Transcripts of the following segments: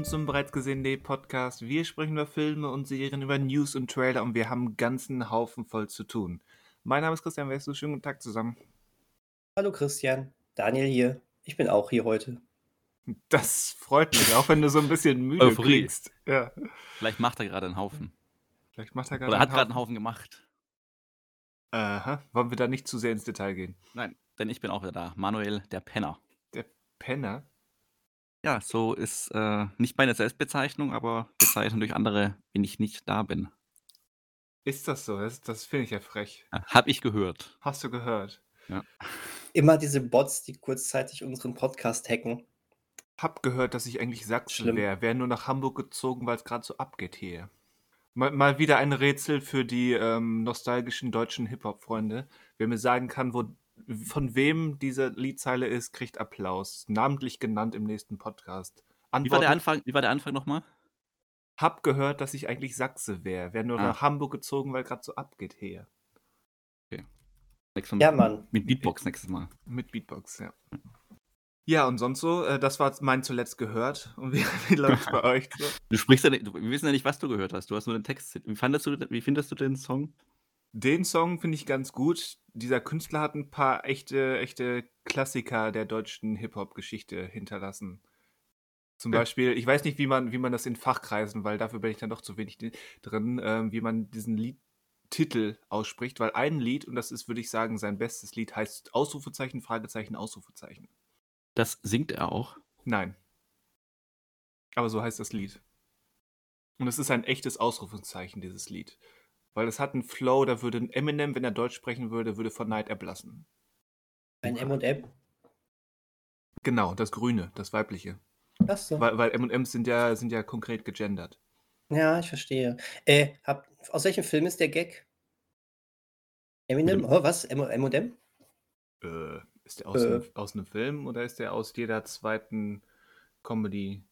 willkommen zum bereits gesehenen Podcast. Wir sprechen über Filme und Serien, über News und Trailer und wir haben einen ganzen Haufen voll zu tun. Mein Name ist Christian Wessel, schönen guten Tag zusammen. Hallo Christian, Daniel hier. Ich bin auch hier heute. Das freut mich, auch wenn du so ein bisschen müde Euphorie. klingst. Ja. Vielleicht macht er gerade einen Haufen. Vielleicht macht er gerade Oder hat einen gerade einen Haufen. Haufen gemacht. Aha. Wollen wir da nicht zu sehr ins Detail gehen? Nein, denn ich bin auch wieder da. Manuel, der Penner. Der Penner? Ja, so ist äh, nicht meine Selbstbezeichnung, aber Bezeichnung durch andere, wenn ich nicht da bin. Ist das so? Das, das finde ich ja frech. Ja, hab ich gehört. Hast du gehört? Immer diese Bots, die kurzzeitig unseren Podcast hacken. Hab gehört, dass ich eigentlich Sachse Schlimm. wäre. Wäre nur nach Hamburg gezogen, weil es gerade so abgeht hier. Mal, mal wieder ein Rätsel für die ähm, nostalgischen deutschen Hip-Hop-Freunde. Wer mir sagen kann, wo, von wem diese Liedzeile ist, kriegt Applaus. Namentlich genannt im nächsten Podcast. Wie war der Anfang, wie war der Anfang nochmal? Hab gehört, dass ich eigentlich Sachse wäre. Wäre nur Ah. nach Hamburg gezogen, weil gerade so abgeht hier. Nächstes Mal Ja, mit- Mann. Mit Beatbox nächstes Mal. Mit Beatbox, ja. Ja, und sonst so, äh, das war mein zuletzt gehört. Und wie, wie läuft bei euch so? Du sprichst ja nicht, wir wissen ja nicht, was du gehört hast. Du hast nur den Text. Wie fandest du, wie findest du den Song? Den Song finde ich ganz gut. Dieser Künstler hat ein paar echte, echte Klassiker der deutschen Hip-Hop-Geschichte hinterlassen. Zum. Beispiel, ich weiß nicht, wie man, wie man das in Fachkreisen, weil dafür bin ich dann doch zu wenig drin, ähm, wie man diesen Liedtitel ausspricht, weil ein Lied, und das ist, würde ich sagen, sein bestes Lied, heißt Ausrufezeichen, Fragezeichen, Ausrufezeichen. Das singt er auch. Nein. Aber so heißt das Lied. Und es ist ein echtes Ausrufezeichen, dieses Lied. Weil es hat einen Flow, da würde ein Eminem, wenn er Deutsch sprechen würde, würde vor Neid erblassen. Ein M&M. Genau, das Grüne, das Weibliche. Achso. Weil, weil M&M's sind ja, sind ja konkret gegendert. Ja, ich verstehe. Äh, hab, aus welchem Film ist der Gag? Eminem? Oh, was? M- M&M? Äh, ist der aus, Äh. einem, aus einem Film oder ist der aus jeder zweiten Comedy-Sache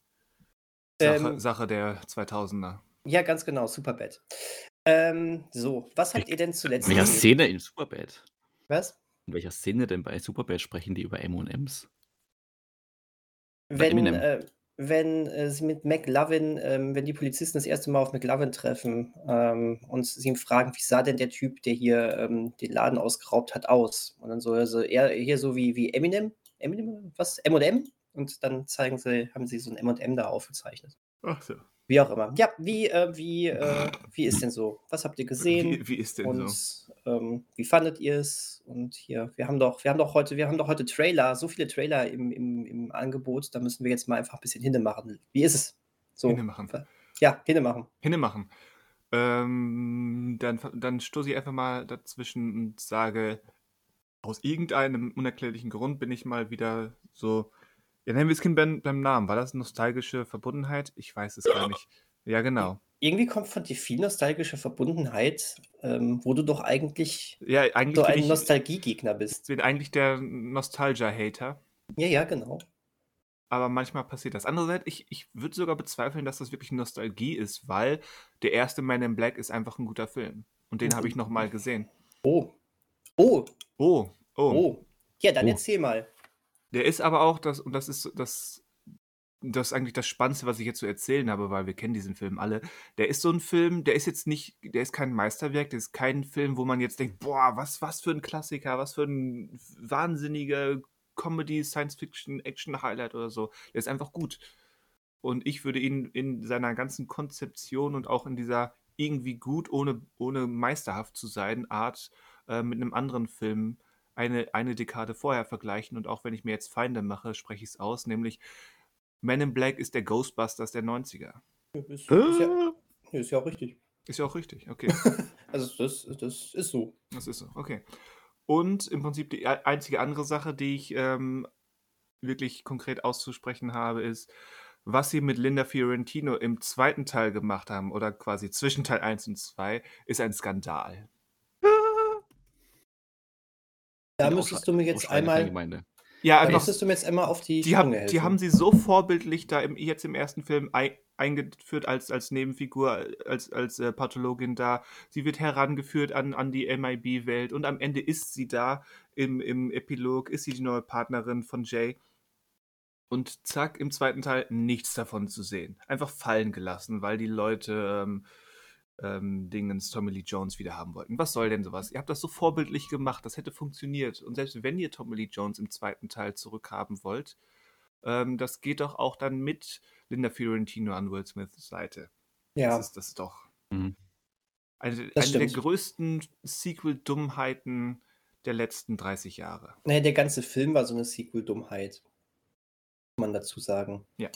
Ähm. Sache der 2000er? Ja, ganz genau. Superbad. Ähm, so, was habt ihr denn zuletzt In welcher gesehen? Szene in Superbad? Was? In welcher Szene denn bei Superbad sprechen die über M&M's? Wenn, Eminem. äh, wenn äh, sie mit McLovin, ähm, wenn die Polizisten das erste Mal auf McLovin treffen ähm, und sie ihn fragen, wie sah denn der Typ, der hier ähm, den Laden ausgeraubt hat, aus? Und dann so, also er hier so wie, wie Eminem, Eminem, was? M&M? Und dann zeigen sie, haben sie so ein M&M da aufgezeichnet. Ach so. Wie auch immer. Ja, wie, äh, wie, äh, wie ist denn so? Was habt ihr gesehen? Wie, wie ist denn und so? ähm, wie fandet ihr es? Und hier, wir haben doch, wir haben doch heute, wir haben doch heute Trailer, so viele Trailer im, im, im Angebot, da müssen wir jetzt mal einfach ein bisschen hinne machen. Wie ist es? So. Hinne machen. Ja, hinne machen. Hinne machen. Ähm, dann, dann stoße ich einfach mal dazwischen und sage, aus irgendeinem unerklärlichen Grund bin ich mal wieder so, ja, nennen wir es Kind beim, beim Namen. War das nostalgische Verbundenheit? Ich weiß es gar nicht. Ja, genau. Irgendwie kommt von dir viel nostalgische Verbundenheit, ähm, wo du doch eigentlich Ja, eigentlich so ein Nostalgiegegner bist. bin eigentlich der Nostalgia-Hater. Ja, ja, genau. Aber manchmal passiert das. Andererseits, ich, ich würde sogar bezweifeln, dass das wirklich Nostalgie ist, weil der erste Man in Black ist einfach ein guter Film. Und den habe ich nochmal gesehen. Oh. Oh, Oh, oh. oh. Ja, dann Oh. erzähl mal. Der ist aber auch das, und das ist so- das, das ist eigentlich das Spannendste, was ich jetzt zu erzählen habe, weil wir kennen diesen Film alle. Der ist so ein Film, der ist jetzt nicht, der ist kein Meisterwerk, der ist kein Film, wo man jetzt denkt, boah, was, was für ein Klassiker, was für ein wahnsinniger Comedy, Science-Fiction, Action-Highlight oder so. Der ist einfach gut. Und ich würde ihn in seiner ganzen Konzeption und auch in dieser irgendwie gut, ohne, ohne meisterhaft zu sein, Art äh, mit einem anderen Film eine, eine Dekade vorher vergleichen. Und auch wenn ich mir jetzt Feinde mache, spreche ich es aus, nämlich Man in Black ist der Ghostbusters der 90er. Ist, ist, ja, ist ja auch richtig. Ist ja auch richtig, okay. Also das, das ist so. Das ist so, okay. Und im Prinzip die einzige andere Sache, die ich ähm, wirklich konkret auszusprechen habe, ist, was sie mit Linda Fiorentino im zweiten Teil gemacht haben, oder quasi zwischen Teil 1 und 2, ist ein Skandal. Da müsstest du mir jetzt der einmal. Ja, da müsstest du mir jetzt einmal auf die, die, haben, die haben sie so vorbildlich da im, jetzt im ersten Film ei, eingeführt als, als Nebenfigur, als, als äh, Pathologin da. Sie wird herangeführt an, an die MIB-Welt und am Ende ist sie da im, im Epilog, ist sie die neue Partnerin von Jay. Und zack, im zweiten Teil nichts davon zu sehen. Einfach fallen gelassen, weil die Leute ähm, ähm, Dingens Tommy Lee Jones wieder haben wollten. Was soll denn sowas? Ihr habt das so vorbildlich gemacht, das hätte funktioniert. Und selbst wenn ihr Tommy Lee Jones im zweiten Teil zurückhaben wollt, ähm, das geht doch auch dann mit Linda Fiorentino an Will Smiths Seite. Ja. Das ist, das doch Mhm. eine, Das eine der größten Sequel-Dummheiten der letzten 30 Jahre. Naja, der ganze Film war so eine Sequel-Dummheit. Muss man dazu sagen. Ja.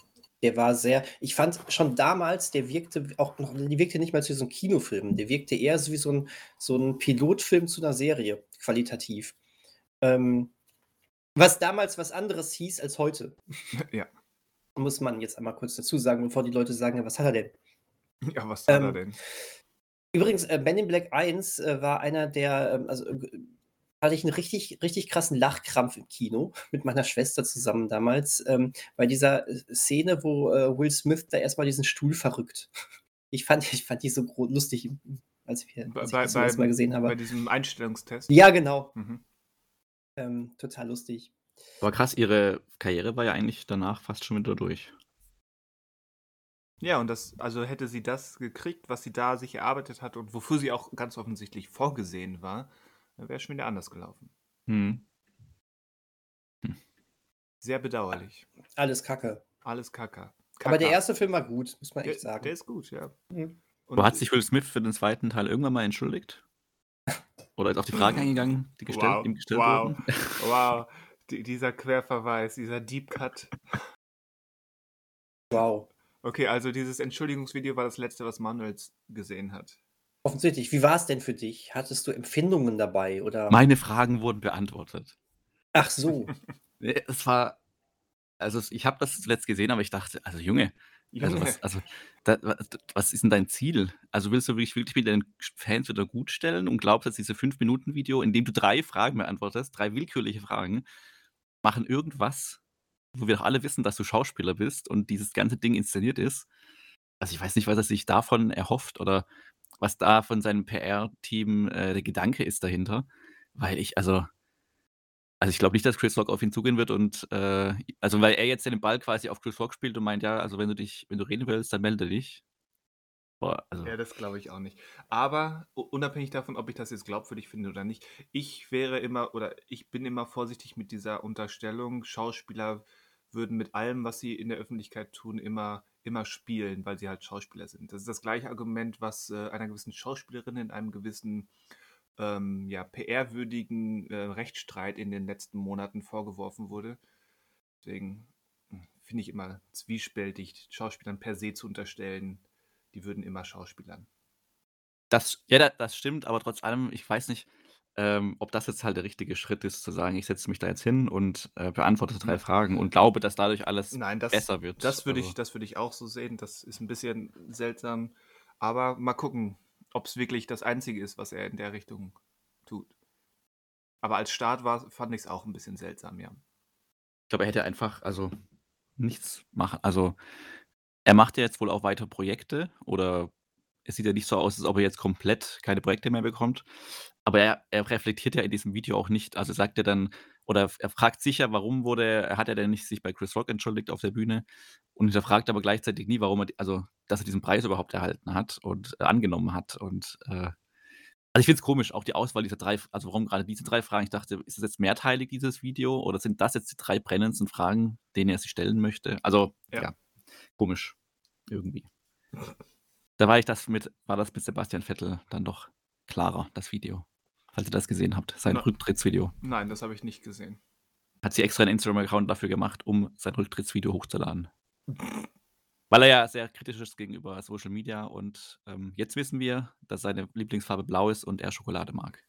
Der war sehr, ich fand schon damals, der wirkte auch noch, der wirkte nicht mal wie so ein Kinofilm, der wirkte eher so wie so ein, so ein Pilotfilm zu einer Serie, qualitativ. Ähm, was damals was anderes hieß als heute. Ja. Muss man jetzt einmal kurz dazu sagen, bevor die Leute sagen, ja, was hat er denn? Ja, was hat er Ähm, denn? Übrigens, äh, Men in Black 1 äh, war einer der, ähm, also äh, hatte ich einen richtig, richtig krassen Lachkrampf im Kino mit meiner Schwester zusammen damals, ähm, bei dieser äh, Szene, wo äh, Will Smith da erstmal diesen Stuhl verrückt. Ich fand, ich fand die so gro- lustig, als, wir, Bei, als ich bei, das zum ersten Mal gesehen bei habe. diesem Einstellungstest. Ja, genau. Mhm. Ähm, total lustig. Aber krass, ihre Karriere war ja eigentlich danach fast schon wieder durch. Ja, und das, also hätte sie das gekriegt, was sie da sich erarbeitet hat und wofür sie auch ganz offensichtlich vorgesehen war, dann wäre es schon wieder anders gelaufen. Hm. Sehr bedauerlich. Alles Kacke. Alles Kacker. Aber der erste Film war gut, muss man der, echt sagen. der ist gut, ja. Mhm. Und Aber hat sich Will Smith für den zweiten Teil irgendwann mal entschuldigt? Oder ist auf die Fragen eingegangen, die gestellt, wow, ihm gestellt wow, wurden? wow, Die, dieser Querverweis, dieser Deep Cut. Wow. Okay, also dieses Entschuldigungsvideo war das letzte, was Manuel gesehen hat. Offensichtlich. Wie war es denn für dich? Hattest du Empfindungen dabei? Oder? Meine Fragen wurden beantwortet. Ach so. Es war, also ich habe das zuletzt gesehen, aber ich dachte, also Junge, also was, also da, was, was ist denn dein Ziel? Also willst du wirklich, wirklich mit deinen Fans wieder gut stellen und glaubst, dass diese 5-Minuten-Video, in dem du drei Fragen beantwortest, drei willkürliche Fragen, machen irgendwas, wo wir doch alle wissen, dass du Schauspieler bist und dieses ganze Ding inszeniert ist? Also ich weiß nicht, was er sich davon erhofft oder was da von seinem PR-Team äh, der Gedanke ist dahinter, weil ich, also also ich glaube nicht, dass Chris Rock auf ihn zugehen wird und äh, also weil er jetzt den Ball quasi auf Chris Rock spielt und meint, ja, also wenn du dich, wenn du reden willst, dann melde dich. Boah, also Ja, das glaube ich auch nicht. Aber unabhängig davon, ob ich das jetzt glaubwürdig finde oder nicht, ich wäre immer oder ich bin immer vorsichtig mit dieser Unterstellung, Schauspieler würden mit allem, was sie in der Öffentlichkeit tun, immer, immer spielen, weil sie halt Schauspieler sind. Das ist das gleiche Argument, was äh, einer gewissen Schauspielerin in einem gewissen ähm, ja, PR-würdigen äh, Rechtsstreit in den letzten Monaten vorgeworfen wurde. Deswegen hm, finde ich immer zwiespältig, Schauspielern per se zu unterstellen, die würden immer Schauspielern. das, ja, da- das stimmt, aber trotz allem, ich weiß nicht, ähm, ob das jetzt halt der richtige Schritt ist, zu sagen, ich setze mich da jetzt hin und äh, beantworte drei. Fragen und glaube, dass dadurch alles Nein, das, besser wird. das würde Also, ich, das würde ich auch so sehen. Das ist ein bisschen seltsam. Aber mal gucken, ob es wirklich das Einzige ist, was er in der Richtung tut. Aber als Start war, fand ich es auch ein bisschen seltsam, ja. ich glaube, er hätte einfach, also nichts machen. Also er macht ja jetzt wohl auch weiter Projekte oder es sieht ja nicht so aus, als ob er jetzt komplett keine Projekte mehr bekommt. Aber er, er reflektiert ja in diesem Video auch nicht. Also sagt er dann, oder er fragt sich ja, warum wurde, hat er denn nicht sich bei Chris Rock entschuldigt auf der Bühne und hinterfragt aber gleichzeitig nie, warum er, also dass er diesen Preis überhaupt erhalten hat und äh, angenommen hat. Und äh, also ich finde es komisch, auch die Auswahl dieser drei, also warum gerade diese drei Fragen. Ich dachte, ist es jetzt mehrteilig, dieses Video, oder sind das jetzt die drei brennendsten Fragen, denen er sich stellen möchte? Also, Ja. ja, komisch. Irgendwie. Da war ich das mit, war das mit Sebastian Vettel dann doch klarer, das Video. Falls ihr das gesehen habt, sein Na. Rücktrittsvideo. Nein, das habe ich nicht gesehen. Hat sie extra einen Instagram-Account dafür gemacht, um sein Rücktrittsvideo hochzuladen. Weil er ja sehr kritisch ist gegenüber Social Media und ähm, jetzt wissen wir, dass seine Lieblingsfarbe blau ist und er Schokolade mag.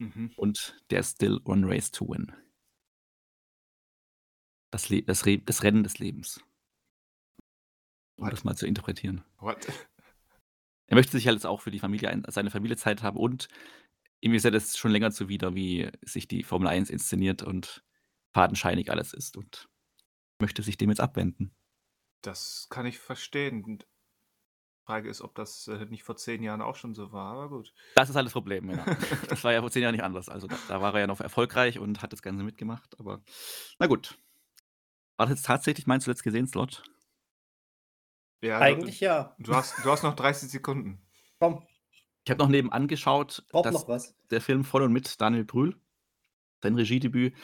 Mhm. Und der ist still on race to win. Das, Le das, Re das Rennen des Lebens. Um What? das mal zu interpretieren. What? Er möchte sich halt jetzt auch für die Familie, ein, seine Familie Zeit haben und ihm ist ja das schon länger zuwider, wie sich die Formel 1 inszeniert und fadenscheinig alles ist und möchte sich dem jetzt abwenden. Das kann ich verstehen. Frage ist, ob das äh, nicht vor zehn Jahren auch schon so war, aber gut. Das ist halt das Problem, ja. Das war ja vor zehn Jahren nicht anders. Also da, da war er ja noch erfolgreich und hat das Ganze mitgemacht, aber na gut. War das jetzt tatsächlich mein zuletzt gesehen Slot? Ja, du, Eigentlich ja. du, hast, du hast noch 30 Sekunden. Komm, Ich habe noch nebenan geschaut, braucht dass noch was. der Film von und mit Daniel Brühl, sein Regiedebüt,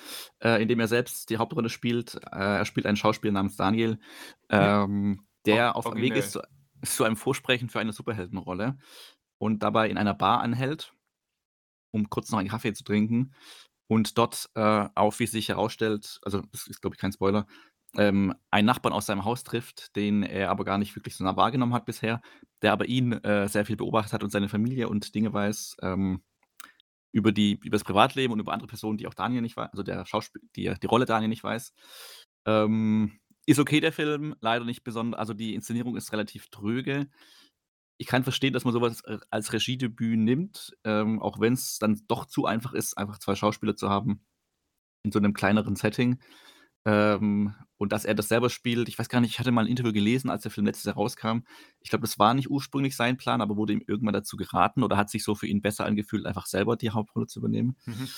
äh, in dem er selbst die Hauptrolle spielt. Äh, er spielt einen Schauspieler namens Daniel, ähm, der auf dem Weg ist zu, zu einem Vorsprechen für eine Superheldenrolle und dabei in einer Bar anhält, um kurz noch einen Kaffee zu trinken und dort äh, auf, wie sich herausstellt, also das ist glaube ich kein Spoiler, ähm, einen Nachbarn aus seinem Haus trifft, den er aber gar nicht wirklich so nah wahrgenommen hat bisher, der aber ihn äh, sehr viel beobachtet hat und seine Familie und Dinge weiß ähm, über, die, über das Privatleben und über andere Personen, die auch Daniel nicht weiß, also der Schauspiel, die, die Rolle Daniel nicht weiß. Ähm, ist okay, der Film, leider nicht besonders, also die Inszenierung ist relativ tröge. Ich kann verstehen, dass man sowas äh, als Regiedebüt nimmt, ähm, auch wenn es dann doch zu einfach ist, einfach zwei Schauspieler zu haben in so einem kleineren Setting. Ähm, und dass er das selber spielt, ich weiß gar nicht, ich hatte mal ein Interview gelesen, als der Film letztes Jahr rauskam. Ich glaube, das war nicht ursprünglich sein Plan, aber wurde ihm irgendwann dazu geraten oder hat sich so für ihn besser angefühlt, einfach selber die Hauptrolle zu übernehmen. Mhm.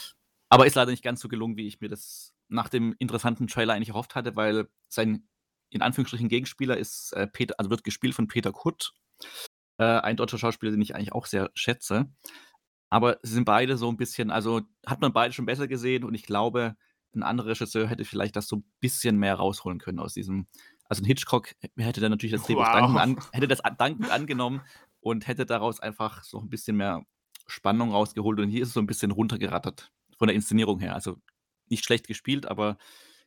Aber ist leider nicht ganz so gelungen, wie ich mir das nach dem interessanten Trailer eigentlich erhofft hatte, weil sein in Anführungsstrichen Gegenspieler ist äh, Peter, also wird gespielt von Peter Kutt, äh, ein deutscher Schauspieler, den ich eigentlich auch sehr schätze. Aber sie sind beide so ein bisschen, also hat man beide schon besser gesehen und ich glaube, ein anderer Regisseur hätte vielleicht das so ein bisschen mehr rausholen können aus diesem. Also ein Hitchcock hätte dann natürlich das Drehbuch Wow. dankend, an, hätte das an- dankend angenommen und hätte daraus einfach so ein bisschen mehr Spannung rausgeholt. Und hier ist es so ein bisschen runtergerattert von der Inszenierung her. Also nicht schlecht gespielt, aber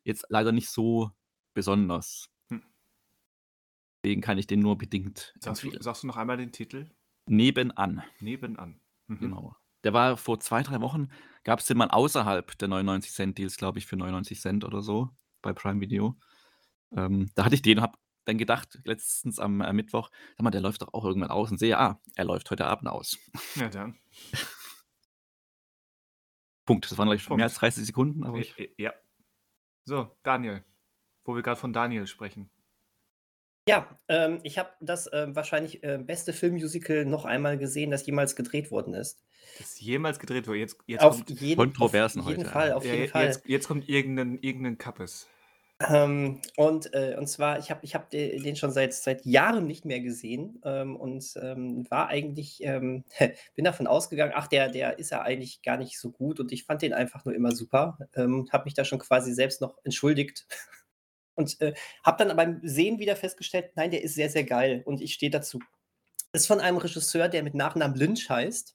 jetzt leider nicht so besonders. Hm. Deswegen kann ich den nur bedingt Sagst, du, sagst du noch einmal den Titel? Nebenan. Nebenan. Mhm. Genau. Der war vor zwei, drei Wochen, gab es den mal außerhalb der 99 Cent Deals, glaube ich, für 99 Cent oder so bei Prime Video. Ähm, da hatte ich den, habe dann gedacht, letztens am äh, Mittwoch, sag mal, der läuft doch auch irgendwann aus und sehe, ah, er läuft heute Abend aus. Ja, dann. Punkt. Das waren gleich mehr als 30 Sekunden, aber ich, Äh, äh, Ja. So, Daniel. Wo wir gerade von Daniel sprechen. Ja, ähm, ich habe das ähm, wahrscheinlich äh, beste Filmmusical noch einmal gesehen, das jemals gedreht worden ist. Das jemals gedreht wurde. Jetzt, jetzt Auf kommt, jeden, Kontroversen auf jeden heute, Fall, auf ja, jeden je- Fall. Jetzt, jetzt kommt irgendein, irgendein Kappes. Ähm, und, äh, und zwar, ich habe ich hab de- den schon seit, seit Jahren nicht mehr gesehen ähm, und ähm, war eigentlich, ähm, bin davon ausgegangen, ach, der, der ist ja eigentlich gar nicht so gut und ich fand den einfach nur immer super. Ähm, habe mich da schon quasi selbst noch entschuldigt und äh, habe dann beim Sehen wieder festgestellt, nein, der ist sehr, sehr geil und ich stehe dazu. Das ist von einem Regisseur, der mit Nachnamen Lynch heißt,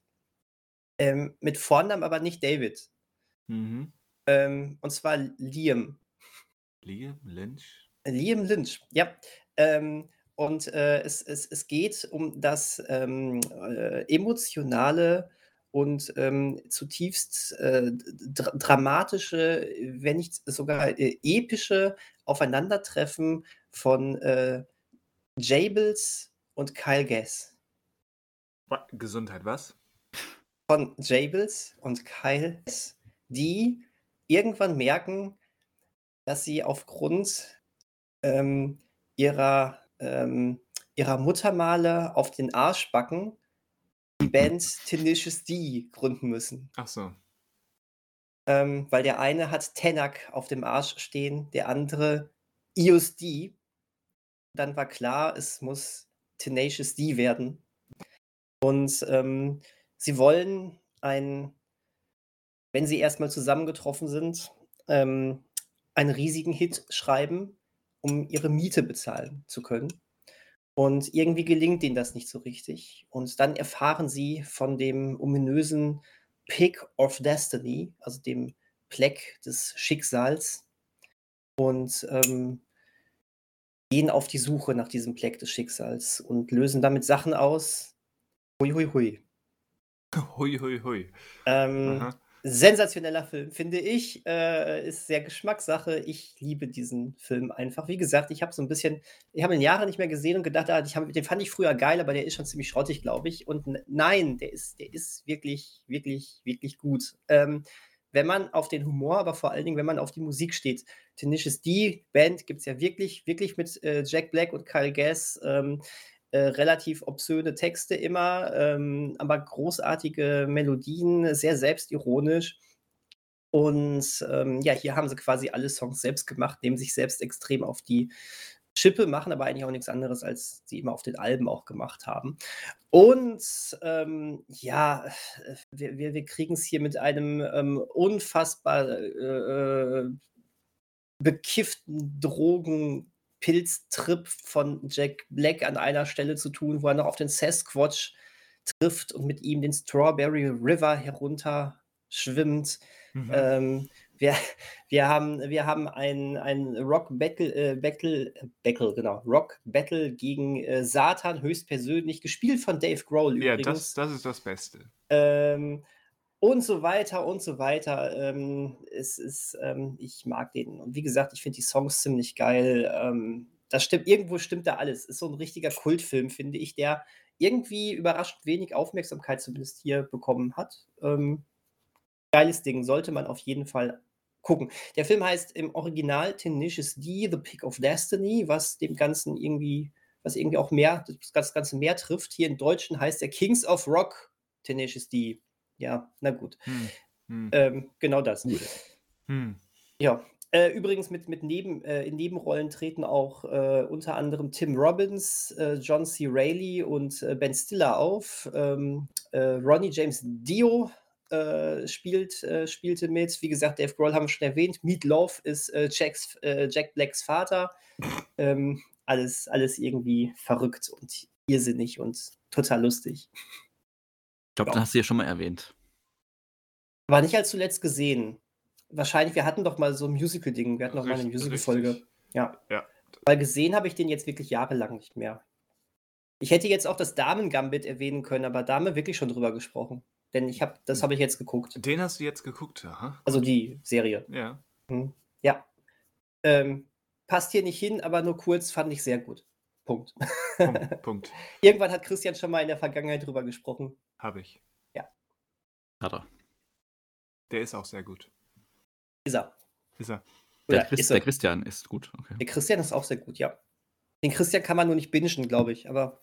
ähm, mit Vornamen aber nicht David. Mhm. Ähm, und zwar Liam. Liam Lynch. Liam Lynch, ja. Ähm, und äh, es, es, es geht um das ähm, äh, emotionale und ähm, zutiefst äh, dr dramatische, wenn nicht sogar äh, epische Aufeinandertreffen von äh, Jables und Kyle Gass. Gesundheit, was? Von Jables und Kyle die irgendwann merken, dass sie aufgrund ähm, ihrer, ähm, ihrer Muttermale auf den Arsch backen, die Band Tenacious D gründen müssen. Ach so. Ähm, weil der eine hat Tenak auf dem Arsch stehen, der andere Ius D. Dann war klar, es muss Tenacious D werden. Und ähm, sie wollen ein, wenn sie erstmal zusammengetroffen sind, ähm, einen riesigen Hit schreiben, um ihre Miete bezahlen zu können. Und irgendwie gelingt ihnen das nicht so richtig. Und dann erfahren sie von dem ominösen Pick of Destiny, also dem Pleck des Schicksals, und ähm, gehen auf die Suche nach diesem Pleck des Schicksals und lösen damit Sachen aus. Hui, hui, hui. Hui, hui, hui. Ähm, sensationeller Film, finde ich. Äh, ist sehr Geschmackssache. Ich liebe diesen Film einfach. Wie gesagt, ich habe so ein bisschen, ich habe ihn Jahre nicht mehr gesehen und gedacht, ah, ich hab, den fand ich früher geil, aber der ist schon ziemlich schrottig, glaube ich. Und nein, der ist, der ist wirklich, wirklich, wirklich gut. Ähm, wenn man auf den Humor, aber vor allen Dingen, wenn man auf die Musik steht. Tenacious D, Band gibt es ja wirklich, wirklich mit äh, Jack Black und Kyle Gass. Ähm, äh, relativ obszöne Texte immer, ähm, aber großartige Melodien, sehr selbstironisch. Und ähm, ja, hier haben sie quasi alle Songs selbst gemacht, nehmen sich selbst extrem auf die Schippe, machen aber eigentlich auch nichts anderes, als sie immer auf den Alben auch gemacht haben. Und ähm, ja, wir, wir, wir kriegen es hier mit einem ähm, unfassbar äh, äh bekifften Drogenpilztrip von Jack Black an einer Stelle zu tun, wo er noch auf den Sasquatch trifft und mit ihm den Strawberry River herunter schwimmt. Mhm. Ähm, wir, wir haben, wir haben ein, ein Rock Battle, äh, Battle, Battle, genau, Rock Battle gegen äh, Satan höchstpersönlich, gespielt von Dave Grohl übrigens. Ja, das, das ist das Beste. Ähm, und so weiter und so weiter. Ähm, es ist, ähm, ich mag den. Und wie gesagt, ich finde die Songs ziemlich geil. Ähm, das stimmt, irgendwo stimmt da alles. Ist so ein richtiger Kultfilm, finde ich, der irgendwie überraschend wenig Aufmerksamkeit zumindest hier bekommen hat. Ähm, geiles Ding, sollte man auf jeden Fall gucken. Der Film heißt im Original Tenacious D, The Pick of Destiny, was dem Ganzen irgendwie, was irgendwie auch mehr, das Ganze mehr trifft. Hier im Deutschen heißt der Kings of Rock Tenacious D. Ja, na gut. Hm. Hm. Ähm, genau das. Hm. Ja. Äh, übrigens mit, mit Neben, äh, in Nebenrollen treten auch äh, unter anderem Tim Robbins, äh, John C. Reilly und äh, Ben Stiller auf. Ähm, äh, Ronnie James Dio spielt, spielte mit. Wie gesagt, Dave Grohl haben wir schon erwähnt. Meat Love ist Jacks, Jack Blacks Vater. Ähm, alles, alles irgendwie verrückt und irrsinnig und total lustig. Ich glaube, ja. das hast du ja schon mal erwähnt. War nicht als zuletzt gesehen. Wahrscheinlich, wir hatten doch mal so ein Musical-Ding. Wir hatten doch mal eine Musical-Folge. Ja. ja. Weil gesehen habe ich den jetzt wirklich jahrelang nicht mehr. Ich hätte jetzt auch das Damen-Gambit erwähnen können, aber da haben wir wirklich schon drüber gesprochen. Denn ich habe, das hm. habe ich jetzt geguckt. Den hast du jetzt geguckt, aha. Also die Serie. Ja. Hm. Ja. Ähm, passt hier nicht hin, aber nur kurz fand ich sehr gut. Punkt. Punkt. Punkt. Irgendwann hat Christian schon mal in der Vergangenheit drüber gesprochen. Habe ich. Ja. Hat er. Der ist auch sehr gut. Ist er. Ist er. Der, Christ, ist er. der Christian ist gut. Okay. Der Christian ist auch sehr gut, ja. Den Christian kann man nur nicht bingen, glaube ich, aber.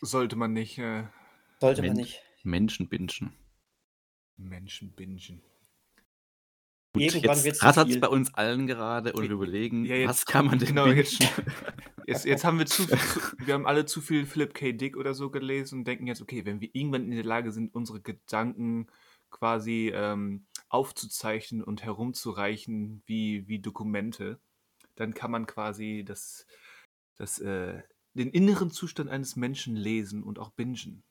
Sollte man nicht. Äh, sollte Men man nicht. Menschen bingen. Menschen bingen. Gut, Irgendwann es rattert bei uns allen gerade und wir überlegen, ja, jetzt, was kann man denn genau, jetzt, jetzt, jetzt, haben wir zu, viel, wir haben alle zu viel Philip K. Dick oder so gelesen und denken jetzt, okay, wenn wir irgendwann in der Lage sind, unsere Gedanken quasi ähm, aufzuzeichnen und herumzureichen wie, wie Dokumente, dann kann man quasi das, das, äh, den inneren Zustand eines Menschen lesen und auch bingen.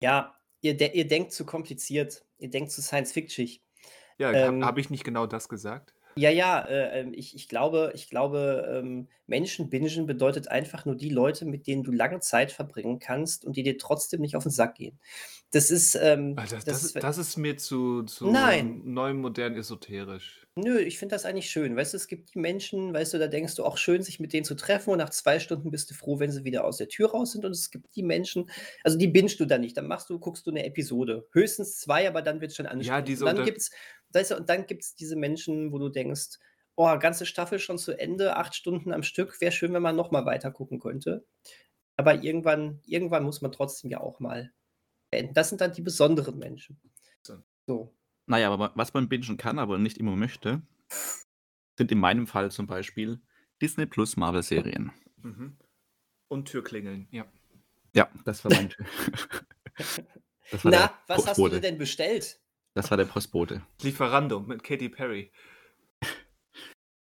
Ja, ihr, de ihr denkt zu kompliziert, ihr denkt zu Science-Fiction. Ja, ähm, habe ich nicht genau das gesagt? Ja, ja, äh, ähm, ich, ich glaube, ich glaube ähm, Menschen bingen bedeutet einfach nur die Leute, mit denen du lange Zeit verbringen kannst und die dir trotzdem nicht auf den Sack gehen. Das ist. Ähm, das, das, das, ist, das ist mir zu, zu Nein. neu, modern, esoterisch. Nö, ich finde das eigentlich schön. Weißt du, es gibt die Menschen, weißt du, da denkst du auch schön, sich mit denen zu treffen und nach zwei Stunden bist du froh, wenn sie wieder aus der Tür raus sind. Und es gibt die Menschen, also die bingst du dann nicht. Dann machst du, guckst du eine Episode. Höchstens zwei, aber dann wird es schon anstrengend. Ja, diese und dann gibt es weißt du, und dann gibt es diese Menschen, wo du denkst, oh, ganze Staffel schon zu Ende, acht Stunden am Stück, wäre schön, wenn man nochmal weiter gucken könnte. Aber irgendwann, irgendwann muss man trotzdem ja auch mal beenden. Das sind dann die besonderen Menschen. So. Naja, aber was man bingen kann, aber nicht immer möchte, sind in meinem Fall zum Beispiel Disney Plus Marvel-Serien. Mhm. Und Türklingeln, ja. Ja, das war mein Tür. Na, was hast du denn bestellt? Das war der Postbote. Lieferando mit Katy Perry.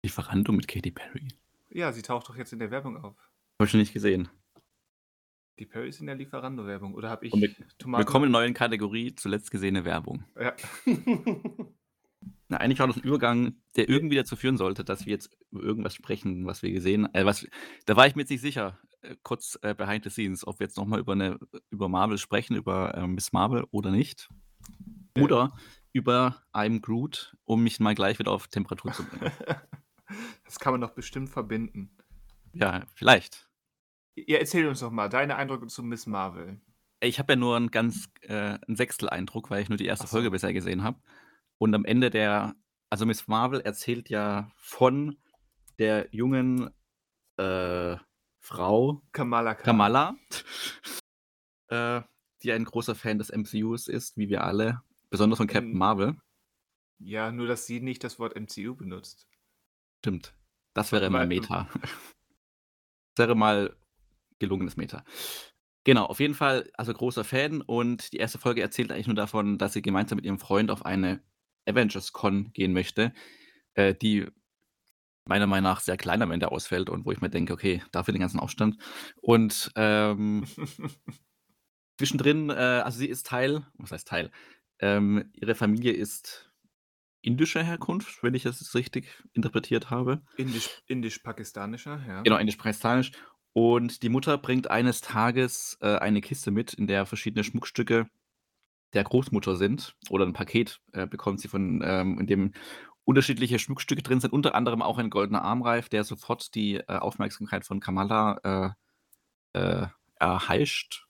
Lieferando mit Katy Perry? Ja, sie taucht doch jetzt in der Werbung auf. Habe ich schon nicht gesehen. Die Perry ist in der Lieferando-Werbung. Oder habe ich wir, Tomaten? Willkommen in der neuen Kategorie, zuletzt gesehene Werbung. Ja. Na, eigentlich war das ein Übergang, der irgendwie dazu führen sollte, dass wir jetzt über irgendwas sprechen, was wir gesehen haben. Äh, da war ich mir jetzt nicht sicher, äh, kurz äh, behind the scenes, ob wir jetzt nochmal über, über Marvel sprechen, über äh, Miss Marvel oder nicht. Oder über I'm Groot, um mich mal gleich wieder auf Temperatur zu bringen. das kann man doch bestimmt verbinden. Ja, vielleicht. Ja, erzähl uns doch mal deine Eindrücke zu Miss Marvel. Ich habe ja nur einen ganz äh, einen Sechstel-Eindruck, weil ich nur die erste so. Folge bisher gesehen habe. Und am Ende der, also Miss Marvel erzählt ja von der jungen äh, Frau Kamala, Kamala äh, die ein großer Fan des MCUs ist, wie wir alle, besonders von Captain Marvel. Ja, nur dass sie nicht das Wort MCU benutzt. Stimmt. Das wäre mal Meta. das wäre mal gelungenes Meta. Genau, auf jeden Fall, also großer Fan und die erste Folge erzählt eigentlich nur davon, dass sie gemeinsam mit ihrem Freund auf eine Avengers Con gehen möchte, äh, die meiner Meinung nach sehr klein am Ende ausfällt und wo ich mir denke, okay, dafür den ganzen Aufstand. Und ähm, zwischendrin, äh, also sie ist Teil, was heißt Teil? Ähm, ihre Familie ist indischer Herkunft, wenn ich das richtig interpretiert habe. Indisch, indisch-pakistanischer, ja. Genau, indisch-pakistanisch. Und die Mutter bringt eines Tages äh, eine Kiste mit, in der verschiedene Schmuckstücke der Großmutter sind. Oder ein Paket äh, bekommt sie von, ähm, in dem unterschiedliche Schmuckstücke drin sind, unter anderem auch ein goldener Armreif, der sofort die äh, Aufmerksamkeit von Kamala äh, äh, erheischt.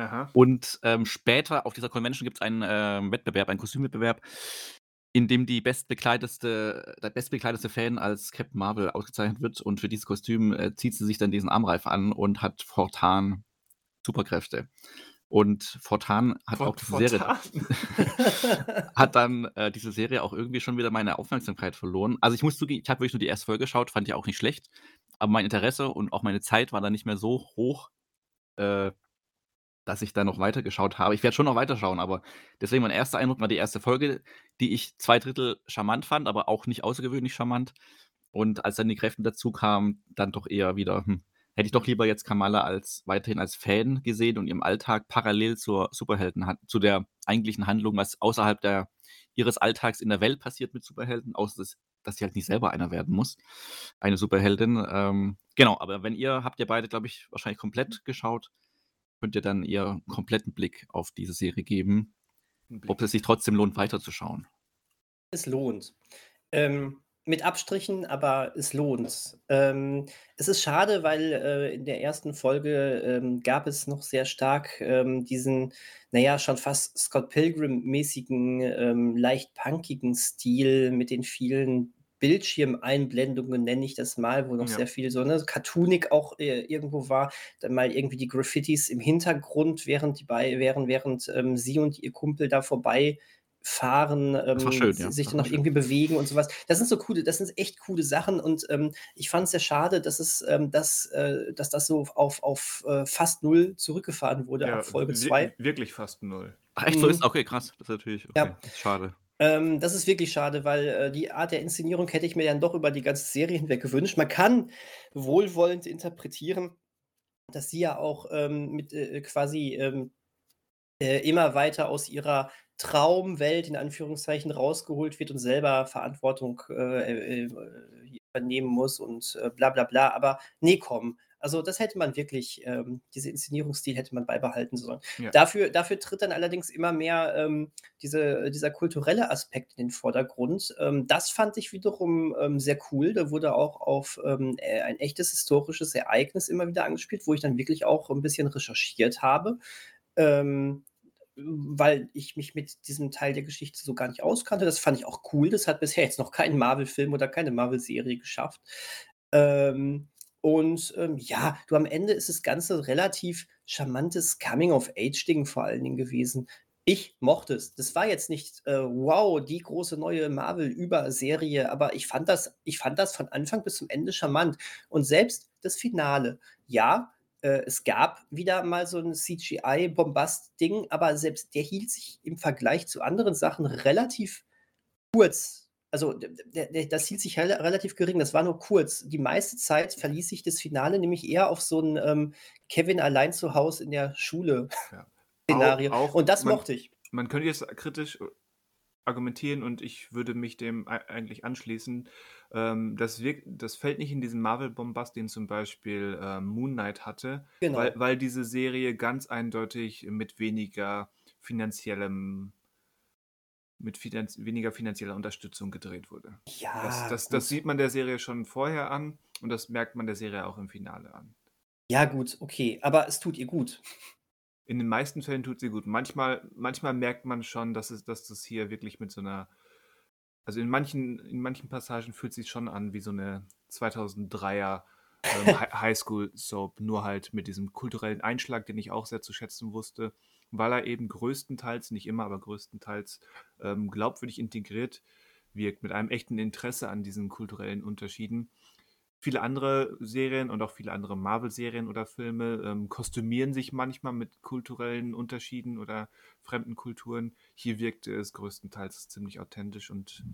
Aha. Und ähm, später auf dieser Convention gibt es einen äh, Wettbewerb, einen Kostümwettbewerb, in dem die bestbekleidetste, der bestbekleidete Fan als Captain Marvel ausgezeichnet wird. Und für dieses Kostüm äh, zieht sie sich dann diesen Armreif an und hat fortan Superkräfte. Und Fortan hat Fort, auch diese Fortan. Serie hat dann äh, diese Serie auch irgendwie schon wieder meine Aufmerksamkeit verloren. Also ich muss zugeben, ich habe wirklich nur die erste Folge geschaut, fand ich auch nicht schlecht, aber mein Interesse und auch meine Zeit war dann nicht mehr so hoch, äh, dass ich da noch weitergeschaut habe. Ich werde schon noch weiterschauen, aber deswegen mein erster Eindruck war die erste Folge, die ich zwei Drittel charmant fand, aber auch nicht außergewöhnlich charmant. Und als dann die Kräfte dazu kamen, dann doch eher wieder, hm, hätte ich doch lieber jetzt Kamala als weiterhin als Fan gesehen und ihrem Alltag parallel zur Superhelden zu der eigentlichen Handlung, was außerhalb der, ihres Alltags in der Welt passiert mit Superhelden, außer dass, dass sie halt nicht selber einer werden muss, eine Superheldin. Ähm, genau, aber wenn ihr, habt ihr beide, glaube ich, wahrscheinlich komplett geschaut, könnt ihr dann ihr kompletten Blick auf diese Serie geben, ob es sich trotzdem lohnt, weiterzuschauen. Es lohnt. Ähm, mit Abstrichen, aber es lohnt. Ähm, es ist schade, weil äh, in der ersten Folge ähm, gab es noch sehr stark ähm, diesen, naja, schon fast Scott Pilgrim-mäßigen, ähm, leicht punkigen Stil mit den vielen Bildschirmeinblendungen, nenne ich das mal, wo noch ja. sehr viel so ne, cartoonig auch äh, irgendwo war. Dann mal irgendwie die Graffitis im Hintergrund, während die bei, während, während ähm, sie und ihr Kumpel da vorbei fahren, ähm, schön, ja. sich dann noch schön. irgendwie bewegen und sowas. Das sind so coole, das sind echt coole Sachen und ähm, ich fand es sehr schade, dass es, ähm, dass, äh, dass das so auf, auf äh, fast null zurückgefahren wurde ja, ab Folge 2. Wirklich fast null. Ach, echt so mhm. ist? Okay, krass. Das ist natürlich okay. ja. schade. Ähm, das ist wirklich schade, weil äh, die Art der Inszenierung hätte ich mir dann doch über die ganze Serie hinweg gewünscht. Man kann wohlwollend interpretieren, dass sie ja auch ähm, mit äh, quasi ähm, äh, immer weiter aus ihrer Traumwelt in Anführungszeichen rausgeholt wird und selber Verantwortung äh, äh, übernehmen muss und äh, bla bla bla. Aber nee, komm. Also das hätte man wirklich, ähm, diese Inszenierungsstil hätte man beibehalten sollen. Ja. Dafür, dafür tritt dann allerdings immer mehr ähm, diese, dieser kulturelle Aspekt in den Vordergrund. Ähm, das fand ich wiederum ähm, sehr cool. Da wurde auch auf ähm, äh, ein echtes historisches Ereignis immer wieder angespielt, wo ich dann wirklich auch ein bisschen recherchiert habe. Ähm, weil ich mich mit diesem Teil der Geschichte so gar nicht auskannte. Das fand ich auch cool. Das hat bisher jetzt noch kein Marvel-Film oder keine Marvel-Serie geschafft. Ähm, und ähm, ja, du am Ende ist das Ganze relativ charmantes Coming-of-Age-Ding vor allen Dingen gewesen. Ich mochte es. Das war jetzt nicht, äh, wow, die große neue Marvel-Über-Serie, aber ich fand, das, ich fand das von Anfang bis zum Ende charmant. Und selbst das Finale, ja, äh, es gab wieder mal so ein CGI-Bombast-Ding, aber selbst der hielt sich im Vergleich zu anderen Sachen relativ kurz. Also der, der, das hielt sich relativ gering, das war nur kurz. Die meiste Zeit verließ sich das Finale nämlich eher auf so ein ähm, Kevin allein zu Hause in der Schule ja. Szenario. Auch, auch, Und das man, mochte ich. Man könnte jetzt kritisch argumentieren und ich würde mich dem eigentlich anschließen. Ähm, das, wirkt, das fällt nicht in diesen Marvel-Bombast, den zum Beispiel ähm, Moon Knight hatte, genau. weil, weil diese Serie ganz eindeutig mit weniger finanziellem mit finanz weniger finanzieller Unterstützung gedreht wurde. Ja. Das, das, das, sieht man der Serie schon vorher an und das merkt man der Serie auch im Finale an. Ja, gut, okay, aber es tut ihr gut. In den meisten Fällen tut sie gut. Manchmal, manchmal merkt man schon, dass, es, dass das hier wirklich mit so einer also in manchen, in manchen Passagen fühlt es sich schon an wie so eine 2003er ähm, Highschool-Soap, nur halt mit diesem kulturellen Einschlag, den ich auch sehr zu schätzen wusste. Weil er eben größtenteils, nicht immer, aber größtenteils ähm, glaubwürdig integriert wirkt, mit einem echten Interesse an diesen kulturellen Unterschieden. Viele andere Serien und auch viele andere Marvel-Serien oder Filme ähm, kostümieren sich manchmal mit kulturellen Unterschieden oder fremden Kulturen. Hier wirkte es größtenteils ziemlich authentisch und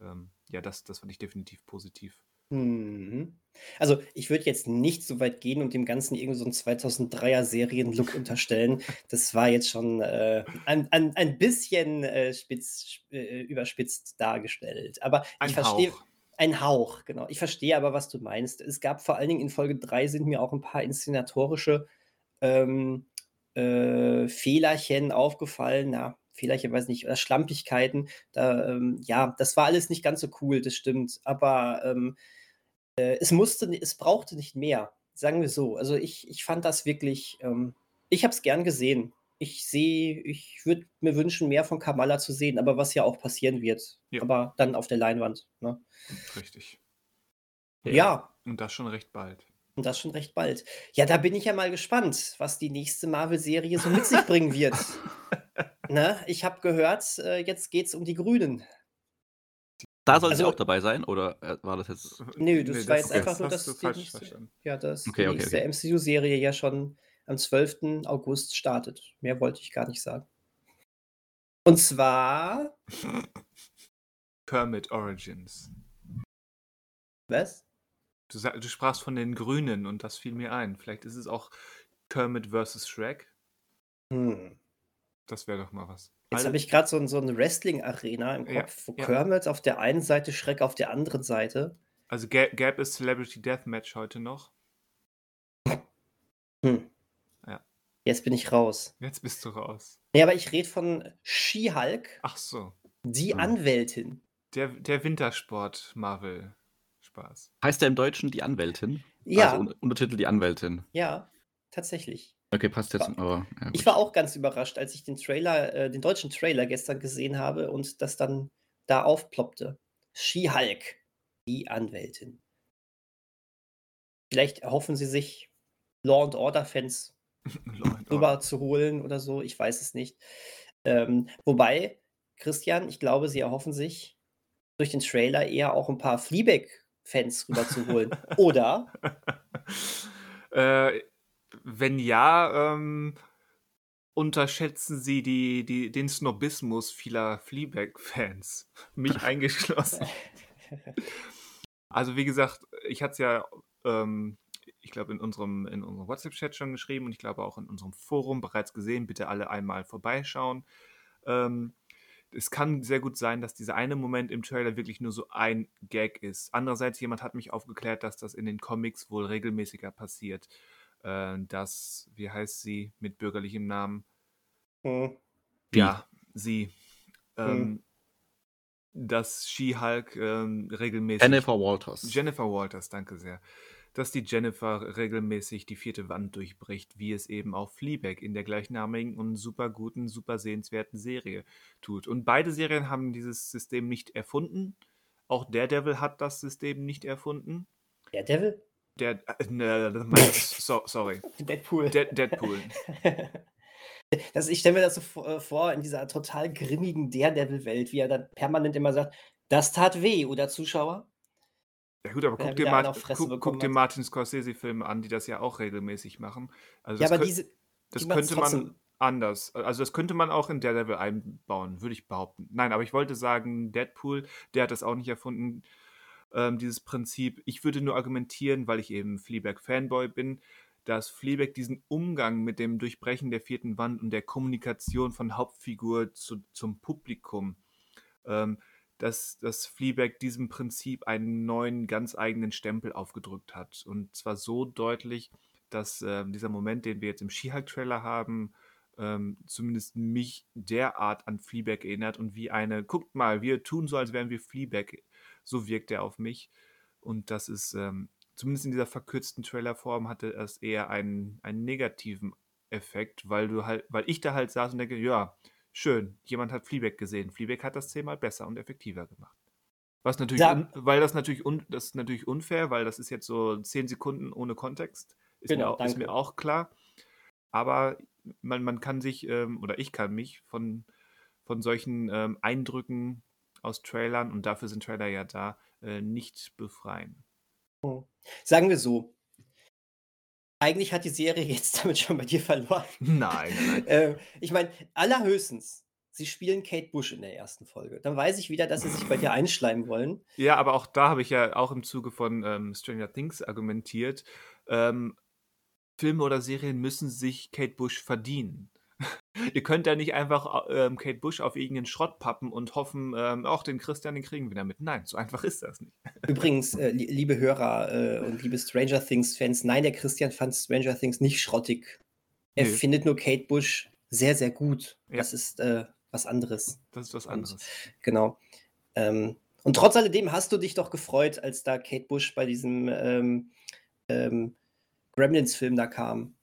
ähm, ja, das, das fand ich definitiv positiv. Mhm. Also, ich würde jetzt nicht so weit gehen und dem Ganzen irgend so 'n 2003er Serien-Look unterstellen. Das war jetzt schon, äh, ein ein ein bisschen, äh, spitz äh, überspitzt dargestellt. Aber ich Ein verstehe Hauch. ein Hauch, genau. Ich verstehe aber, was du meinst. Es gab vor allen Dingen in Folge 3 sind mir auch ein paar inszenatorische, ähm, äh, Fehlerchen aufgefallen. Na, Fehlerchen, weiß nicht, oder Schlampigkeiten. Da, ähm ja, das war alles nicht ganz so cool, das stimmt. Aber, ähm äh, es musste es brauchte nicht mehr, sagen wir so. Also, ich ich fand das wirklich ähm, ich habe es gern gesehen. Ich sehe ich würde mir wünschen, mehr von Kamala zu sehen, aber was ja auch passieren wird, Ja. aber dann auf der Leinwand, ne? Richtig. Ja, Und das schon recht bald. und das schon recht bald. Ja, da bin ich ja mal gespannt, was die nächste Marvel-Serie so mit sich bringen wird. Ne? Ich habe gehört, äh, jetzt geht's um die Grünen. Da soll sie Also auch dabei sein oder, äh, war das jetzt Nö, das war jetzt einfach nur, dass die nächste ja, dass Okay, die okay, nächste okay. MCU-Serie ja schon am 12. August startet. Mehr wollte ich gar nicht sagen. Und zwar Kermit Origins. was? Du, du sprachst von den Grünen und das fiel mir ein. Vielleicht ist es auch Kermit versus Shrek. Hm. Das wäre doch mal was. Jetzt habe ich gerade so 'n so 'ne Wrestling-Arena im Ja, Kopf, wo ja. Kermit auf der einen Seite, Shrek auf der anderen Seite. Also gä- gäbe es Celebrity Deathmatch heute noch? Hm. Ja. Jetzt bin ich raus. Jetzt bist du raus. Ne, aber ich rede von She-Hulk, Ach so. die Hm. Anwältin. Der, der Wintersport-Marvel-Spaß. heißt der im Deutschen die Anwältin? Ja, Also Un Untertitel die Anwältin. ja, tatsächlich. Okay, passt jetzt, aber ja Ich war auch ganz überrascht, als ich den Trailer äh, den deutschen Trailer gestern gesehen habe und das dann da aufploppte. She-Hulk, die Anwältin. Vielleicht erhoffen sie sich, Law and Order-Fans rüber zu holen oder so, ich weiß es nicht. Ähm, wobei, Christian, ich glaube, sie erhoffen sich, durch den Trailer eher auch ein paar Fleabag-Fans rüber zu holen. Oder? äh, wenn ja, ähm, unterschätzen Sie die, die, den Snobismus vieler Fleabag-Fans. Mich eingeschlossen. Also wie gesagt, ich hatte es ja, ähm, ich glaube, in unserem, in unserem WhatsApp-Chat schon geschrieben und ich glaube auch in unserem Forum bereits gesehen. Bitte alle einmal vorbeischauen. Ähm, es kann sehr gut sein, dass dieser eine Moment im Trailer wirklich nur so ein Gag ist. Andererseits, jemand hat mich aufgeklärt, dass das in den Comics wohl regelmäßiger passiert. Äh, dass, wie heißt sie mit bürgerlichem Namen? Hm. Ja, sie. hm. Ähm, dass She-Hulk ähm, regelmäßig. Jennifer Walters. Jennifer Walters, danke sehr. Dass die Jennifer regelmäßig die vierte Wand durchbricht, wie es eben auch Fleabag in der gleichnamigen und super guten, super sehenswerten Serie tut. Und beide Serien haben dieses System nicht erfunden. Auch Daredevil hat das System nicht erfunden. Der Devil? Der, äh, ne, mein- so, sorry. Deadpool. De Deadpool. Das, ich stelle mir das so vor, äh, vor in dieser total grimmigen Daredevil-Welt, wie er dann permanent immer sagt, das tat weh, oder Zuschauer? Ja gut, aber er guck dir, Fresse guck, guck dir. Martin Scorsese-Filme an, die das ja auch regelmäßig machen. Also Ja, das aber diese, Das die könnte man anders. Also das könnte man auch in Daredevil einbauen, würde ich behaupten. Nein, aber ich wollte sagen, Deadpool, der hat das auch nicht erfunden, ähm, dieses Prinzip. Ich würde nur argumentieren, weil ich eben Fleabag-Fanboy bin, dass Fleabag diesen Umgang mit dem Durchbrechen der vierten Wand und der Kommunikation von Hauptfigur zu, zum Publikum, ähm, dass, dass Fleabag diesem Prinzip einen neuen, ganz eigenen Stempel aufgedrückt hat. Und zwar so deutlich, dass ähm, dieser Moment, den wir jetzt im She-Hulk-Trailer haben, ähm, zumindest mich derart an Fleabag erinnert und wie eine, guckt mal, wir tun so, als wären wir Fleabag, so wirkt er auf mich. Und das ist, ähm, zumindest in dieser verkürzten Trailerform, hatte es eher einen, einen negativen Effekt, weil du halt, weil ich da halt saß und denke, ja, schön, jemand hat Fleabag gesehen. Fleabag hat das zehnmal besser und effektiver gemacht. Was natürlich, un, weil das natürlich, un, das ist natürlich unfair, weil das ist jetzt so zehn Sekunden ohne Kontext. Ist, Genau, mir, auch, ist mir auch klar. Aber man, man kann sich, ähm, oder ich kann mich von, von solchen ähm, Eindrücken aus Trailern, und dafür sind Trailer ja da, äh, nicht befreien. Hm. Sagen wir so, eigentlich hat die Serie jetzt damit schon bei dir verloren. Nein, nein. äh, ich meine, allerhöchstens, sie spielen Kate Bush in der ersten Folge. Dann weiß ich wieder, dass sie sich bei dir einschleimen wollen. Ja, aber auch da habe ich ja auch im Zuge von ähm, Stranger Things argumentiert. Ähm, Filme oder Serien müssen sich Kate Bush verdienen. Ihr könnt ja nicht einfach ähm, Kate Bush auf irgendeinen Schrott pappen und hoffen, ähm, auch den Christian, den kriegen wir damit. Nein, so einfach ist das nicht. Übrigens, äh, liebe Hörer äh, und liebe Stranger Things-Fans, nein, der Christian fand Stranger Things nicht schrottig. Er nee. findet nur Kate Bush sehr, sehr gut. Ja. Das ist äh, was anderes. Das ist was anderes. Und, genau. Ähm, und trotz alledem hast du dich doch gefreut, als da Kate Bush bei diesem ähm, ähm, Gremlins-Film da kam.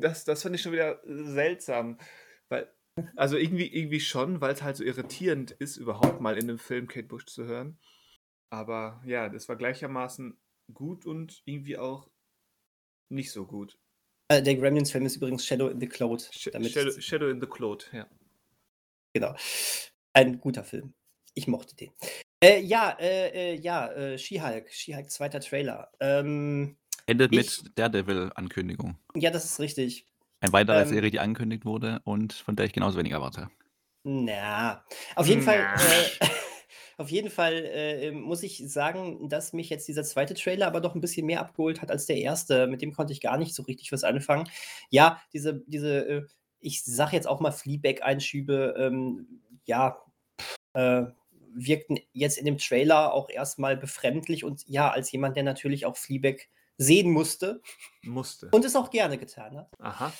Das, das fand ich schon wieder seltsam. Weil, also irgendwie, irgendwie schon, weil es halt so irritierend ist, überhaupt mal in einem Film Kate Bush zu hören. Aber ja, das war gleichermaßen gut und irgendwie auch nicht so gut. Äh, der Gremlins-Film ist übrigens Shadow in the Cloud. Sh Shadow, Shadow, in the Cloud, ja. Genau. Ein guter Film. Ich mochte den. Äh, ja, äh, äh ja, äh, She-Hulk. She-Hulk, zweiter Trailer. Ähm, Endet ich, mit Daredevil-Ankündigung. Ja, das ist richtig. Ein weiterer ähm, Serie, die angekündigt wurde und von der ich genauso wenig erwarte. Na, auf jeden na. Fall. Äh, auf jeden Fall äh, muss ich sagen, dass mich jetzt dieser zweite Trailer aber doch ein bisschen mehr abgeholt hat als der erste. Mit dem konnte ich gar nicht so richtig was anfangen. Ja, diese, diese, äh, ich sag jetzt auch mal Fleabag-Einschübe, ähm, ja, äh, wirkten jetzt in dem Trailer auch erstmal befremdlich und ja, als jemand, der natürlich auch Fleabag sehen musste. Musste. Und es auch gerne getan hat. Aha.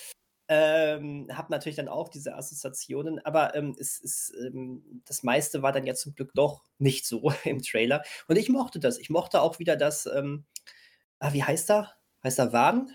Ähm, habe natürlich dann auch diese Assoziationen, aber ähm, es ist, ähm, das meiste war dann ja zum Glück doch nicht so im Trailer. Und ich mochte das. Ich mochte auch wieder das, ähm, ah, wie heißt er? Heißt er Wan?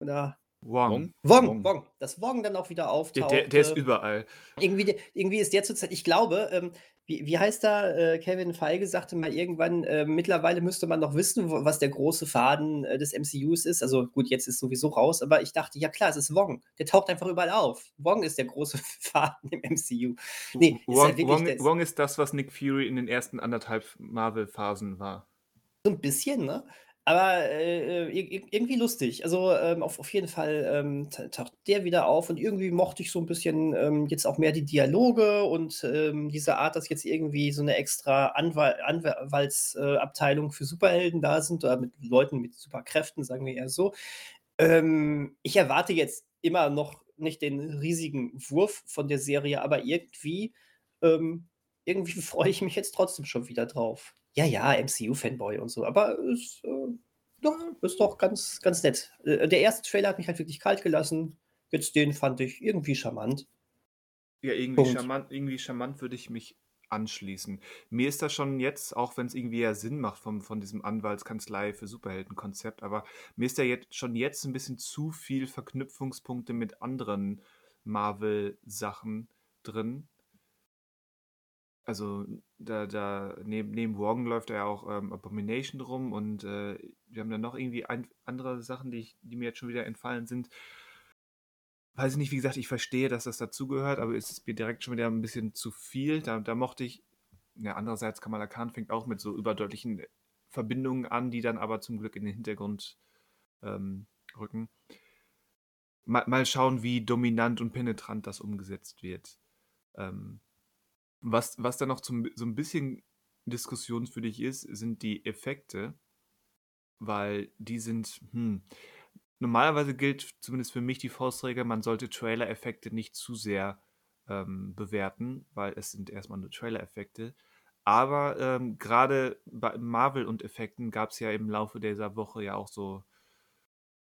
Oder Wong. Wong, Wong. Wong. Dass Wong dann auch wieder auftaucht. Der, der, ist überall. Irgendwie, irgendwie ist der zurzeit, ich glaube, ähm, wie, wie heißt da, äh, Kevin Feige sagte mal irgendwann, äh, mittlerweile müsste man noch wissen, wo, was der große Faden äh, des MCUs ist. Also gut, jetzt ist sowieso raus, aber ich dachte, ja klar, es ist Wong. Der taucht einfach überall auf. Wong ist der große Faden im MCU. Nee, Wong ist, halt Wong, Wong ist das, was Nick Fury in den ersten anderthalb Marvel-Phasen war. So ein bisschen, ne? Aber äh, irgendwie lustig. Also ähm, auf, auf jeden Fall ähm, taucht der wieder auf und irgendwie mochte ich so ein bisschen ähm, jetzt auch mehr die Dialoge und ähm, diese Art, dass jetzt irgendwie so eine extra Anwal Anwaltsabteilung für Superhelden da sind oder mit Leuten mit Superkräften, sagen wir eher so. Ähm, ich erwarte jetzt immer noch nicht den riesigen Wurf von der Serie, aber irgendwie, ähm, irgendwie freue ich mich jetzt trotzdem schon wieder drauf. Ja, ja, MCU-Fanboy und so, aber ist, äh, ja, ist doch ganz, ganz nett. Äh, der erste Trailer hat mich halt wirklich kalt gelassen. Jetzt den fand ich irgendwie charmant. Ja, irgendwie charmant, irgendwie charmant würde ich mich anschließen. Mir ist das schon jetzt, auch wenn es irgendwie ja Sinn macht vom, von diesem Anwaltskanzlei für Superhelden-Konzept, aber mir ist da jetzt schon jetzt ein bisschen zu viel Verknüpfungspunkte mit anderen Marvel-Sachen drin also da, da neben, neben Worgen läuft ja auch ähm, Abomination rum und äh, wir haben dann noch irgendwie ein, andere Sachen, die, ich, die mir jetzt schon wieder entfallen sind. Weiß ich nicht, wie gesagt, ich verstehe, dass das dazugehört, aber es ist mir direkt schon wieder ein bisschen zu viel. Da, da mochte ich, ja, andererseits Kamala Khan fängt auch mit so überdeutlichen Verbindungen an, die dann aber zum Glück in den Hintergrund ähm, rücken. Mal, mal schauen, wie dominant und penetrant das umgesetzt wird. Ähm, was, was dann noch zum, so ein bisschen diskussionswürdig ist, sind die Effekte, weil die sind, hm, normalerweise gilt zumindest für mich die Faustregel, man sollte Trailer-Effekte nicht zu sehr ähm, bewerten, weil es sind erstmal nur Trailer-Effekte. Aber ähm, gerade bei Marvel und Effekten gab es ja im Laufe dieser Woche ja auch so,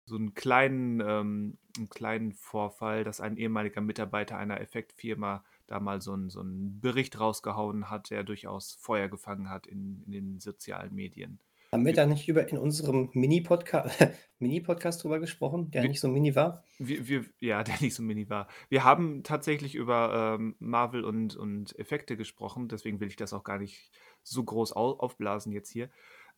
so einen kleinen, ähm, einen kleinen Vorfall, dass ein ehemaliger Mitarbeiter einer Effektfirma da mal so einen so Bericht rausgehauen hat, der durchaus Feuer gefangen hat in, in den sozialen Medien. Haben wir da nicht über in unserem Mini-Podcast Mini drüber gesprochen, der wir, nicht so mini war? Wir, wir, ja, der nicht so mini war. Wir haben tatsächlich über ähm, Marvel und, und Effekte gesprochen, deswegen will ich das auch gar nicht so groß aufblasen jetzt hier.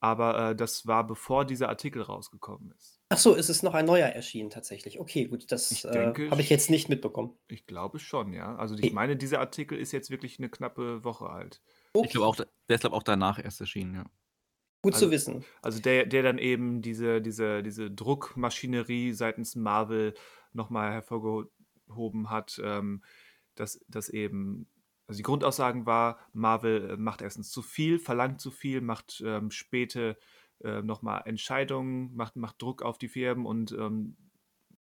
Aber äh, das war bevor dieser Artikel rausgekommen ist. Ach so, ist es noch ein neuer erschienen tatsächlich? Okay, gut, das äh, habe ich jetzt nicht mitbekommen. Ich glaube schon, ja. Also ich Okay. meine, dieser Artikel ist jetzt wirklich eine knappe Woche alt. Ich glaube auch, der ist glaube auch danach erst erschienen, ja. Gut Also, zu wissen. also der, der dann eben diese, diese, diese Druckmaschinerie seitens Marvel nochmal hervorgehoben hat, ähm, dass, dass eben, also die Grundaussagen war, Marvel äh, macht erstens zu viel, verlangt zu viel, macht ähm, späte äh, nochmal Entscheidungen, macht, macht Druck auf die Firmen und, ähm,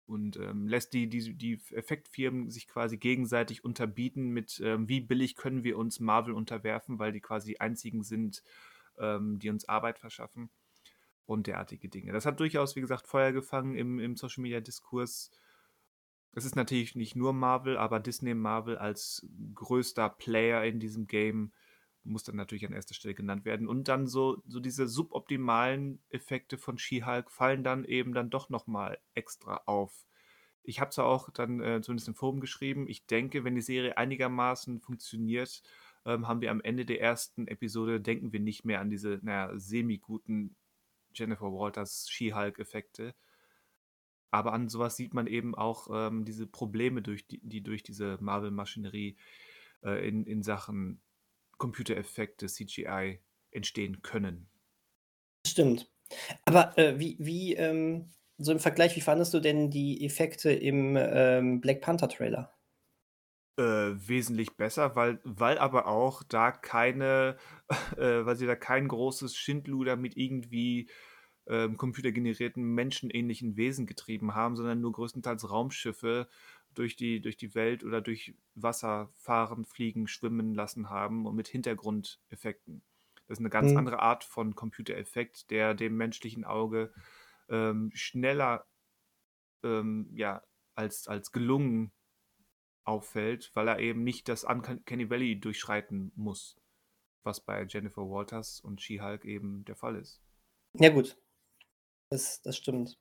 und ähm, lässt die, die, die Effektfirmen sich quasi gegenseitig unterbieten mit, ähm, wie billig können wir uns Marvel unterwerfen, weil die quasi die einzigen sind, ähm, die uns Arbeit verschaffen und derartige Dinge. Das hat durchaus, wie gesagt, Feuer gefangen im, im Social Media Diskurs. Es ist natürlich nicht nur Marvel, aber Disney Marvel als größter Player in diesem Game muss dann natürlich an erster Stelle genannt werden. Und dann so, so diese suboptimalen Effekte von She-Hulk fallen dann eben dann doch nochmal extra auf. Ich habe zwar auch dann äh, zumindest im Forum geschrieben, ich denke, wenn die Serie einigermaßen funktioniert, ähm, haben wir am Ende der ersten Episode, denken wir nicht mehr an diese, naja, semi-guten Jennifer Walters She-Hulk-Effekte. Aber an sowas sieht man eben auch ähm, diese Probleme, durch die, die durch diese Marvel-Maschinerie äh, in, in Sachen Computereffekte, CGI entstehen können. Stimmt. Aber äh, wie, wie ähm, so im Vergleich, wie fandest du denn die Effekte im ähm, Black Panther Trailer? Äh, wesentlich besser, weil, weil aber auch da keine, äh, weil sie da kein großes Schindluder mit irgendwie ähm, computergenerierten menschenähnlichen Wesen getrieben haben, sondern nur größtenteils Raumschiffe durch die, durch die Welt oder durch Wasser fahren, fliegen, schwimmen lassen haben und mit Hintergrundeffekten. Das ist eine ganz Hm. andere Art von Computereffekt, der dem menschlichen Auge ähm, schneller ähm, ja, als, als gelungen auffällt, weil er eben nicht das Uncanny Valley durchschreiten muss, was bei Jennifer Walters und She-Hulk eben der Fall ist. Ja, gut. Das, das stimmt.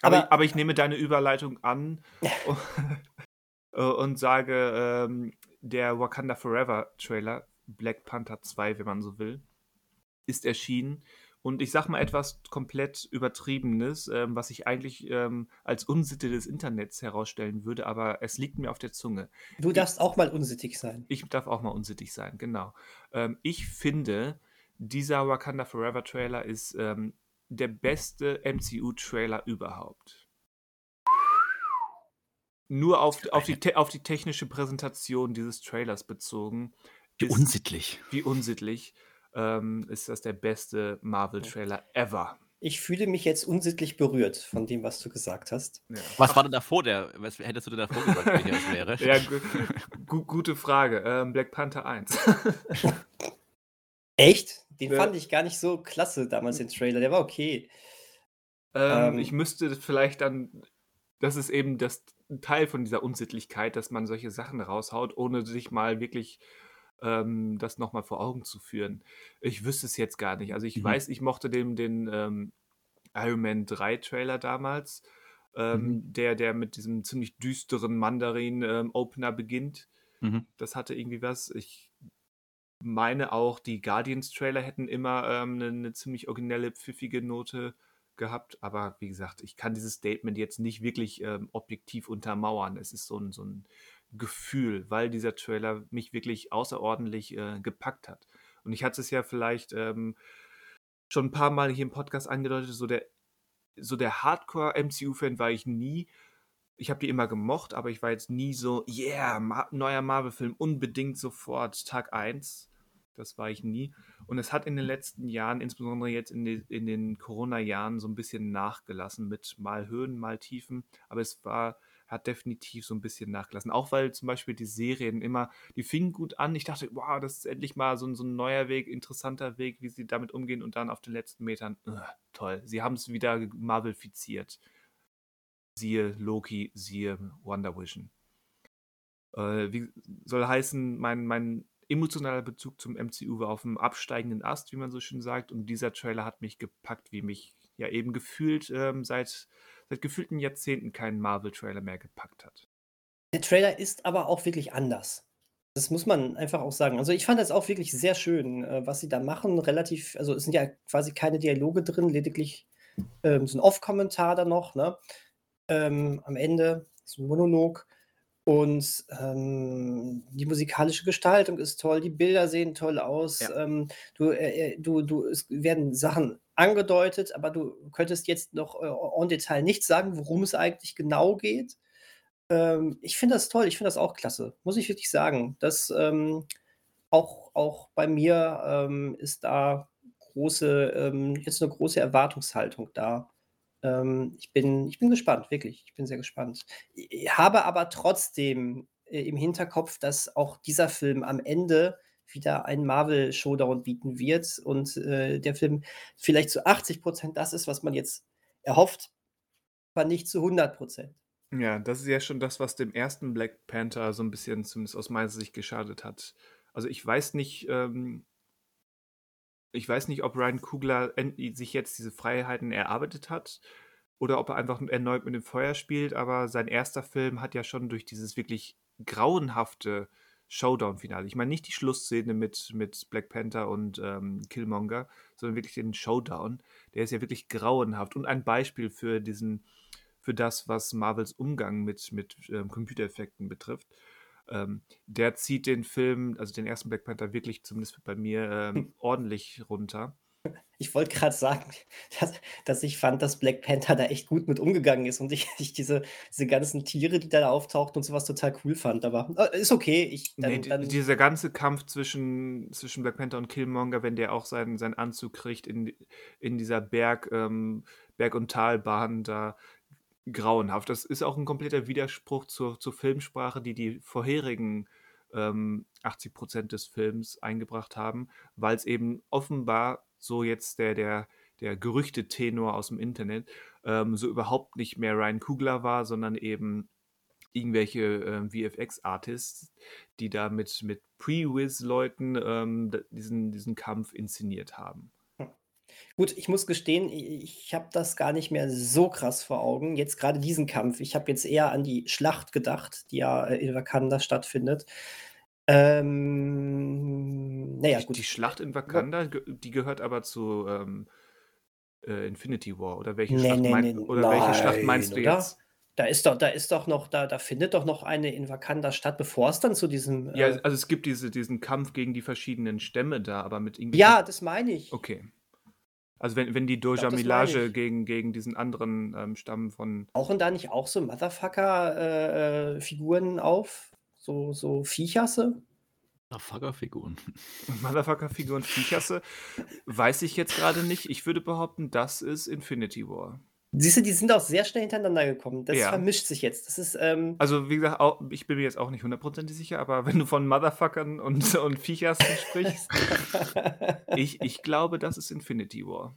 Aber, Aber, ich, aber ich nehme deine Überleitung an und, und sage, ähm, der Wakanda Forever Trailer, Black Panther 2, wenn man so will, ist erschienen. Und ich sag mal etwas komplett Übertriebenes, ähm, was ich eigentlich ähm, als Unsitte des Internets herausstellen würde, aber es liegt mir auf der Zunge. du Ich, darfst auch mal unsittig sein. ich darf auch mal unsittig sein, genau. Ähm, ich finde, dieser Wakanda Forever Trailer ist ähm, der beste MCU-Trailer überhaupt. Nur auf, auf, die, auf die technische Präsentation dieses Trailers bezogen, Wie ist, unsittlich. wie unsittlich, ähm, ist das der beste Marvel-Trailer ever. Ich fühle mich jetzt unsittlich berührt von dem, was du gesagt hast. Ja. Was war denn davor der, was hättest du denn davor gesagt, welcher es wäre? ja, gu gu gute Frage. Ähm, Black Panther 1. Echt? Den Ja. fand ich gar nicht so klasse damals, den Trailer. Der war okay. Ähm, ich Ähm, müsste vielleicht dann, das ist eben das Teil von dieser Unsittlichkeit, dass man solche Sachen raushaut, ohne sich mal wirklich ähm, das nochmal vor Augen zu führen. Ich wüsste es jetzt gar nicht. Also ich Mhm. weiß, ich mochte den, den ähm, Iron Man 3 Trailer damals, ähm, Mhm. der, der mit diesem ziemlich düsteren Mandarin-Opener beginnt. Mhm. Das hatte irgendwie was. Ich meine auch, die Guardians-Trailer hätten immer ähm, eine, eine ziemlich originelle, pfiffige Note gehabt. Aber wie gesagt, ich kann dieses Statement jetzt nicht wirklich ähm, objektiv untermauern. Es ist so ein, so ein Gefühl, weil dieser Trailer mich wirklich außerordentlich äh, gepackt hat. Und ich hatte es ja vielleicht ähm, schon ein paar Mal hier im Podcast angedeutet, so der, so der Hardcore-MCU-Fan war ich nie. Ich habe die immer gemocht, aber ich war jetzt nie so, yeah, Ma neuer Marvel-Film, unbedingt sofort, Tag 1. Das war ich nie. Und es hat in den letzten Jahren, insbesondere jetzt in, die, in den Corona-Jahren, so ein bisschen nachgelassen mit mal Höhen, mal Tiefen. Aber es war, hat definitiv so ein bisschen nachgelassen. Auch weil zum Beispiel die Serien immer, die fingen gut an. Ich dachte, wow, das ist endlich mal so ein, so ein neuer Weg, interessanter Weg, wie sie damit umgehen. Und dann auf den letzten Metern, uh, toll. Sie haben es wieder Marvelfiziert. Siehe Loki, siehe Wonder Vision. Äh, wie soll heißen, mein, mein emotionaler Bezug zum MCU war auf dem absteigenden Ast, wie man so schön sagt. Und dieser Trailer hat mich gepackt, wie mich ja eben gefühlt ähm, seit, seit gefühlten Jahrzehnten kein Marvel-Trailer mehr gepackt hat. Der Trailer ist aber auch wirklich anders. Das muss man einfach auch sagen. Also, ich fand das auch wirklich sehr schön, äh, was sie da machen. Relativ also, es sind ja quasi keine Dialoge drin, lediglich, ähm, so 'n Off-Kommentar dann noch, ne? Ähm, am Ende, so 'n Monolog. Und, ähm, die musikalische Gestaltung ist toll, die Bilder sehen toll aus. Ja. Ähm, du, äh, äh du du es werden Sachen angedeutet, aber du könntest jetzt noch, äh, en Detail nicht sagen, worum es eigentlich genau geht. Ähm, ich finde das toll, ich finde das auch klasse, muss ich wirklich sagen. Das, ähm auch auch bei mir, ähm, ist da große ähm, jetzt 'ne große Erwartungshaltung da. Ähm, ich bin ich bin gespannt, wirklich. Ich bin sehr gespannt. I habe aber trotzdem, äh, im Hinterkopf, dass auch dieser Film am Ende wieder einen Marvel-Showdown bieten wird und, äh, der Film vielleicht zu 80% das ist, was man jetzt erhofft, aber nicht zu 100% Ja, das ist ja schon das, was dem ersten Black Panther so 'n bisschen, zumindest aus meiner Sicht, geschadet hat. Also, ich weiß nicht, ähm ich weiß nicht, ob Ryan en sich jetzt diese Freiheiten erarbeitet hat oder ob er einfach erneut mit dem Feuer spielt, aber sein erster Film hat ja schon durch dieses wirklich grauenhafte Showdown-Finale ich meine nicht die Schlussszene mit mit Black Panther und, ähm, Killmonger, sondern wirklich den Showdown. Der ist ja wirklich grauenhaft und ein Beispiel für diesen für das, was Marvels Umgang mit mit, ähm, Computereffekten betrifft. Ähm, der zieht den Film, also den ersten Black Panther wirklich, zumindest bei mir, ähm, ordentlich runter. Ich wollte grad sagen, dass dass ich fand, dass Black Panther da echt gut mit umgegangen ist und ich ich diese diese ganzen Tiere, die da auftauchten und so was total cool fand, aber, äh, ist okay. Ich dann di dann dieser ganze Kampf zwischen zwischen Black Panther und Killmonger, wenn der auch seinen seinen Anzug kriegt in in dieser Berg ähm, Berg und Talbahn da, grauenhaft. Das ist auch 'n kompletter Widerspruch zur zur Filmsprache, die die vorherigen, ähm, 80% des Films eingebracht haben, weil's eben offenbar, so jetzt der der der Gerüchtetenor aus'm Internet, ähm, so überhaupt nicht mehr Ryan Coogler war, sondern eben irgendwelche, ähm, VFX-Artists, die da mit mit Pre-Wiz-Leuten, ähm, diesen diesen Kampf inszeniert haben. Gut, ich muss gestehen, ich habe das gar nicht mehr so krass vor Augen, jetzt grade diesen Kampf. Ich habe jetzt eher an die Schlacht gedacht, die ja, äh, in Wakanda stattfindet. Ähm, na ja, Die gut. die Schlacht in Wakanda, die gehört aber zu, ähm, äh, Infinity War oder welche Ne, Schlacht ne, mein ne, oder welche Schlacht nein, meinst du oder? jetzt? Da ist doch da ist doch noch da da findet doch noch eine in Wakanda statt, bevor es dann zu diesem, Ja, äh also, es gibt diese diesen Kampf gegen die verschiedenen Stämme da, aber mit irgendwelchen Ja, das meine ich. Okay. Also, wenn wenn die Doja ich. gegen gegen diesen anderen, ähm, Stamm von Tauchen da nicht auch so Motherfucker äh, äh, Figuren auf? So so Viecherse? Motherfucker-Figuren. Motherfucker-Figuren, Viecherse? Weiß ich jetzt grade nicht. Ich würde behaupten, das ist Infinity War. Siehst du, die sind auch sehr schnell hintereinander gekommen. Das Ja. vermischt sich jetzt. Das ist, ähm Also, wie gesagt, au ich bin mir jetzt auch nicht hundertprozentig sicher, aber wenn du von Motherfuckern und und Viechersen sprichst, ich ich glaube, das ist Infinity War.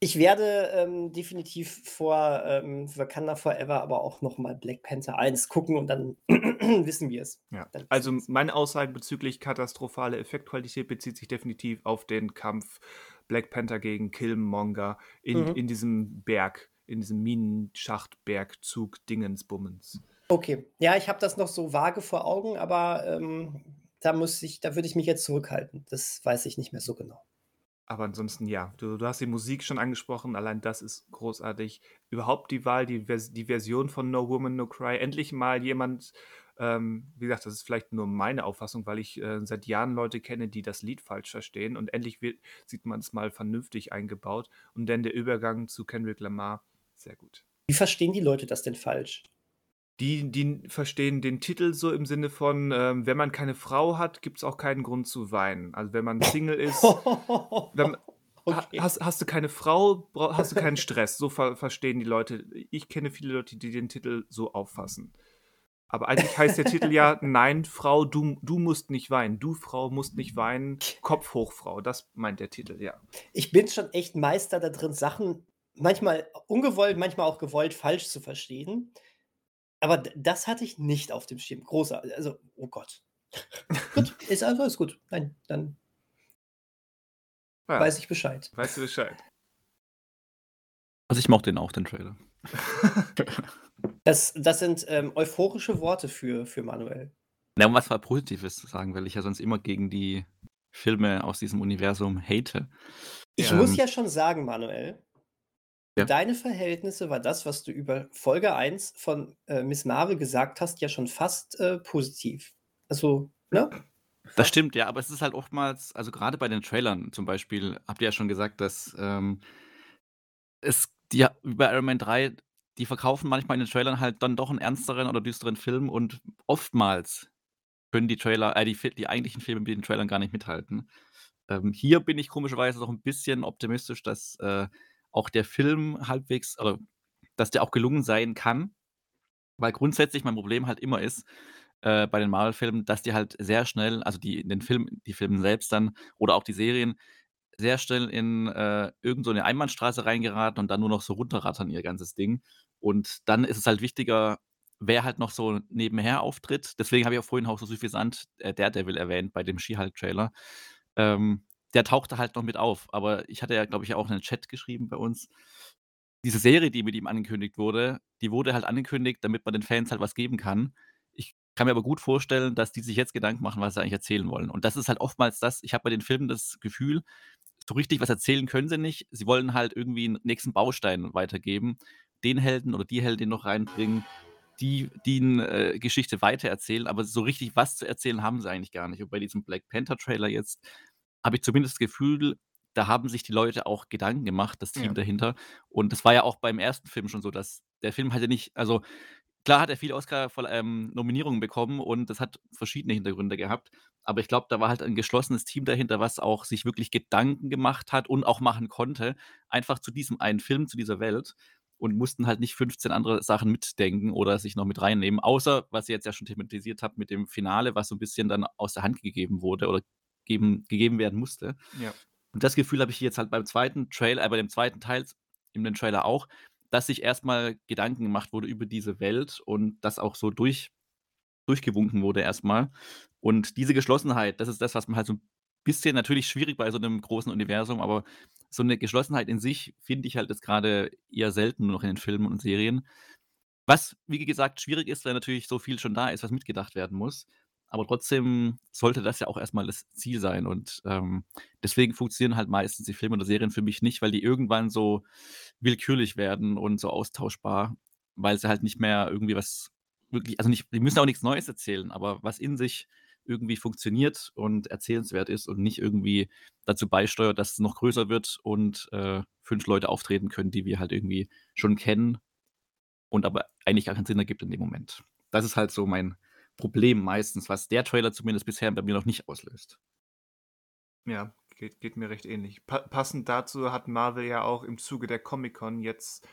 Ich werde, ähm, definitiv vor, ähm, Wakanda Forever aber auch noch mal Black Panther 1 gucken und dann wissen wir es. Ja. Also, meine Aussage bezüglich katastrophale Effektqualität bezieht sich definitiv auf den Kampf Black Panther gegen Killmonger in Mhm. in diesem Berg, in diesem Minenschacht-Bergzug Dingensbummens. Okay. Ja, ich habe das noch so vage vor Augen, aber, ähm, da muss ich da würde ich mich jetzt zurückhalten. Das weiß ich nicht mehr so genau. Aber ansonsten ja, du du hast die Musik schon angesprochen, allein das ist großartig. Überhaupt die Wahl, die Vers die Version von No Woman No Cry, endlich mal jemand ähm, wie gesagt, das ist vielleicht nur meine Auffassung, weil ich, äh, seit Jahren Leute kenne, die das Lied falsch verstehen und endlich wird sieht man's mal vernünftig eingebaut und dann der Übergang zu Kendrick Lamar, sehr gut. Wie verstehen die Leute das denn falsch? Die die verstehen den Titel so im Sinne von, ähm, wenn man keine Frau hat, gibt's auch keinen Grund zu weinen. Also, wenn man Single ist wenn Okay. hast hast du keine Frau, hast du keinen Stress. So ver verstehen die Leute. Ich kenne viele Leute, die den Titel so auffassen. Aber eigentlich heißt der Titel ja: „Nein, Frau, du du musst nicht weinen. Du, Frau, musst nicht weinen. Kopf hoch, Frau.“ Das meint der Titel, ja. Ich bin schon echt Meister da drin, Sachen manchmal ungewollt, manchmal auch gewollt falsch zu verstehen. Aber das hatte ich nicht auf dem Schirm. Großar also, oh Gott. Gut, ist also alles gut. Nein, dann Ja. weiß ich Bescheid. Weißt du Bescheid. Also, ich mochte den auch, den Trailer. Das das sind, ähm, euphorische Worte für für Manuel. Na, um was mal Positives zu sagen, weil ich ja sonst immer gegen die Filme aus diesem Universum hate. Ich Ähm muss ja schon sagen, Manuel Ja. deine Verhältnisse war das, was du über Folge 1 von, äh, Miss Marvel gesagt hast, ja schon fast, äh, positiv. Also, ne? Das stimmt, ja, aber es ist halt oftmals also, grade bei den Trailern zum Beispiel habt ihr ja schon gesagt, dass, ähm es die bei Iron Man 3, die verkaufen manchmal in den Trailern halt dann doch 'n ernsteren oder düsteren Film und oftmals können die Trailer äh, die die eigentlichen Filme mit den Trailern gar nicht mithalten. Ähm, hier bin ich komischerweise noch 'n bisschen optimistisch, dass, äh, auch der Film halbwegs oder dass der auch gelungen sein kann, weil grundsätzlich mein Problem halt immer ist, äh, bei den Marvel-Filmen, dass die halt sehr schnell also, die den Film die Filme selbst dann oder auch die Serien sehr schnell in, äh, irgend so 'ne Einbahnstraße reingeraten und dann nur noch so runterrattern ihr ganzes Ding. Und dann ist es halt wichtiger, wer halt noch so nebenher auftritt. Deswegen habe ich auch vorhin auch so suffisant, äh, Daredevil erwähnt bei dem She-Hulk-Trailer. Ähm, der tauchte halt noch mit auf, aber ich hatte ja, glaube ich, auch in den Chat geschrieben bei uns. Diese Serie, die mit ihm angekündigt wurde, die wurde halt angekündigt, damit man den Fans halt was geben kann. Ich kann mir aber gut vorstellen, dass die sich jetzt Gedanken machen, was sie eigentlich erzählen wollen. Und das ist halt oftmals das ich habe bei den Filmen das Gefühl, so richtig was erzählen können sie nicht. Sie wollen halt irgendwie 'n nächsten Baustein weitergeben, den Helden oder die Heldin noch reinbringen, die die 'n äh, Geschichte weitererzählen, aber so richtig was zu erzählen haben sie eigentlich gar nicht. Und bei diesem Black Panther-Trailer jetzt habe ich zumindest das Gefühl, da haben sich die Leute auch Gedanken gemacht, das Team Ja. dahinter. Und das war ja auch beim ersten Film schon so, dass der Film hatte nicht also, klar hat er viele Oscar voll ähm, bekommen und das hat verschiedene Hintergründe gehabt. Aber ich glaube, da war halt ein geschlossenes Team dahinter, was auch sich wirklich Gedanken gemacht hat und auch machen konnte, einfach zu diesem einen Film, zu dieser Welt und mussten halt nicht 15 andere Sachen mitdenken oder sich noch mit reinnehmen, außer, was ihr jetzt ja schon thematisiert habt mit dem Finale, was so 'n bisschen dann aus der Hand gegeben wurde oder geben gegeben werden musste. Ja. Und das Gefühl habe ich jetzt halt beim zweiten Trail äh, bei dem zweiten Teil in dem Trailer auch, dass sich erst mal Gedanken gemacht wurde über diese Welt und das auch so durch durchgewunken wurde erst mal. Und diese Geschlossenheit, das ist das, was man halt so 'n bisschen natürlich schwierig bei so 'nem großen Universum, aber so 'ne Geschlossenheit in sich finde ich halt jetzt grade eher selten nur noch in den Filmen und Serien. Was, wie gesagt, schwierig ist, weil natürlich so viel schon da ist, was mitgedacht werden muss. Aber trotzdem sollte das ja auch erst mal das Ziel sein. Und, ähm, deswegen funktionieren halt meistens die Filme oder Serien für mich nicht, weil die irgendwann so willkürlich werden und so austauschbar, weil sie halt nicht mehr irgendwie was wirklich also, nicht die müssen auch nix Neues erzählen, aber was in sich irgendwie funktioniert und erzählenswert ist und nicht irgendwie dazu beisteuert, dass es noch größer wird und, äh, 5 Leute auftreten können, die wir halt irgendwie schon kennen und aber eigentlich gar keinen Sinn ergibt in dem Moment. Das ist halt so mein Problem meistens, was der Trailer zumindest bisher bei mir noch nicht auslöst. Ja, geht geht mir recht ähnlich. Pa passend dazu hat Marvel ja auch im Zuge der Comic-Con jetzt,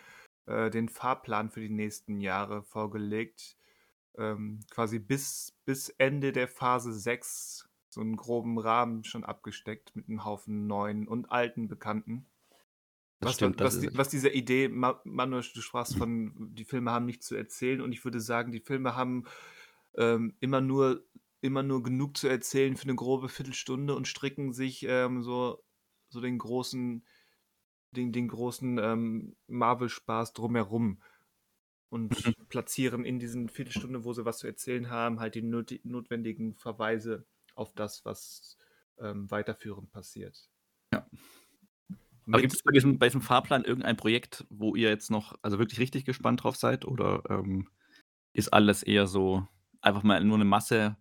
äh, den Fahrplan für die nächsten Jahre vorgelegt. Ähm, quasi bis bis Ende der Phase 6 so 'n groben Rahmen schon abgesteckt mit 'nem Haufen neuen und alten Bekannten. Das Was stimmt, was echt was diese Idee Ma Manuel, du sprachst von, die Filme haben nichts zu erzählen und ich würde sagen, die Filme haben, ähm, immer nur immer nur genug zu erzählen für 'ne grobe Viertelstunde und stricken sich, ähm, so so den großen den den großen, ähm, Marvel-Spaß drumherum und Mhm. platzieren in diesen Viertelstunde, wo sie was zu erzählen haben, halt die notwendigen Verweise auf das, was, ähm, weiterführend passiert. Ja. Aber Mit gibt's bei diesem bei diesem Fahrplan irgendein Projekt, wo ihr jetzt noch also, wirklich richtig gespannt drauf seid oder, ähm, ist alles eher so einfach mal nur 'ne Masse,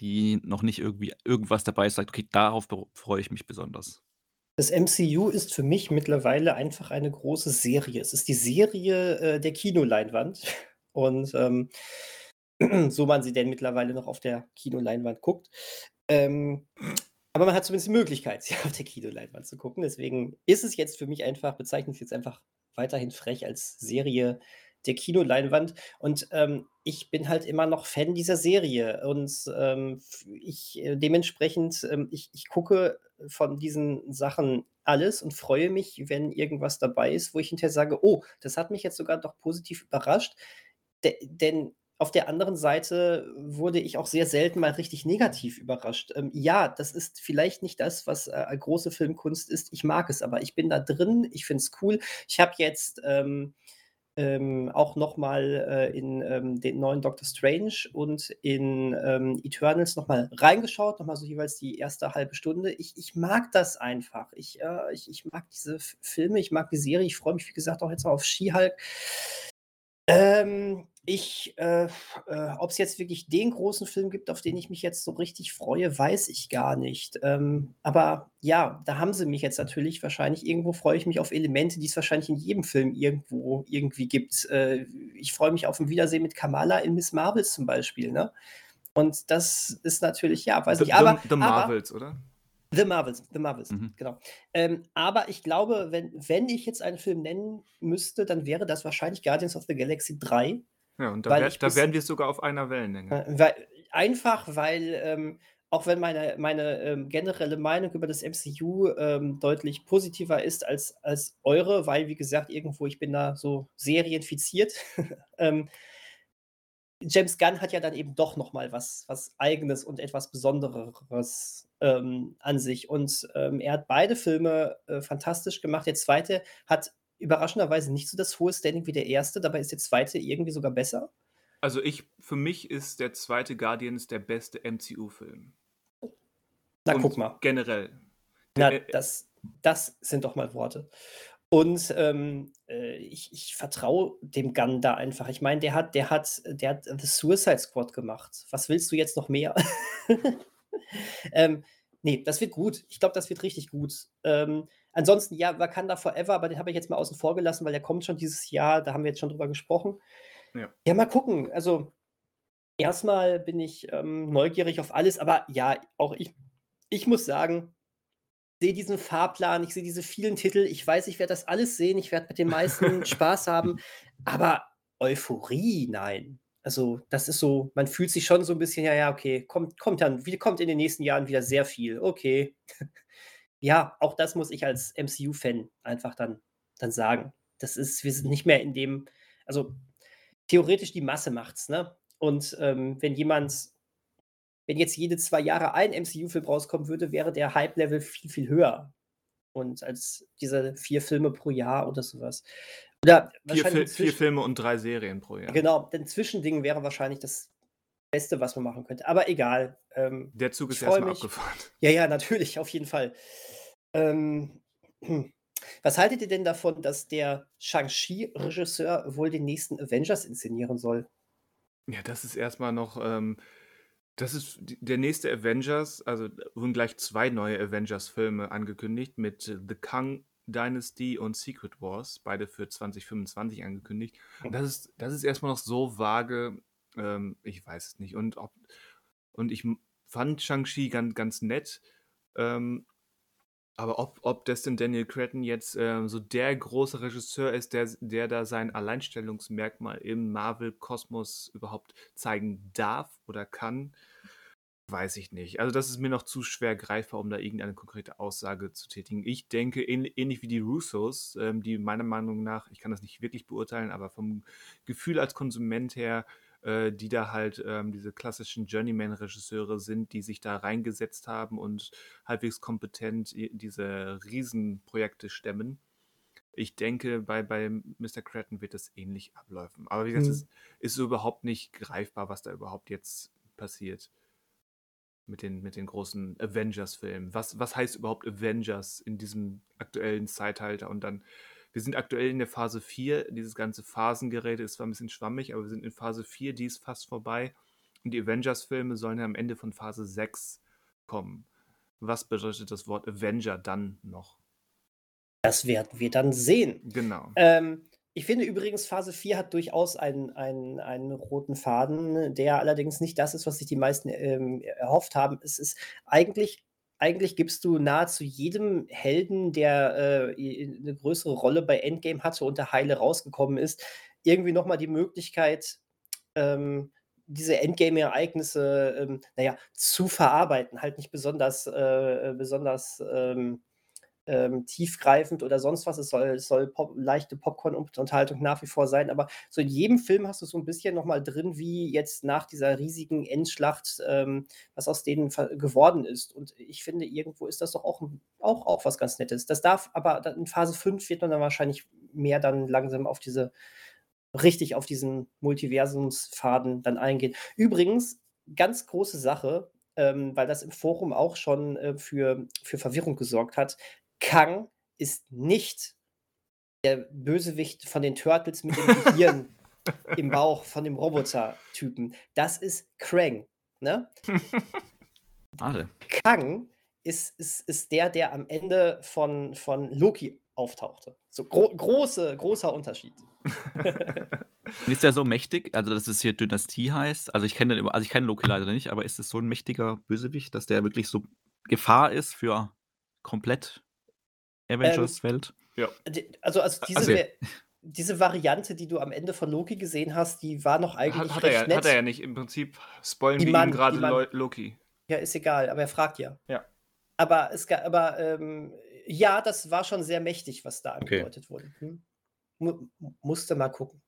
die noch nicht irgendwie irgendwas dabei sagt: „Okay, darauf freue ich mich besonders?“ Das MCU ist für mich mittlerweile einfach eine große Serie. Es ist die Serie, äh, der Kinoleinwand und, ähm, so man sie denn mittlerweile noch auf der Kinoleinwand guckt. Ähm, aber man hat zumindest die Möglichkeit, sie auf der Kinoleinwand zu gucken. Deswegen ist es jetzt für mich einfach bezeichne ich's jetzt einfach weiterhin frech als Serie der Kinoleinwand. Und, ähm, ich bin halt immer noch Fan dieser Serie und, ähm, ich äh, dementsprechend, ähm, ich ich gucke von diesen Sachen alles und freue mich, wenn irgendwas dabei ist, wo ich hinterher sage: „Oh, das hat mich jetzt sogar doch positiv überrascht.“ De denn auf der anderen Seite wurde ich auch sehr selten mal richtig negativ überrascht. Ähm, ja, das ist vielleicht nicht das, was, äh, große Filmkunst ist. Ich mag es, aber ich bin da drin, ich finde es cool. Ich habe jetzt, ähm, ähm, auch nochmal äh, in ähm, den neuen Doctor Strange und in ähm, Eternals nochmal reingeschaut, nochmal so jeweils die erste halbe Stunde. Ich, ich mag das einfach. Ich, äh, ich, ich mag diese Filme, ich mag die Serie. Ich freue mich, wie gesagt, auch jetzt auf She-Hulk. Ähm, ich, äh, äh, ob es jetzt wirklich den großen Film gibt, auf den ich mich jetzt so richtig freue, weiß ich gar nicht. Ähm, aber ja, da haben sie mich jetzt natürlich wahrscheinlich. Irgendwo freue ich mich auf Elemente, die es wahrscheinlich in jedem Film irgendwo irgendwie gibt. Äh, ich freue mich auf ein Wiedersehen mit Kamala in Miss Marvels zum Beispiel, ne? Und das ist natürlich, ja, weiß The, nicht, aber, The, The Marvels, aber, oder? The Marvels, The Marvels, Mhm. genau. Ähm, aber ich glaube, wenn, wenn ich jetzt einen Film nennen müsste, dann wäre das wahrscheinlich Guardians of the Galaxy 3. Ja, und da, wär, da wären wir sogar auf einer Wellenlänge. äh, weil, einfach weil, ähm, auch wenn meine, meine ähm, generelle Meinung über das MCU ähm, deutlich positiver ist als, als eure, weil, wie gesagt, irgendwo, ich bin da so serienfiziert. James Gunn hat ja dann eben doch noch mal was, was Eigenes und etwas Besonderes ähm, an sich. Und ähm, er hat beide Filme äh, fantastisch gemacht. Der zweite hat überraschenderweise nicht so das hohe Standing wie der erste, dabei ist der zweite irgendwie sogar besser. Also ich, für mich ist der zweite Guardians der beste MCU-Film. Na, Und guck mal. generell. Na, Äh, das, das sind doch mal Worte. Und ähm, äh, ich, ich vertraue dem Gunn da einfach. Ich meine, der hat, der hat, der hat The Suicide Squad gemacht. Was willst du jetzt noch mehr? ähm, nee, das wird gut. Ich glaube, das wird richtig gut. Ähm, ansonsten, ja, Wakanda Forever, aber den habe ich jetzt mal außen vor gelassen, weil der kommt schon dieses Jahr. Da haben wir jetzt schon drüber gesprochen. Ja. Ja, mal gucken. Also, erstmal bin ich ähm, neugierig auf alles, aber ja, auch ich, ich muss sagen, sehe diesen Fahrplan, ich sehe diese vielen Titel, ich weiß, ich werde das alles sehen, ich werde mit den meisten Spaß haben, aber Euphorie, nein. Also, das ist so, man fühlt sich schon so ein bisschen, ja, ja, okay, kommt, kommt dann, wie, kommt in den nächsten Jahren wieder sehr viel, okay. ja, auch das muss ich als MCU-Fan einfach dann, dann sagen. Das ist, wir sind nicht mehr in dem, also theoretisch die Masse macht's, ne? Und ähm, wenn jemand wenn jetzt jede zwei Jahre ein MCU-Film rauskommen würde, wäre der Hype-Level viel, viel höher. Und als diese vier Filme pro Jahr oder sowas. Oder vier, Fil vier Filme und drei Serien pro Jahr. genau, ein Zwischending wäre wahrscheinlich das Beste, was man machen könnte. Aber egal. Ähm, Der Zug ist erstmal mich. abgefahren. Ja, ja, natürlich, auf jeden Fall. Ähm, hm. was haltet ihr denn davon, dass der Shang-Chi-Regisseur wohl den nächsten Avengers inszenieren soll? Ja, das ist erstmal noch, ähm, das ist der nächste Avengers, also wurden gleich zwei neue Avengers-Filme angekündigt mit The Kang Dynasty und Secret Wars, beide für 2025 angekündigt. Das ist, das ist erstmal noch so vage, ähm, ich weiß es nicht. Und, ob, und ich fand Shang-Chi ganz, ganz nett. Ähm, aber ob, ob Destin Daniel Cretton jetzt ähm, so der große Regisseur ist, der, der da sein Alleinstellungsmerkmal im Marvel-Kosmos überhaupt zeigen darf oder kann, weiß ich nicht. Also das ist mir noch zu schwer greifbar, um da irgendeine konkrete Aussage zu tätigen. Ich denke, ähn- ähnlich wie die Russos, ähm, die meiner Meinung nach, ich kann das nicht wirklich beurteilen, aber vom Gefühl als Konsument her, äh, die da halt ähm, diese klassischen Journeyman-Regisseure sind, die sich da reingesetzt haben und halbwegs kompetent diese Riesenprojekte stemmen. Ich denke, bei, bei Mr. Cretton wird es ähnlich abläufen. Aber wie gesagt, es Hm. ist, ist so überhaupt nicht greifbar, was da überhaupt jetzt passiert mit den, mit den großen Avengers-Filmen. Was, was heißt überhaupt Avengers in diesem aktuellen Zeitalter? Und dann, wir sind aktuell in der Phase 4. Dieses ganze Phasengerät ist zwar ein bisschen schwammig, aber wir sind in Phase 4, die ist fast vorbei. Und die Avengers-Filme sollen ja am Ende von Phase 6 kommen. Was bedeutet das Wort Avenger dann noch? Das werden wir dann sehen. Genau. Ähm, ich finde übrigens, Phase 4 hat durchaus einen, einen, einen roten Faden, der allerdings nicht das ist, was sich die meisten ähm, erhofft haben. Es ist eigentlich, eigentlich gibst du nahezu jedem Helden, der äh, eine größere Rolle bei Endgame hatte und der Heile rausgekommen ist, irgendwie nochmal die Möglichkeit, ähm, diese Endgame-Ereignisse, ähm, naja, zu verarbeiten. Halt nicht besonders, äh, besonders ähm, ähm, tiefgreifend oder sonst was. Es soll, es soll Pop, leichte Popcorn-Unterhaltung nach wie vor sein, aber so in jedem Film hast du so ein bisschen nochmal drin, wie jetzt nach dieser riesigen Endschlacht, ähm, was aus denen geworden ist. Und ich finde, irgendwo ist das doch auch, auch, auch was ganz Nettes. Das darf, aber in Phase 5 wird man dann wahrscheinlich mehr dann langsam auf diese richtig auf diesen Multiversumsfaden dann eingehen. Übrigens, ganz große Sache, ähm, weil das im Forum auch schon äh, für, für Verwirrung gesorgt hat. Kang ist nicht der Bösewicht von den Turtles mit dem Gehirn im Bauch von dem Roboter-Typen. Das ist Krang. Ne? Schade. Kang ist, ist, ist der, der am Ende von, von Loki auftauchte. So gro große, großer Unterschied. ist der so mächtig, also dass es hier Dynastie heißt? Also ich kenne den, also ich kenne Loki leider nicht, aber ist es so ein mächtiger Bösewicht, dass der wirklich so Gefahr ist für komplett Avengers-Welt? Ja. Also, also diese, Also- diese Variante, die du am Ende von Loki gesehen hast, die war noch eigentlich Hat, hat, er ja, nett. hat er ja nicht. Im Prinzip spoilen Die wir Mann- ihm gerade Loki. Ja, ist egal, aber er fragt ja. Ja. Aber es ga- aber ähm, ja, das war schon sehr mächtig, was da Okay. angedeutet wurde. Hm? Mu musste mal gucken.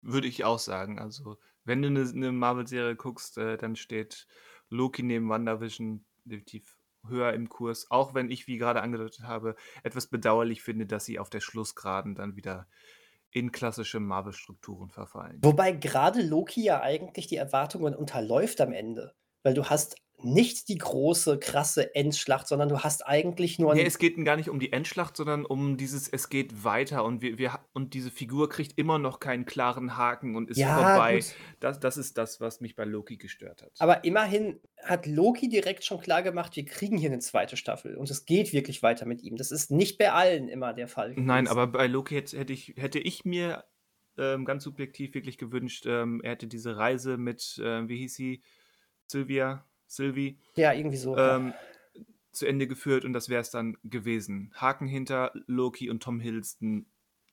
Würde ich auch sagen. Also, wenn du eine ne, Marvel-Serie guckst, äh, dann steht Loki neben WandaVision definitiv höher im Kurs. Auch wenn ich, wie gerade angedeutet habe, etwas bedauerlich finde, dass sie auf der Schlussgeraden dann wieder in klassische Marvel-Strukturen verfallen. Wobei gerade Loki ja eigentlich die Erwartungen unterläuft am Ende. Weil du hast nicht die große, krasse Endschlacht, sondern du hast eigentlich nur Nee, es geht gar nicht um die Endschlacht, sondern um dieses, es geht weiter und wir, wir und diese Figur kriegt immer noch keinen klaren Haken und ist Ja, vorbei. gut. Das, das ist das, was mich bei Loki gestört hat. Aber immerhin hat Loki direkt schon klar gemacht, wir kriegen hier eine zweite Staffel und es geht wirklich weiter mit ihm. Das ist nicht bei allen immer der Fall. Nein, gewesen. aber bei Loki hätte, hätte, ich, hätte ich mir ähm, ganz subjektiv wirklich gewünscht, ähm, er hätte diese Reise mit, ähm, wie hieß sie, Sylvia, Sylvie, Ja, irgendwie so. ja. ähm, zu Ende geführt und das wäre es dann gewesen. Haken hinter Loki und Tom Hiddleston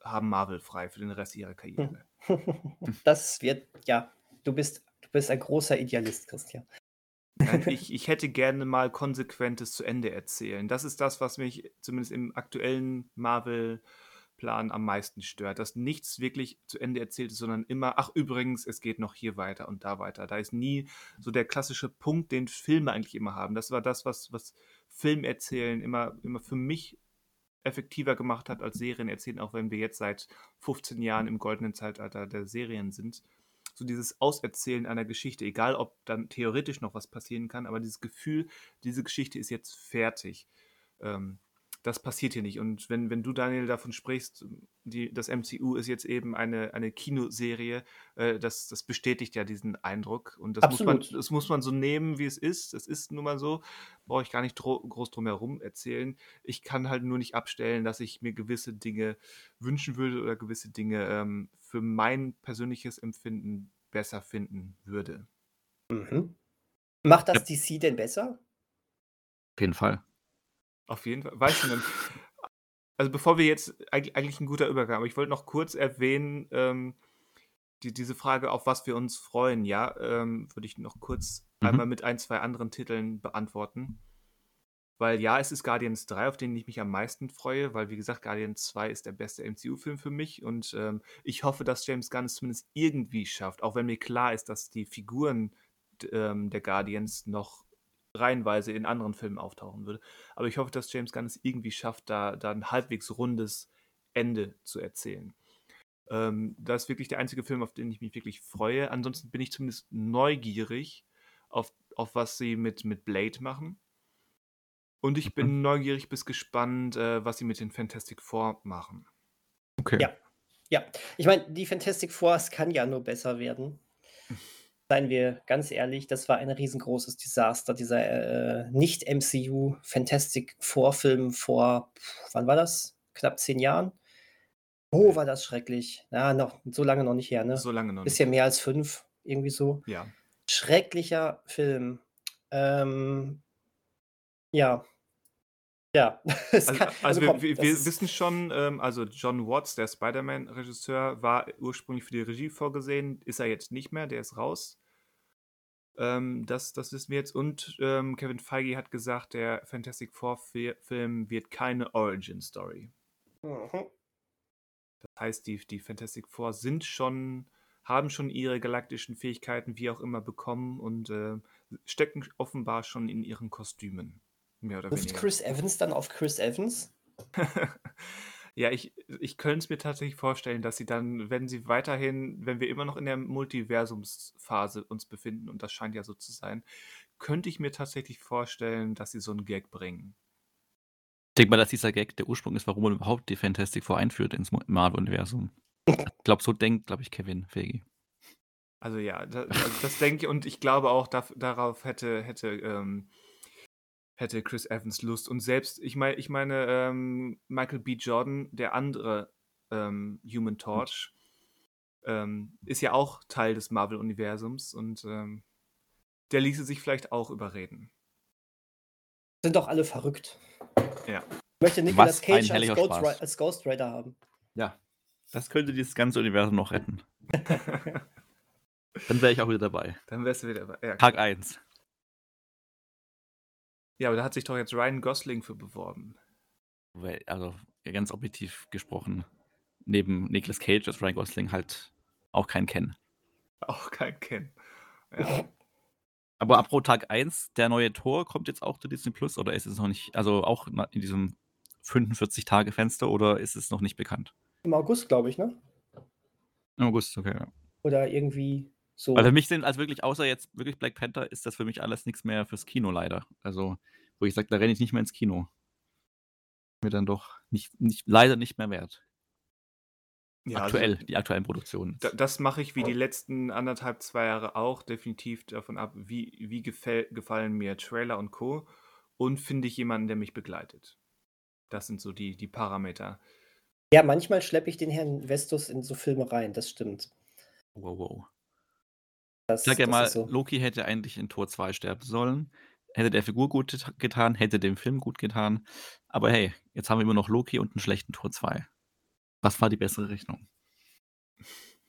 haben Marvel frei für den Rest ihrer Karriere. das wird, ja, du bist, du bist ein großer Idealist, Christian. Ich, ich hätte gerne mal konsequentes zu Ende erzählen. Das ist das, was mich zumindest im aktuellen Marvel-Plan am meisten stört. Dass nichts wirklich zu Ende erzählt ist, sondern immer, ach übrigens, es geht noch hier weiter und da weiter. Da ist nie so der klassische Punkt, den Filme eigentlich immer haben. Das war das, was, was Film erzählen immer, immer für mich effektiver gemacht hat als Serien erzählen, auch wenn wir jetzt seit 15 Jahren im goldenen Zeitalter der Serien sind so dieses Auserzählen einer Geschichte, egal ob dann theoretisch noch was passieren kann, aber dieses Gefühl, diese Geschichte ist jetzt fertig. Ähm, das passiert hier nicht. Und wenn, wenn du, Daniel, davon sprichst, die, das MCU ist jetzt eben eine, eine Kinoserie, äh, das, das bestätigt ja diesen Eindruck. Und das muss, man, das muss man so nehmen, wie es ist. Es ist nun mal so, brauche ich gar nicht dro groß drum herum erzählen. Ich kann halt nur nicht abstellen, dass ich mir gewisse Dinge wünschen würde oder gewisse Dinge ähm, für mein persönliches Empfinden besser finden würde. Mhm. Macht das DC denn besser? Auf jeden Fall. Auf jeden Fall. Weißt du denn, also bevor wir jetzt, eigentlich, ein guter Übergang, aber ich wollte noch kurz erwähnen, ähm, die, diese Frage, auf was wir uns freuen, ja, ähm, würde ich noch kurz Mhm. einmal mit ein, zwei anderen Titeln beantworten. Weil ja, es ist Guardians 3, auf den ich mich am meisten freue, weil wie gesagt, Guardians 2 ist der beste MCU-Film für mich und ähm, ich hoffe, dass James Gunn es zumindest irgendwie schafft, auch wenn mir klar ist, dass die Figuren ähm, der Guardians noch reihenweise in anderen Filmen auftauchen würde. Aber ich hoffe, dass James Gunn es irgendwie schafft, da, da ein halbwegs rundes Ende zu erzählen. Ähm, das ist wirklich der einzige Film, auf den ich mich wirklich freue. Ansonsten bin ich zumindest neugierig auf, auf was sie mit, mit Blade machen. Und ich bin neugierig bis gespannt, äh, was sie mit den Fantastic Four machen. Okay. Ja. Ja, ich meine, die Fantastic Four, es kann ja nur besser werden. Seien wir ganz ehrlich, das war ein riesengroßes Desaster, dieser äh, nicht-MCU Fantastic Four-Film vor, wann war das? Knapp zehn Jahren? Oh, war das schrecklich. Ja, noch so lange noch nicht her, ne? So lange noch nicht. Bisschen mehr als fünf, irgendwie so. Ja. Schrecklicher Film. Ähm, ja. Ja. Also, kann- also komm, wir, wir, wissen schon, ähm, also John Watts, der Spider-Man-Regisseur, war ursprünglich für die Regie vorgesehen, ist er jetzt nicht mehr, der ist raus. Ähm, das, das wissen wir jetzt. Und ähm, Kevin Feige hat gesagt, der Fantastic Four-Film wird keine Origin-Story. Mhm. Das heißt, die, die Fantastic Four sind schon, haben schon ihre galaktischen Fähigkeiten, wie auch immer, bekommen und äh, stecken offenbar schon in ihren Kostümen. Mehr oder Ruft weniger. Chris Evans dann auf Chris Evans? Ja, ich ich könnte es mir tatsächlich vorstellen, dass sie dann, wenn sie weiterhin wenn wir immer noch in der Multiversumsphase uns befinden, und das scheint ja so zu sein, könnte ich mir tatsächlich vorstellen, dass sie so 'n Gag bringen. Ich denke mal, dass dieser Gag der Ursprung ist, warum man überhaupt die Fantastic Four einführt ins Marvel-Universum. Ich glaube, so denkt, glaube ich, Kevin Feige. Also ja, da also das denke ich und ich glaube auch, daf darauf hätte hätte, ähm hätte Chris Evans Lust. Und selbst ich meine ich meine, ähm, Michael B. Jordan, der andere, ähm, Human Torch, ähm, ist ja auch Teil des Marvel-Universums und, ähm, der ließe sich vielleicht auch überreden. Sind doch alle verrückt. Ja. Ich möchte Nicolas Cage als Ghost, als Ghost Rider haben. Ja, das könnte dieses ganze Universum noch retten. Dann wäre ich auch wieder dabei. Dann wärst du wieder bei ja, Tag 1. Ja, aber da hat sich doch jetzt Ryan Gosling für beworben. Weil also, ganz objektiv gesprochen, neben Nicolas Cage ist Ryan Gosling halt auch kein Ken. Auch kein Ken. Ja. Aber apropos Tag 1, der neue Tor kommt jetzt auch zu Disney Plus oder ist es noch nicht also auch in diesem 45-Tage-Fenster oder ist es noch nicht bekannt? Im August, glaube ich, ne? Im August, okay, ja. Oder irgendwie so. Weil für mich sind also wirklich außer jetzt wirklich Black Panther ist das für mich alles nix mehr fürs Kino leider. Also, wo ich sage, da renne ich nicht mehr ins Kino. Mir dann doch nicht nicht leider nicht mehr wert. Ja, also Aktuell, die aktuellen Produktionen. Da das mache ich wie die letzten 1,5, 2 Jahre auch definitiv davon ab, wie wie gefäll gefallen mir Trailer und Co. und finde ich jemanden, der mich begleitet. Das sind so die die Parameter. Ja, manchmal schleppe ich den Herrn Vestus in so Filme rein, das stimmt. Wow, wow. Das Ich sage ja das mal, ist so. Loki hätte eigentlich in Tor 2 sterben sollen. Hätte der Figur gut geta getan, hätte dem Film gut getan. Aber hey, jetzt haben wir immer noch Loki und 'n schlechten Tor 2. Was war die bessere Rechnung?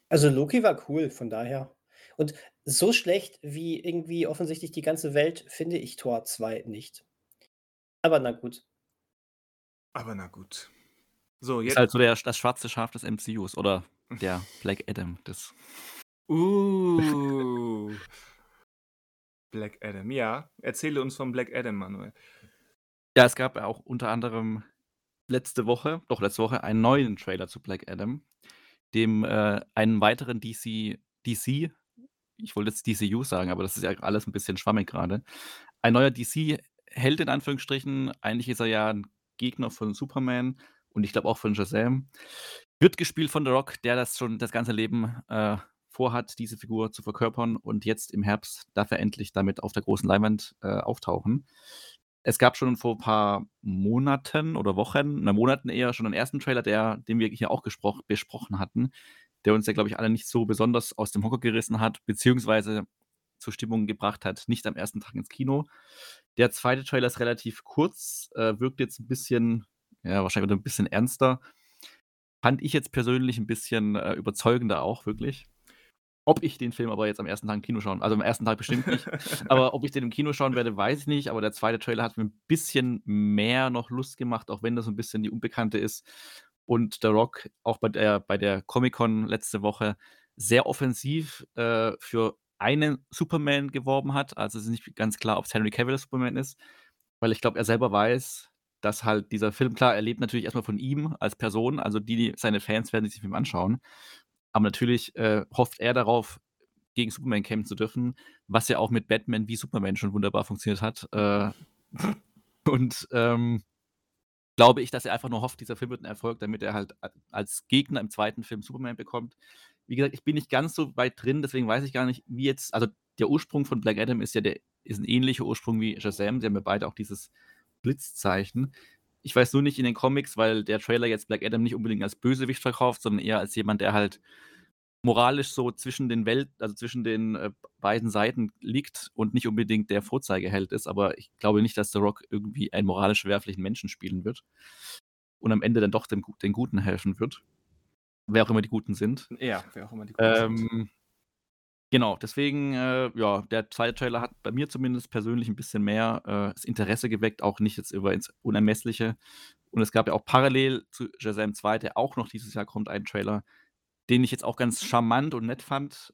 Also, Loki war cool, von daher. Und so schlecht wie irgendwie offensichtlich die ganze Welt finde ich Tor 2 nicht. Aber na gut. Aber na gut. So, Ist jetzt halt so der das schwarze Schaf des MCUs oder der Black Adam des Uh. Black Adam, ja. Erzähle uns vom Black Adam, Manuel. Ja, es gab ja auch unter anderem letzte Woche doch, letzte Woche einen neuen Trailer zu Black Adam, dem, äh, einen weiteren DC DC ich wollte jetzt DCU sagen, aber das ist ja alles 'n bisschen schwammig grade. Ein neuer DC-Held in Anführungsstrichen. Eigentlich ist er ja 'n Gegner von Superman und ich glaube auch von Shazam. Wird gespielt von The Rock, der das schon das ganze Leben, äh, vorhat, diese Figur zu verkörpern und jetzt im Herbst darf er endlich damit auf der großen Leinwand, äh, auftauchen. Es gab schon vor paar Monaten oder Wochen na, Monaten eher schon 'n ersten Trailer, der den wir hier auch besprochen hatten, der uns ja, glaube ich, alle nicht so besonders aus dem Hocker gerissen hat, beziehungsweise zur Stimmung gebracht hat, nicht am ersten Tag ins Kino. Der zweite Trailer ist relativ kurz, äh, wirkt jetzt 'n bisschen ja, wahrscheinlich wieder 'n bisschen ernster. Fand ich jetzt persönlich 'n bisschen, äh, überzeugender auch wirklich. Ob ich den Film aber jetzt am ersten Tag im Kino schauen also am ersten Tag bestimmt nicht, aber ob ich den im Kino schauen werde, weiß ich nicht. Aber der zweite Trailer hat mir 'n bisschen mehr noch Lust gemacht, auch wenn das so 'n bisschen die Unbekannte ist. Und The Rock auch bei der bei der Comic-Con letzte Woche sehr offensiv, äh, für einen Superman geworben hat. Also, es ist nicht ganz klar, ob's Henry Cavill Superman ist, weil ich glaube, er selber weiß, dass halt dieser Film klar, er lebt natürlich erst mal von ihm als Person, also die seine Fans werden sich den Film anschauen. Aber natürlich, äh, hofft er darauf, gegen Superman kämpfen zu dürfen, was ja auch mit Batman wie Superman schon wunderbar funktioniert hat. Äh, und, ähm, glaube ich, dass er einfach nur hofft, dieser Film wird 'n Erfolg, damit er halt als Gegner im zweiten Film Superman bekommt. Wie gesagt, ich bin nicht ganz so weit drin, deswegen weiß ich gar nicht, wie jetzt also, der Ursprung von Black Adam ist ja der ist 'n ähnlicher Ursprung wie Shazam. Sie haben ja beide auch dieses Blitzzeichen. Ich weiß nur nicht in den Comics, weil der Trailer jetzt Black Adam nicht unbedingt als Bösewicht verkauft, sondern eher als jemand, der halt moralisch so zwischen den Welt also zwischen den, äh, beiden Seiten liegt und nicht unbedingt der Vorzeigeheld ist. Aber ich glaube nicht, dass The Rock irgendwie einen moralisch verwerflichen Menschen spielen wird und am Ende dann doch dem den Guten helfen wird. Wer auch immer die Guten sind. Ja, wer auch immer die Guten sind. Genau, deswegen, äh, ja, der zweite Trailer hat bei mir zumindest persönlich 'n bisschen mehr, äh, das Interesse geweckt, auch nicht jetzt über ins Unermessliche. Und es gab ja auch parallel zu Shazam 2, der auch noch dieses Jahr kommt, einen Trailer, den ich jetzt auch ganz charmant und nett fand.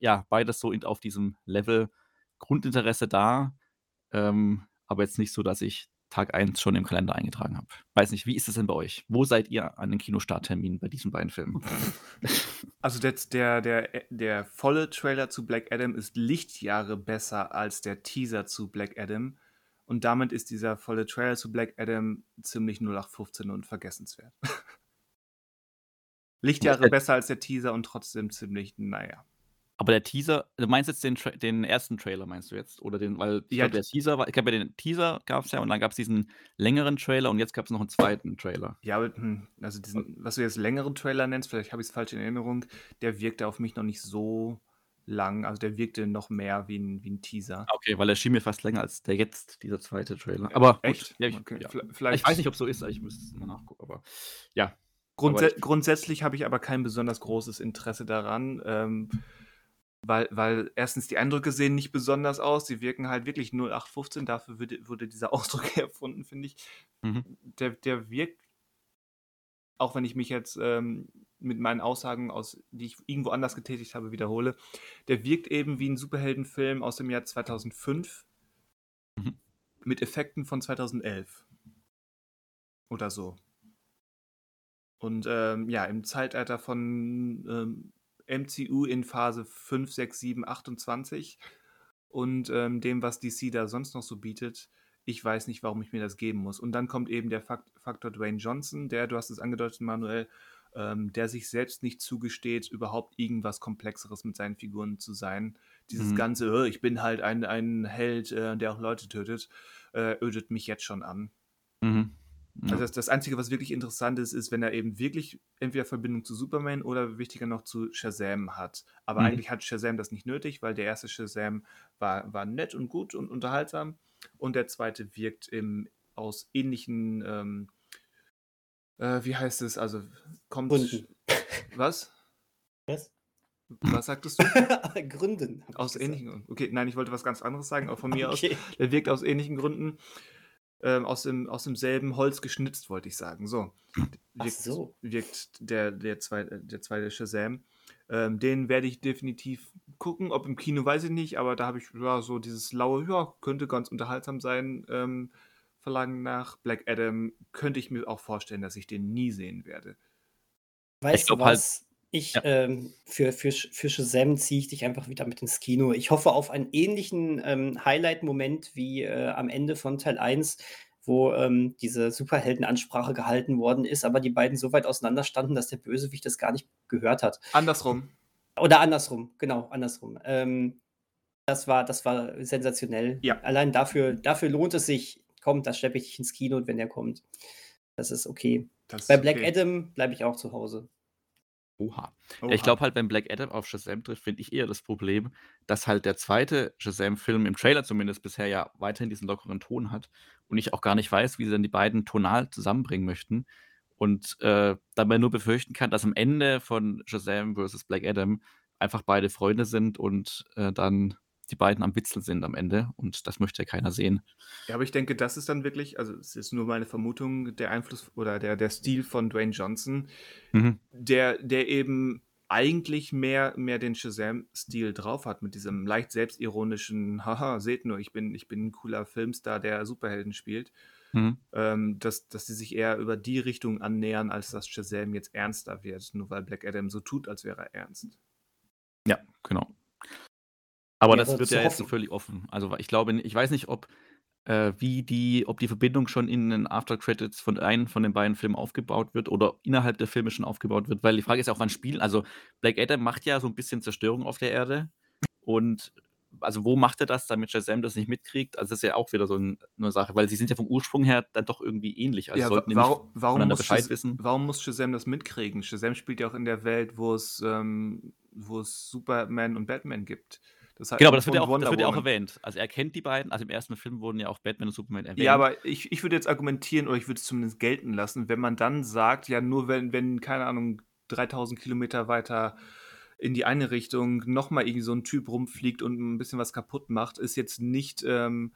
Ja, beides so in auf diesem Level Grundinteresse da, ähm, aber jetzt nicht so, dass ich Tag 1 schon im Kalender eingetragen habe. Weiß nicht, wie ist es denn bei euch? Wo seid ihr an den Kinostartterminen bei diesen beiden Filmen? Also der, der, der, der volle Trailer zu Black Adam ist Lichtjahre besser als der Teaser zu Black Adam. Und damit ist dieser volle Trailer zu Black Adam ziemlich 0815 und vergessenswert. Lichtjahre Äh, besser als der Teaser und trotzdem ziemlich, naja. Aber der Teaser, du meinst jetzt den, den ersten Trailer, meinst du jetzt? Oder den, weil ich Ja, glaube, der Teaser war, ich glaube, den Teaser gab es ja und dann gab es diesen längeren Trailer und jetzt gab es noch einen zweiten Trailer. Ja, aber, hm, also diesen, was du jetzt längeren Trailer nennst, vielleicht habe ich es falsch in Erinnerung, der wirkte auf mich noch nicht so lang. Also der wirkte noch mehr wie ein, wie ein Teaser. Ah, Okay, weil er schien mir fast länger als der jetzt, dieser zweite Trailer. Aber gut, Echt? ja, ich, Okay, ja. vi- ich Vielleicht. weiß nicht, ob es so ist, ich müsste es mal nachgucken, aber ja. Grundsä aber ich- grundsätzlich habe ich aber kein besonders großes Interesse daran, ähm, weil, weil erstens die Eindrücke sehen nicht besonders aus, sie wirken halt wirklich 0815, dafür wurde, wurde dieser Ausdruck erfunden, finde ich. Mhm. Der, der wirkt, auch wenn ich mich jetzt ähm, mit meinen Aussagen, aus, die ich irgendwo anders getätigt habe, wiederhole, der wirkt eben wie ein Superheldenfilm aus dem Jahr 2005 Mhm. mit Effekten von 2011 oder so. Und ähm, ja, im Zeitalter von ähm, MCU in Phase 5, 6, 7, 28 und ähm, dem, was DC da sonst noch so bietet, ich weiß nicht, warum ich mir das geben muss. Und dann kommt eben der Fakt Faktor Dwayne Johnson, der, du hast es angedeutet, Manuel, ähm, der sich selbst nicht zugesteht, überhaupt irgendwas Komplexeres mit seinen Figuren zu sein. Dieses Mhm. ganze, "Äh, ich bin halt ein, ein Held, äh, der auch Leute tötet, äh, ödet mich jetzt schon an. Mhm. Ja. Also das, das Einzige, was wirklich interessant ist, ist, wenn er eben wirklich entweder Verbindung zu Superman oder wichtiger noch zu Shazam hat. Aber Mhm. eigentlich hat Shazam das nicht nötig, weil der erste Shazam war, war nett und gut und unterhaltsam und der zweite wirkt im, aus ähnlichen, ähm, äh, wie heißt es, also kommt... Gründen. Was? Was? Was sagtest du? Gründen. Aus ähnlichen Gründen. Okay, nein, ich wollte was ganz anderes sagen, auch von mir aus. Okay. Der wirkt aus ähnlichen Gründen ähm, aus, dem, aus demselben Holz geschnitzt, wollte ich sagen. So. Ach Wirkt, so. wirkt der, der, zweite, der zweite Shazam. Ähm, den werde ich definitiv gucken. Ob im Kino, weiß ich nicht, aber da habe ich ja, so dieses laue, ja, könnte ganz unterhaltsam sein. Ähm, Verlangen nach Black Adam könnte ich mir auch vorstellen, dass ich den nie sehen werde. Weißt du glaub halt- was? Ich, Ja. ähm, für, für, Sh- für Shazam ziehe ich dich einfach wieder mit ins Kino. Ich hoffe auf einen ähnlichen ähm, Highlight-Moment wie äh, am Ende von Teil 1, wo ähm, diese Superheldenansprache gehalten worden ist, aber die beiden so weit auseinander standen, dass der Bösewicht das gar nicht gehört hat. Andersrum. Oder andersrum, genau, andersrum. Ähm, das war, das war sensationell. Ja. Allein dafür, dafür lohnt es sich. Komm, da schleppe ich dich ins Kino, wenn der kommt. Das ist okay. Das Bei ist Black okay. Adam bleibe ich auch zu Hause. Oha. Ja, Oha. ich glaube halt, wenn Black Adam auf Shazam trifft, finde ich eher das Problem, dass halt der zweite Shazam-Film im Trailer zumindest bisher ja weiterhin diesen lockeren Ton hat und ich auch gar nicht weiß, wie sie dann die beiden tonal zusammenbringen möchten und äh, dabei nur befürchten kann, dass am Ende von Shazam vs. Black Adam einfach beide Freunde sind und äh, dann die beiden am Witzeln sind am Ende und das möchte ja keiner sehen. Ja, aber ich denke, das ist dann wirklich, also es ist nur meine Vermutung, der Einfluss oder der, der Stil von Dwayne Johnson, Mhm. der, der eben eigentlich mehr, mehr den Shazam-Stil drauf hat, mit diesem leicht selbstironischen, haha, seht nur, ich bin, ich bin ein cooler Filmstar, der Superhelden spielt, Mhm. ähm, dass, dass die sich eher über die Richtung annähern, als dass Shazam jetzt ernster wird, nur weil Black Adam so tut, als wäre er ernst. Ja, genau. Aber das wird ja jetzt so hoffen. völlig offen. Also ich glaube, ich weiß nicht, ob äh, wie die, ob die Verbindung schon in den After Credits von einem von den beiden Filmen aufgebaut wird oder innerhalb der Filme schon aufgebaut wird, weil die Frage ist ja auch, wann spielen. Also Black Adam macht ja so ein bisschen Zerstörung auf der Erde und also wo macht er das, damit Shazam das nicht mitkriegt? Also das ist ja auch wieder so ein, eine Sache, weil sie sind ja vom Ursprung her dann doch irgendwie ähnlich. Also Ja, sollten warum, warum, muss Bescheid Shaz wissen. warum muss Shazam das mitkriegen? Shazam spielt ja auch in der Welt, wo es, ähm, wo es Superman und Batman gibt. Das heißt, Genau, aber das wird, ja auch, das wird ja auch erwähnt. Also er kennt die beiden, also im ersten Film wurden ja auch Batman und Superman erwähnt. Ja, aber ich, ich würde jetzt argumentieren, oder ich würde es zumindest gelten lassen, wenn man dann sagt, ja, nur wenn, wenn keine Ahnung, 3000 Kilometer weiter in die eine Richtung nochmal irgendwie so ein Typ rumfliegt und ein bisschen was kaputt macht, ist jetzt nicht ähm,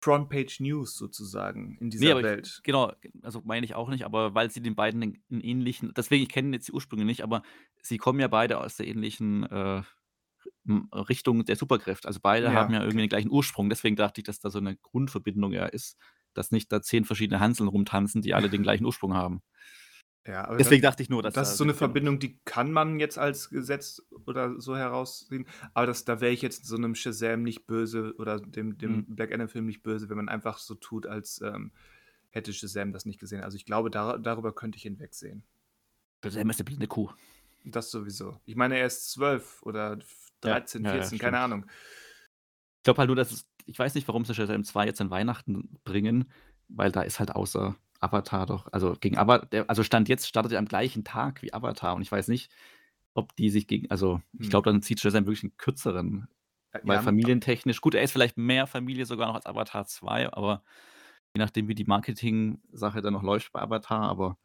Frontpage News sozusagen in dieser Nee, Welt. ich, genau, also meine ich auch nicht, aber weil sie den beiden einen, ähnlichen, deswegen, ich kenne jetzt die Ursprünge nicht, aber sie kommen ja beide aus der ähnlichen äh, Richtung der Superkräfte. Also beide Ja, haben ja irgendwie den gleichen Ursprung, deswegen dachte ich, dass da so eine Grundverbindung ja ist, dass nicht da zehn verschiedene Hanseln rumtanzen, die alle den gleichen Ursprung haben. Ja, Deswegen das, dachte ich nur, dass das da ist so eine Verbindung, die kann man jetzt als Gesetz oder so heraussehen. Aber das, da wäre ich jetzt so einem Shazam nicht böse oder dem, dem Mhm. Black Adam-Film nicht böse, wenn man einfach so tut, als ähm, hätte Shazam das nicht gesehen. Also ich glaube, da, darüber könnte ich hinwegsehen. Shazam ist eine blinde Kuh. Das sowieso. Ich meine, er ist zwölf oder 13, ja, ja, 14, keine stimmt. Ahnung. Ich glaube halt nur, dass es, ich weiß nicht, warum sie Shazam 2 jetzt an Weihnachten bringen, weil da ist halt außer Avatar doch, also gegen Avatar, also Stand jetzt startet er am gleichen Tag wie Avatar und ich weiß nicht, ob die sich gegen, also ich Hm. glaube, dann zieht Shazam wirklich einen kürzeren, Äh, weil Ja, familientechnisch, gut, er ist vielleicht mehr Familie sogar noch als Avatar 2, aber je nachdem, wie die Marketing-Sache dann noch läuft bei Avatar, aber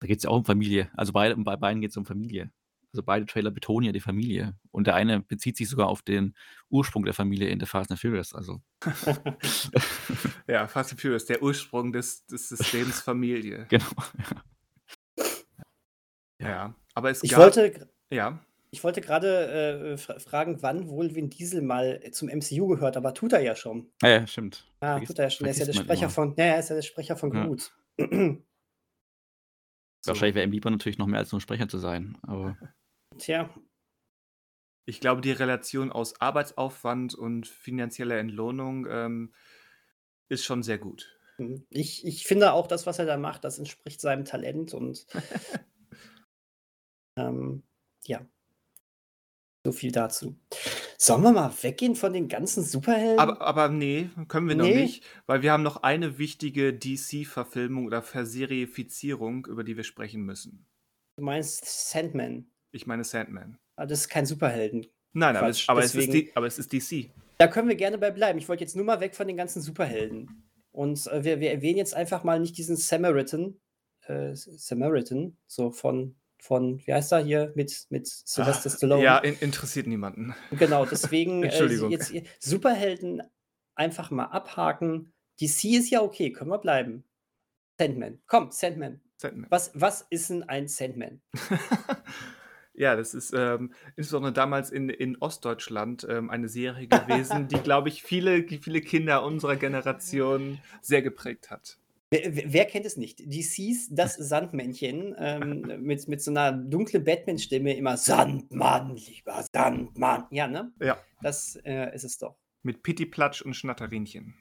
da geht es ja auch um Familie. Also bei, bei beiden geht es um Familie. Also beide Trailer betonen ja die Familie. Und der eine bezieht sich sogar auf den Ursprung der Familie in The Fast and Furious. Also. ja, Fast and Furious, der Ursprung des, des Systems Familie. genau. Ja, aber es Ich gab, wollte, ja, ich wollte gerade äh, fra fragen, wann wohl Vin Diesel mal zum MCU gehört, aber tut er ja schon. Ja, ja, stimmt. Ja, Vergisst- tut er ja schon. Er ist ja der Sprecher immer. von, ja, er ist ja der Sprecher von Ja. Groot. so. Wahrscheinlich wäre ihm lieber natürlich noch mehr als nur Sprecher zu sein. Aber Tja, Ich glaube, die Relation aus Arbeitsaufwand und finanzieller Entlohnung ähm, ist schon sehr gut. hm, ich, ich finde auch das, was er da macht, das entspricht seinem Talent und ähm, ja, so viel dazu. Sollen wir mal weggehen von den ganzen Superhelden? Aber, aber nee, können wir noch Nee. nicht, weil wir haben noch eine wichtige DC-Verfilmung oder Verserifizierung, über die wir sprechen müssen. du meinst Sandman. Ich meine Sandman. Ah, Das ist kein Superhelden. Nein, aber, es, aber, es die, aber es ist DC. Da können wir gerne bei bleiben. Ich wollte jetzt nur mal weg von den ganzen Superhelden. Und äh, wir, wir erwähnen jetzt einfach mal nicht diesen Samaritan, äh, Samaritan, so von, von, wie heißt er hier, mit, mit Sylvester Ah, Stallone. Ja, in, interessiert niemanden. Genau, deswegen äh, Entschuldigung. jetzt Superhelden einfach mal abhaken. DC ist ja okay, können wir bleiben. Sandman. Komm, Sandman. Sandman. Was, was ist denn ein Sandman? Ja, das ist ähm, insbesondere damals in, in Ostdeutschland ähm, eine Serie gewesen, die, glaube ich, viele, viele Kinder unserer Generation sehr geprägt hat. Wer, wer- kennt es nicht? DC's Das Sandmännchen ähm, mit, mit so einer dunklen Batman-Stimme immer Sandmann, lieber Sandmann. Ja, ne? Ja, Das äh, ist es doch. mit Pitti Platsch und Schnatterinchen.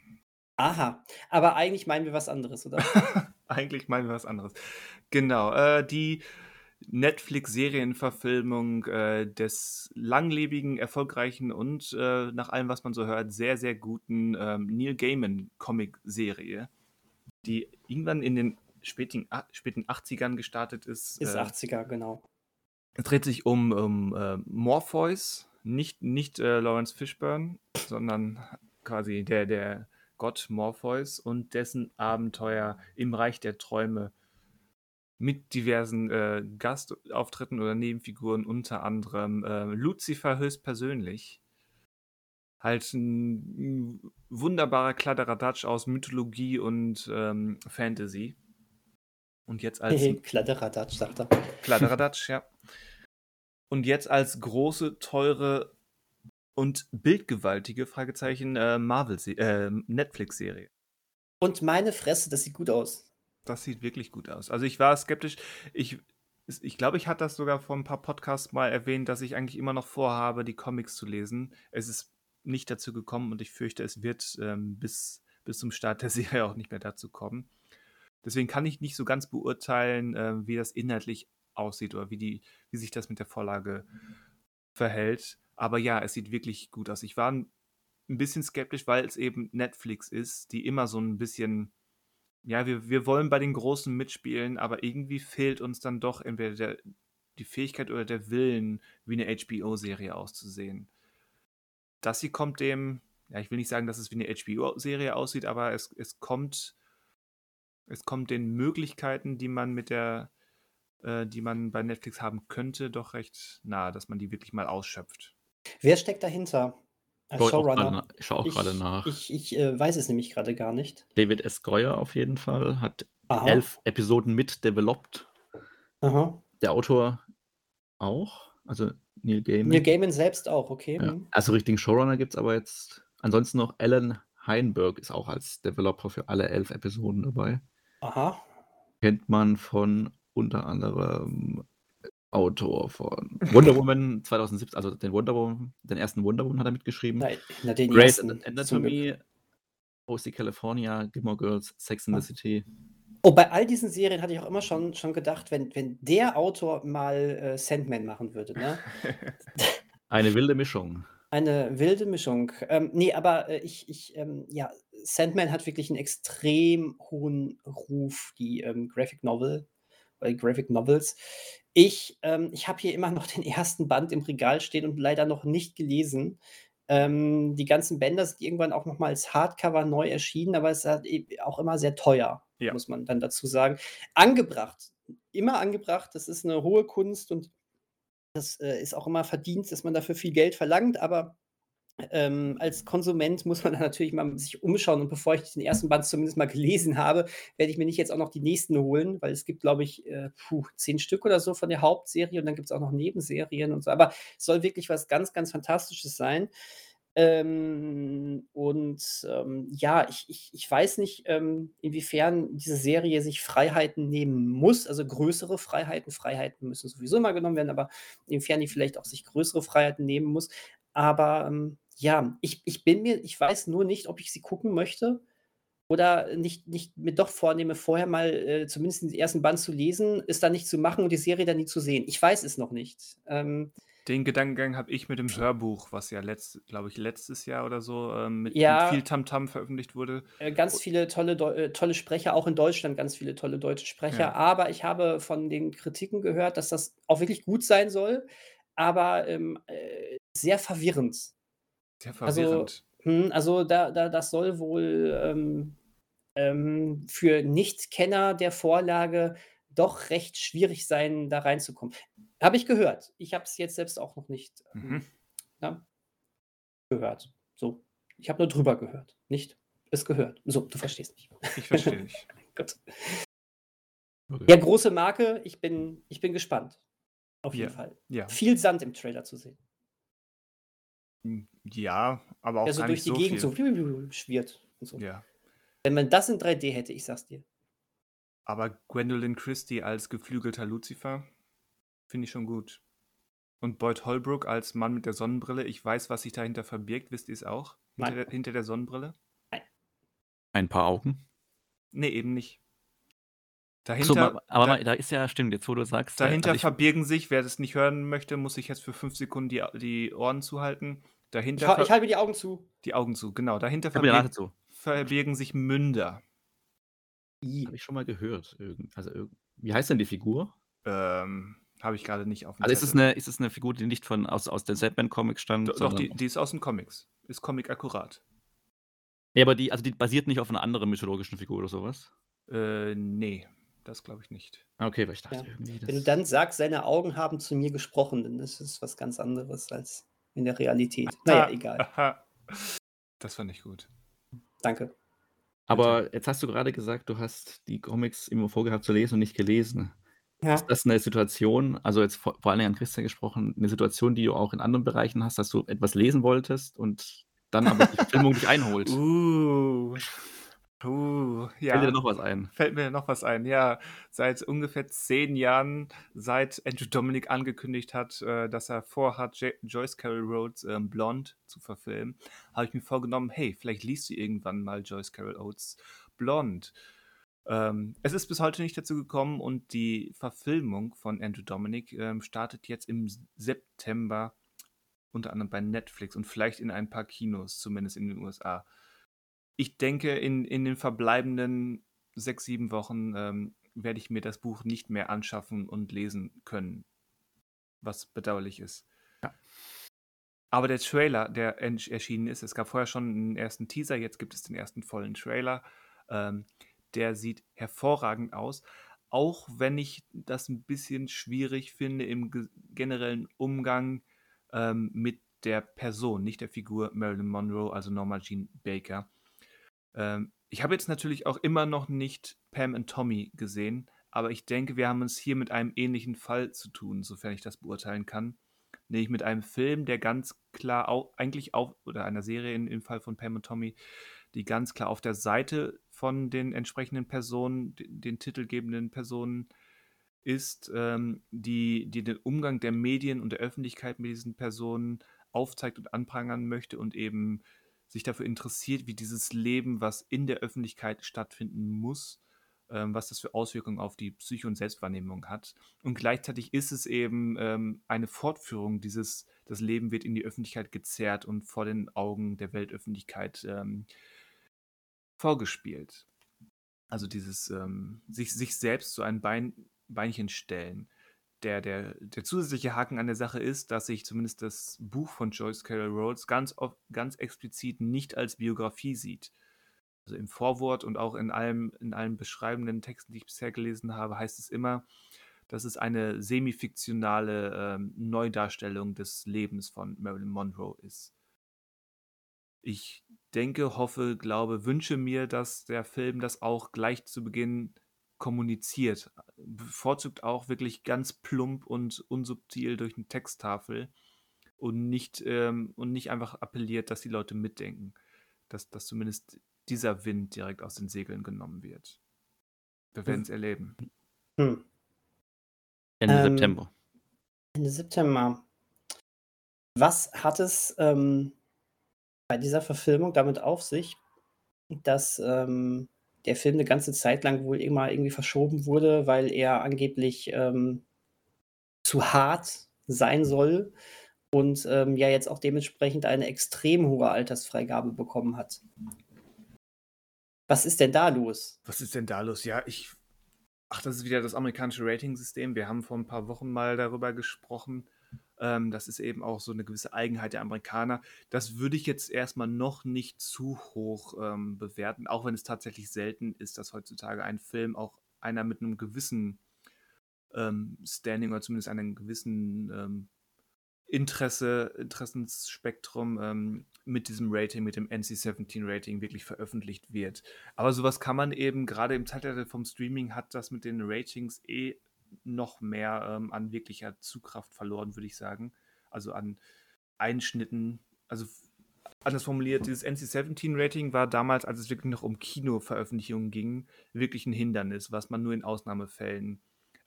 Aha. Aber eigentlich meinen wir was anderes, oder? Eigentlich meinen wir was anderes. Genau, äh, die Netflix-Serienverfilmung äh, des langlebigen, erfolgreichen und äh, nach allem, was man so hört, sehr, sehr guten ähm, Neil Gaiman-Comic-Serie, die irgendwann in den späten, späten 80ern gestartet ist. Ist äh, 80er, genau. Es dreht sich um, um äh, Morpheus, nicht, nicht äh, Lawrence Fishburne, sondern quasi der, der Gott Morpheus und dessen Abenteuer im Reich der Träume mit diversen äh, Gastauftritten oder Nebenfiguren, unter anderem äh, Lucifer höchstpersönlich. Halt ein, ein wunderbarer Kladderadatsch aus Mythologie und ähm, Fantasy. Und jetzt als Kladderadatsch, sagt er. Kladderadatsch, ja. Und jetzt als große, teure und bildgewaltige Fragezeichen äh, Marvel äh, Netflix-Serie. Und meine Fresse, das sieht gut aus. Das sieht wirklich gut aus. Also ich war skeptisch. Ich, ich glaube, ich hatte das sogar vor ein paar Podcasts mal erwähnt, dass ich eigentlich immer noch vorhabe, die Comics zu lesen. Es ist nicht dazu gekommen und ich fürchte, es wird ähm, bis, bis zum Start der Serie auch nicht mehr dazu kommen. Deswegen kann ich nicht so ganz beurteilen, äh, wie das inhaltlich aussieht oder wie, die, wie sich das mit der Vorlage verhält. Aber ja, es sieht wirklich gut aus. Ich war ein ein bisschen skeptisch, weil es eben Netflix ist, die immer so ein bisschen, ja, wir, wir wollen bei den Großen mitspielen, aber irgendwie fehlt uns dann doch entweder der, die Fähigkeit oder der Willen, wie eine HBO-Serie auszusehen. Das hier kommt dem, ja, ich will nicht sagen, dass es wie eine HBO-Serie aussieht, aber es, es kommt, es kommt den Möglichkeiten, die man mit der, äh, die man bei Netflix haben könnte, doch recht nahe, dass man die wirklich mal ausschöpft. Wer steckt dahinter? Showrunner? ich schaue auch gerade nach. Ich, ich äh, weiß es nämlich gerade gar nicht. David S. Goyer auf jeden Fall hat Aha. elf Episoden mit developed. Aha. Der Autor auch. Also Neil Gaiman. Neil Gaiman selbst auch, okay. Ja. hm. Also richtigen Showrunner gibt es aber jetzt. Ansonsten noch Alan Heinberg ist auch als Developer für alle elf Episoden dabei. Aha. Kennt man von unter anderem Autor von Wonder Woman 2017, also den Wonder Woman, den ersten Wonder Woman hat er mitgeschrieben. Nein, na, den Great ersten, Anatomy. OC California, Gilmore Girls, Sex in the Ah. City. Oh, bei all diesen Serien hatte ich auch immer schon, schon gedacht, wenn, wenn der Autor mal äh, Sandman machen würde, ne? Eine wilde Mischung. Eine wilde Mischung. Ähm, nee, aber äh, ich, ich ähm, ja, Sandman hat wirklich einen extrem hohen Ruf, die ähm, Graphic Novel, äh, Graphic Novels. Ich, ähm, ich habe hier immer noch den ersten Band im Regal stehen und leider noch nicht gelesen. Ähm, die ganzen Bänder sind irgendwann auch noch mal als Hardcover neu erschienen, aber es ist halt eben auch immer sehr teuer, Ja. muss man dann dazu sagen. Angebracht, immer angebracht, das ist eine hohe Kunst und das äh, ist auch immer verdient, dass man dafür viel Geld verlangt, aber ähm, als Konsument muss man natürlich mal sich umschauen und bevor ich den ersten Band zumindest mal gelesen habe, werde ich mir nicht jetzt auch noch die nächsten holen, weil es gibt, glaube ich, äh, puh, zehn Stück oder so von der Hauptserie und dann gibt es auch noch Nebenserien und so. Aber es soll wirklich was ganz, ganz Fantastisches sein. Ähm, und ähm, ja, ich, ich, ich weiß nicht, ähm, inwiefern diese Serie sich Freiheiten nehmen muss, also größere Freiheiten. Freiheiten müssen sowieso immer genommen werden, aber inwiefern die vielleicht auch sich größere Freiheiten nehmen muss. Aber ähm, ja, ich, ich bin mir, ich weiß nur nicht, ob ich sie gucken möchte oder nicht, nicht mir doch vornehme, vorher mal äh, zumindest den ersten Band zu lesen, es dann nicht zu machen und die Serie dann nie zu sehen. Ich weiß es noch nicht. Ähm, Den Gedankengang habe ich mit dem Hörbuch, was ja glaube ich, letztes Jahr oder so ähm, mit, Ja. mit viel Tamtam veröffentlicht wurde. Äh, ganz viele tolle, äh, tolle Sprecher, auch in Deutschland ganz viele tolle deutsche Sprecher. Ja. Aber ich habe von den Kritiken gehört, dass das auch wirklich gut sein soll, aber ähm, äh, sehr verwirrend. Sehr Also, verwirrend. Hm, also da, da, das soll wohl ähm, ähm, für Nichtkenner der Vorlage doch recht schwierig sein, da reinzukommen. Habe ich gehört. Ich habe es jetzt selbst auch noch nicht ähm, Mhm. gehört. So, ich habe nur drüber gehört, nicht es gehört. So, du verstehst mich. Ich verstehe dich. Gut. Okay. Ja, große Marke. Ich bin, ich bin gespannt. Auf jeden Ja. Fall. Ja. Viel Sand im Trailer zu sehen. Ja, aber auch Der so durch die so Gegend viel. so schwirrt. Und so. Ja. Wenn man das in 3D hätte, ich sag's dir. Aber Gwendolyn Christie als geflügelter Lucifer finde ich schon gut. Und Boyd Holbrook als Mann mit der Sonnenbrille. Ich weiß, was sich dahinter verbirgt. Wisst ihr es auch? Hinter der, hinter der Sonnenbrille? Ein paar Augen. Nee, eben nicht. So, Dahinter, ma- aber da, mal, da ist ja, stimmt, jetzt wo du sagst, dahinter also ich, verbirgen sich, wer das nicht hören möchte, muss sich jetzt für fünf Sekunden die, die Ohren zuhalten. Ich, Dahinter ver ich halte mir die Augen zu. die Augen zu, genau. Dahinter ich verbirgen, so, verbirgen sich Münder. habe ich schon mal gehört. Also, wie heißt denn die Figur? Ähm, Habe ich gerade nicht auf dem Also ist es, eine, ist es eine Figur, die nicht von, aus, aus den Sandman-Comics stammt? Do- Doch, sondern- die, die ist aus den Comics. Ist Comic akkurat. Nee, aber die, also die basiert nicht auf einer anderen mythologischen Figur oder sowas? Äh, nee, das glaube ich nicht. Ah, Okay, weil ich dachte Ja. irgendwie, Wenn du dann sagst, seine Augen haben zu mir gesprochen, dann ist es was ganz anderes als in der Realität. Naja, Ah, egal. aha. Das fand ich gut. Danke. Aber jetzt hast du gerade gesagt, du hast die Comics immer vorgehabt zu lesen und nicht gelesen. Ja. Ist das eine Situation, also jetzt vor, vor allen Dingen an Christian gesprochen, eine Situation, die du auch in anderen Bereichen hast, dass du etwas lesen wolltest und dann aber die Verfilmung dich einholt? Uh. Uh, Fällt dir ja. noch was ein? Fällt mir noch was ein. Ja, seit ungefähr zehn Jahren, seit Andrew Dominic angekündigt hat, äh, dass er vorhat, Jo- Joyce Carol Oates ähm, Blonde zu verfilmen, habe ich mir vorgenommen, hey, vielleicht liest du irgendwann mal Joyce Carol Oates Blonde. Ähm, es ist bis heute nicht dazu gekommen und die Verfilmung von Andrew Dominic ähm, startet jetzt im September unter anderem bei Netflix und vielleicht in ein paar Kinos, zumindest in den USA. Ich denke, in, in den verbleibenden sechs, sieben Wochen ähm, werde ich mir das Buch nicht mehr anschaffen und lesen können, was bedauerlich ist. Ja. Aber der Trailer, der erschienen ist, es gab vorher schon einen ersten Teaser, jetzt gibt es den ersten vollen Trailer. Ähm, der sieht hervorragend aus, auch wenn ich das ein bisschen schwierig finde im ge- generellen Umgang ähm, mit der Person, nicht der Figur Marilyn Monroe, also Norma Jean Baker. Ähm, ich habe jetzt natürlich auch immer noch nicht Pam und Tommy gesehen, aber ich denke, wir haben es hier mit einem ähnlichen Fall zu tun, sofern ich das beurteilen kann. Nämlich mit einem Film, der ganz klar auch, eigentlich auch, oder einer Serie in, im Fall von Pam und Tommy, die ganz klar auf der Seite von den entsprechenden Personen, den titelgebenden Personen ist, ähm, die, die den Umgang der Medien und der Öffentlichkeit mit diesen Personen aufzeigt und anprangern möchte und eben sich dafür interessiert, wie dieses Leben, was in der Öffentlichkeit stattfinden muss, ähm, was das für Auswirkungen auf die Psyche und Selbstwahrnehmung hat. Und gleichzeitig ist es eben ähm, eine Fortführung dieses, das Leben wird in die Öffentlichkeit gezerrt und vor den Augen der Weltöffentlichkeit ähm, vorgespielt. Also dieses ähm, sich, sich selbst so ein Bein, Beinchen stellen. Der, der, der zusätzliche Haken an der Sache ist, dass sich zumindest das Buch von Joyce Carol Rhodes ganz, ganz explizit nicht als Biografie sieht. Also im Vorwort und auch in, allem, in allen beschreibenden Texten, die ich bisher gelesen habe, heißt es immer, dass es eine semifiktionale ähm, Neudarstellung des Lebens von Marilyn Monroe ist. Ich denke, hoffe, glaube, wünsche mir, dass der Film das auch gleich zu Beginn kommuniziert. Bevorzugt auch wirklich ganz plump und unsubtil durch eine Texttafel und nicht, ähm, und nicht einfach appelliert, dass die Leute mitdenken. Dass, dass zumindest dieser Wind direkt aus den Segeln genommen wird. Wir werden es hm. erleben. Hm. Ende ähm, September. Ende September. Was hat es ähm, bei dieser Verfilmung damit auf sich, dass ähm, der Film eine ganze Zeit lang wohl immer irgendwie verschoben wurde, weil er angeblich ähm, zu hart sein soll und ähm, ja jetzt auch dementsprechend eine extrem hohe Altersfreigabe bekommen hat. Was ist denn da los? Was ist denn da los? Ja, ich. Ach, das ist wieder das amerikanische Rating-System. Wir haben vor ein paar Wochen mal darüber gesprochen. Ähm, das ist eben auch so eine gewisse Eigenheit der Amerikaner. Das würde ich jetzt erstmal noch nicht zu hoch ähm, bewerten, auch wenn es tatsächlich selten ist, dass heutzutage ein Film auch einer mit einem gewissen ähm, Standing oder zumindest einem gewissen ähm, Interesse, Interessensspektrum ähm, mit diesem Rating, mit dem NC-17-Rating wirklich veröffentlicht wird. Aber sowas kann man eben, gerade im Zeitalter vom Streaming hat das mit den Ratings eh noch mehr ähm, an wirklicher Zugkraft verloren, würde ich sagen. Also an Einschnitten, also anders formuliert, dieses NC-17-Rating war damals, als es wirklich noch um Kinoveröffentlichungen ging, wirklich ein Hindernis, was man nur in Ausnahmefällen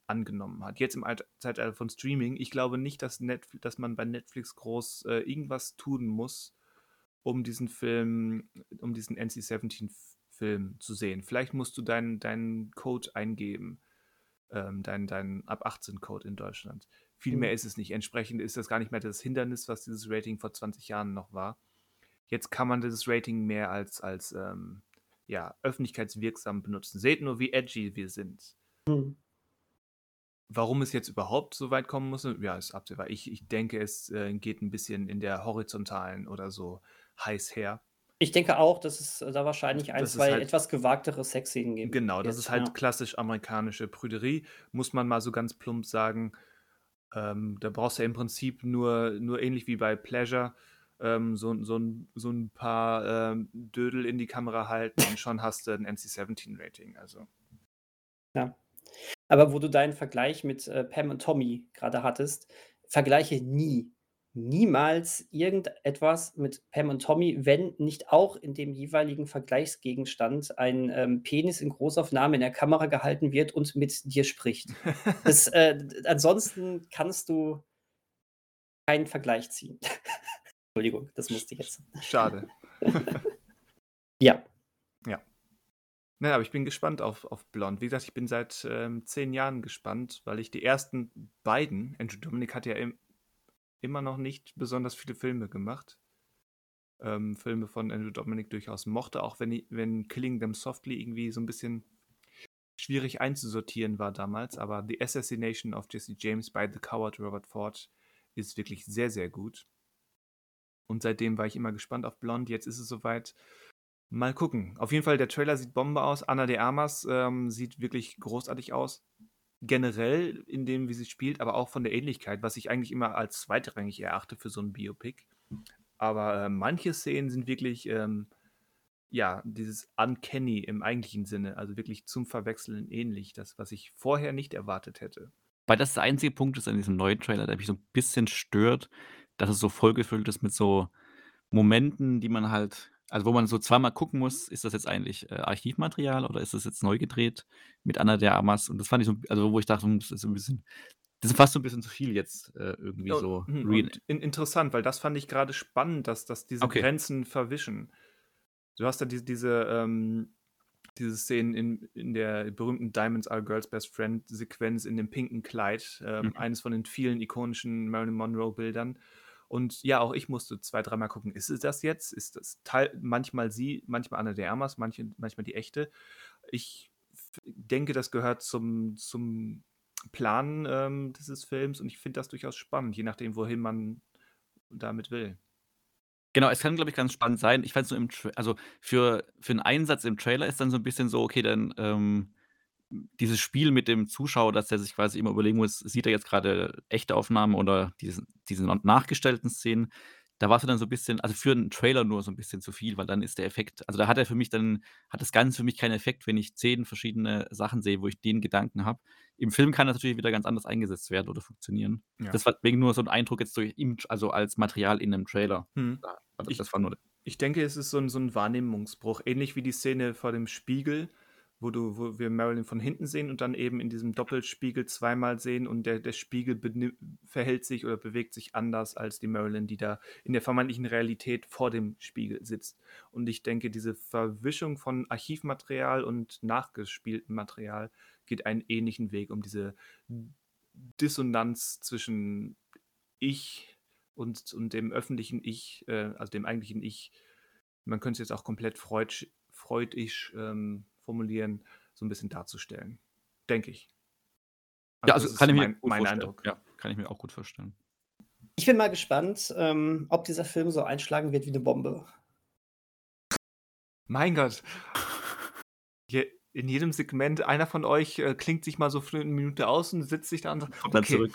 angenommen hat. Jetzt im Zeitalter von Streaming, ich glaube nicht, dass, Netflix, dass man bei Netflix groß äh, irgendwas tun muss, um diesen Film, um diesen NC-17-Film zu sehen. Vielleicht musst du deinen, deinen Code eingeben, ähm, deinen, deinen Ab 18-Code in Deutschland. Viel mehr mhm. ist es nicht. Entsprechend ist das gar nicht mehr das Hindernis, was dieses Rating vor 20 Jahren noch war. Jetzt kann man dieses Rating mehr als, als ähm, ja, öffentlichkeitswirksam benutzen. Seht nur, wie edgy wir sind. Mhm. Warum es jetzt überhaupt so weit kommen muss, ja, ist absehbar. Ich, ich denke, es äh, geht ein bisschen in der horizontalen oder so heiß her. Ich denke auch, dass es da wahrscheinlich ein, zwei halt, etwas gewagtere Sexszenen gibt. Genau, das jetzt, ist halt ja. klassisch amerikanische Prüderie, muss man mal so ganz plump sagen. Ähm, da brauchst du ja im Prinzip nur, nur ähnlich wie bei Pleasure ähm, so, so, ein, so ein paar ähm, Dödel in die Kamera halten und schon hast du ein NC-17-Rating. Also. Ja. Aber wo du deinen Vergleich mit äh, Pam und Tommy gerade hattest, vergleiche nie, niemals irgendetwas mit Pam und Tommy, wenn nicht auch in dem jeweiligen Vergleichsgegenstand ein ähm, Penis in Großaufnahme in der Kamera gehalten wird und mit dir spricht. Das, äh, ansonsten kannst du keinen Vergleich ziehen. Entschuldigung, das musste ich jetzt. Schade. ja. Ja. Ne, aber ich bin gespannt auf, auf Blond. Wie gesagt, ich bin seit ähm, zehn Jahren gespannt, weil ich die ersten beiden, Andrew Dominic hat ja im, immer noch nicht besonders viele Filme gemacht. Ähm, Filme von Andrew Dominic durchaus mochte, auch wenn, wenn Killing Them Softly irgendwie so ein bisschen schwierig einzusortieren war damals. Aber The Assassination of Jesse James by the Coward Robert Ford ist wirklich sehr, sehr gut. Und seitdem war ich immer gespannt auf Blond. Jetzt ist es soweit. Mal gucken. Auf jeden Fall, der Trailer sieht Bombe aus. Anna de Armas ähm, sieht wirklich großartig aus. Generell in dem, wie sie spielt, aber auch von der Ähnlichkeit, was ich eigentlich immer als zweitrangig erachte für so ein Biopic. Aber äh, manche Szenen sind wirklich, ähm, ja, dieses Uncanny im eigentlichen Sinne, also wirklich zum Verwechseln ähnlich, das, was ich vorher nicht erwartet hätte. Weil das der einzige Punkt ist an diesem neuen Trailer, der mich so ein bisschen stört, dass es so vollgefüllt ist mit so Momenten, die man halt Also, wo man so zweimal gucken muss, ist das jetzt eigentlich, äh, Archivmaterial oder ist das jetzt neu gedreht mit Ana de Armas? Und das fand ich so also, wo ich dachte, hm, das ist so 'n bisschen das ist fast so 'n bisschen zu viel jetzt, äh, irgendwie Ja, so mhm, re und in interessant, weil das fand ich grade spannend, dass dass diese Okay. Grenzen verwischen. Du hast ja diese diese, ähm diese Szenen in in der berühmten „Diamonds Are Girl's Best Friend“ Sequenz in dem pinken Kleid, ähm, Mhm. eines von den vielen ikonischen Marilyn Monroe Bildern. Und ja, auch ich musste zwei dreimal gucken: „Ist es das jetzt? Ist das Teil manchmal sie, manchmal Ana de Armas, manche manchmal die echte?“ Ich denke, das gehört zum zum Plan, ähm, dieses Films und ich finde das durchaus spannend, je nachdem, wohin man damit will. Genau, es kann, glaube ich, ganz spannend sein. Ich fand's nur im Tra also, für für 'n Einsatz im Trailer ist dann so 'n bisschen so, okay, dann, ähm, dieses Spiel mit dem Zuschauer, dass der sich quasi immer überlegen muss, sieht er jetzt grade echte Aufnahmen oder diese n nachgestellten Szenen. Da war's mir dann so 'n bisschen also, für 'n Trailer nur so 'n bisschen zu viel, weil dann ist der Effekt also, da hat er für mich dann hat das Ganze für mich keinen Effekt, wenn ich 10 verschiedene Sachen sehe, wo ich den Gedanken habe. Im Film kann das natürlich wieder ganz anders eingesetzt werden oder funktionieren. Ja. Das war wegen nur so 'n Eindruck jetzt durch im also, als Material in 'nem Trailer. Da also, Ich das war nur ich denke, es ist so 'n so 'n Wahrnehmungsbruch, ähnlich wie die Szene vor dem Spiegel, wo du wo wir Marilyn von hinten sehen und dann eben in diesem Doppelspiegel zweimal sehen und der der Spiegel verhält sich oder bewegt sich anders als die Marilyn, die da in der vermeintlichen Realität vor dem Spiegel sitzt. Und ich denke, diese Verwischung von Archivmaterial und nachgespieltem Material geht einen ähnlichen Weg, um diese Dissonanz zwischen Ich und und dem öffentlichen Ich, äh, also, dem eigentlichen Ich man könnte es jetzt auch komplett freudsch freudisch, ähm, formulieren, so 'n bisschen darzustellen, denke ich. Ja, Also, also, das kann ist ich mir mein gut mein. Eindruck. Ja, kann ich mir auch gut vorstellen. Ich bin mal gespannt, ähm, ob dieser Film so einschlagen wird wie 'ne Bombe. Mein Gott. Je in jedem Segment einer von euch, äh, klingt sich mal so für 'ne Minute aus und setzt sich da und sagt: Kommt dann „Okay.“ zurück.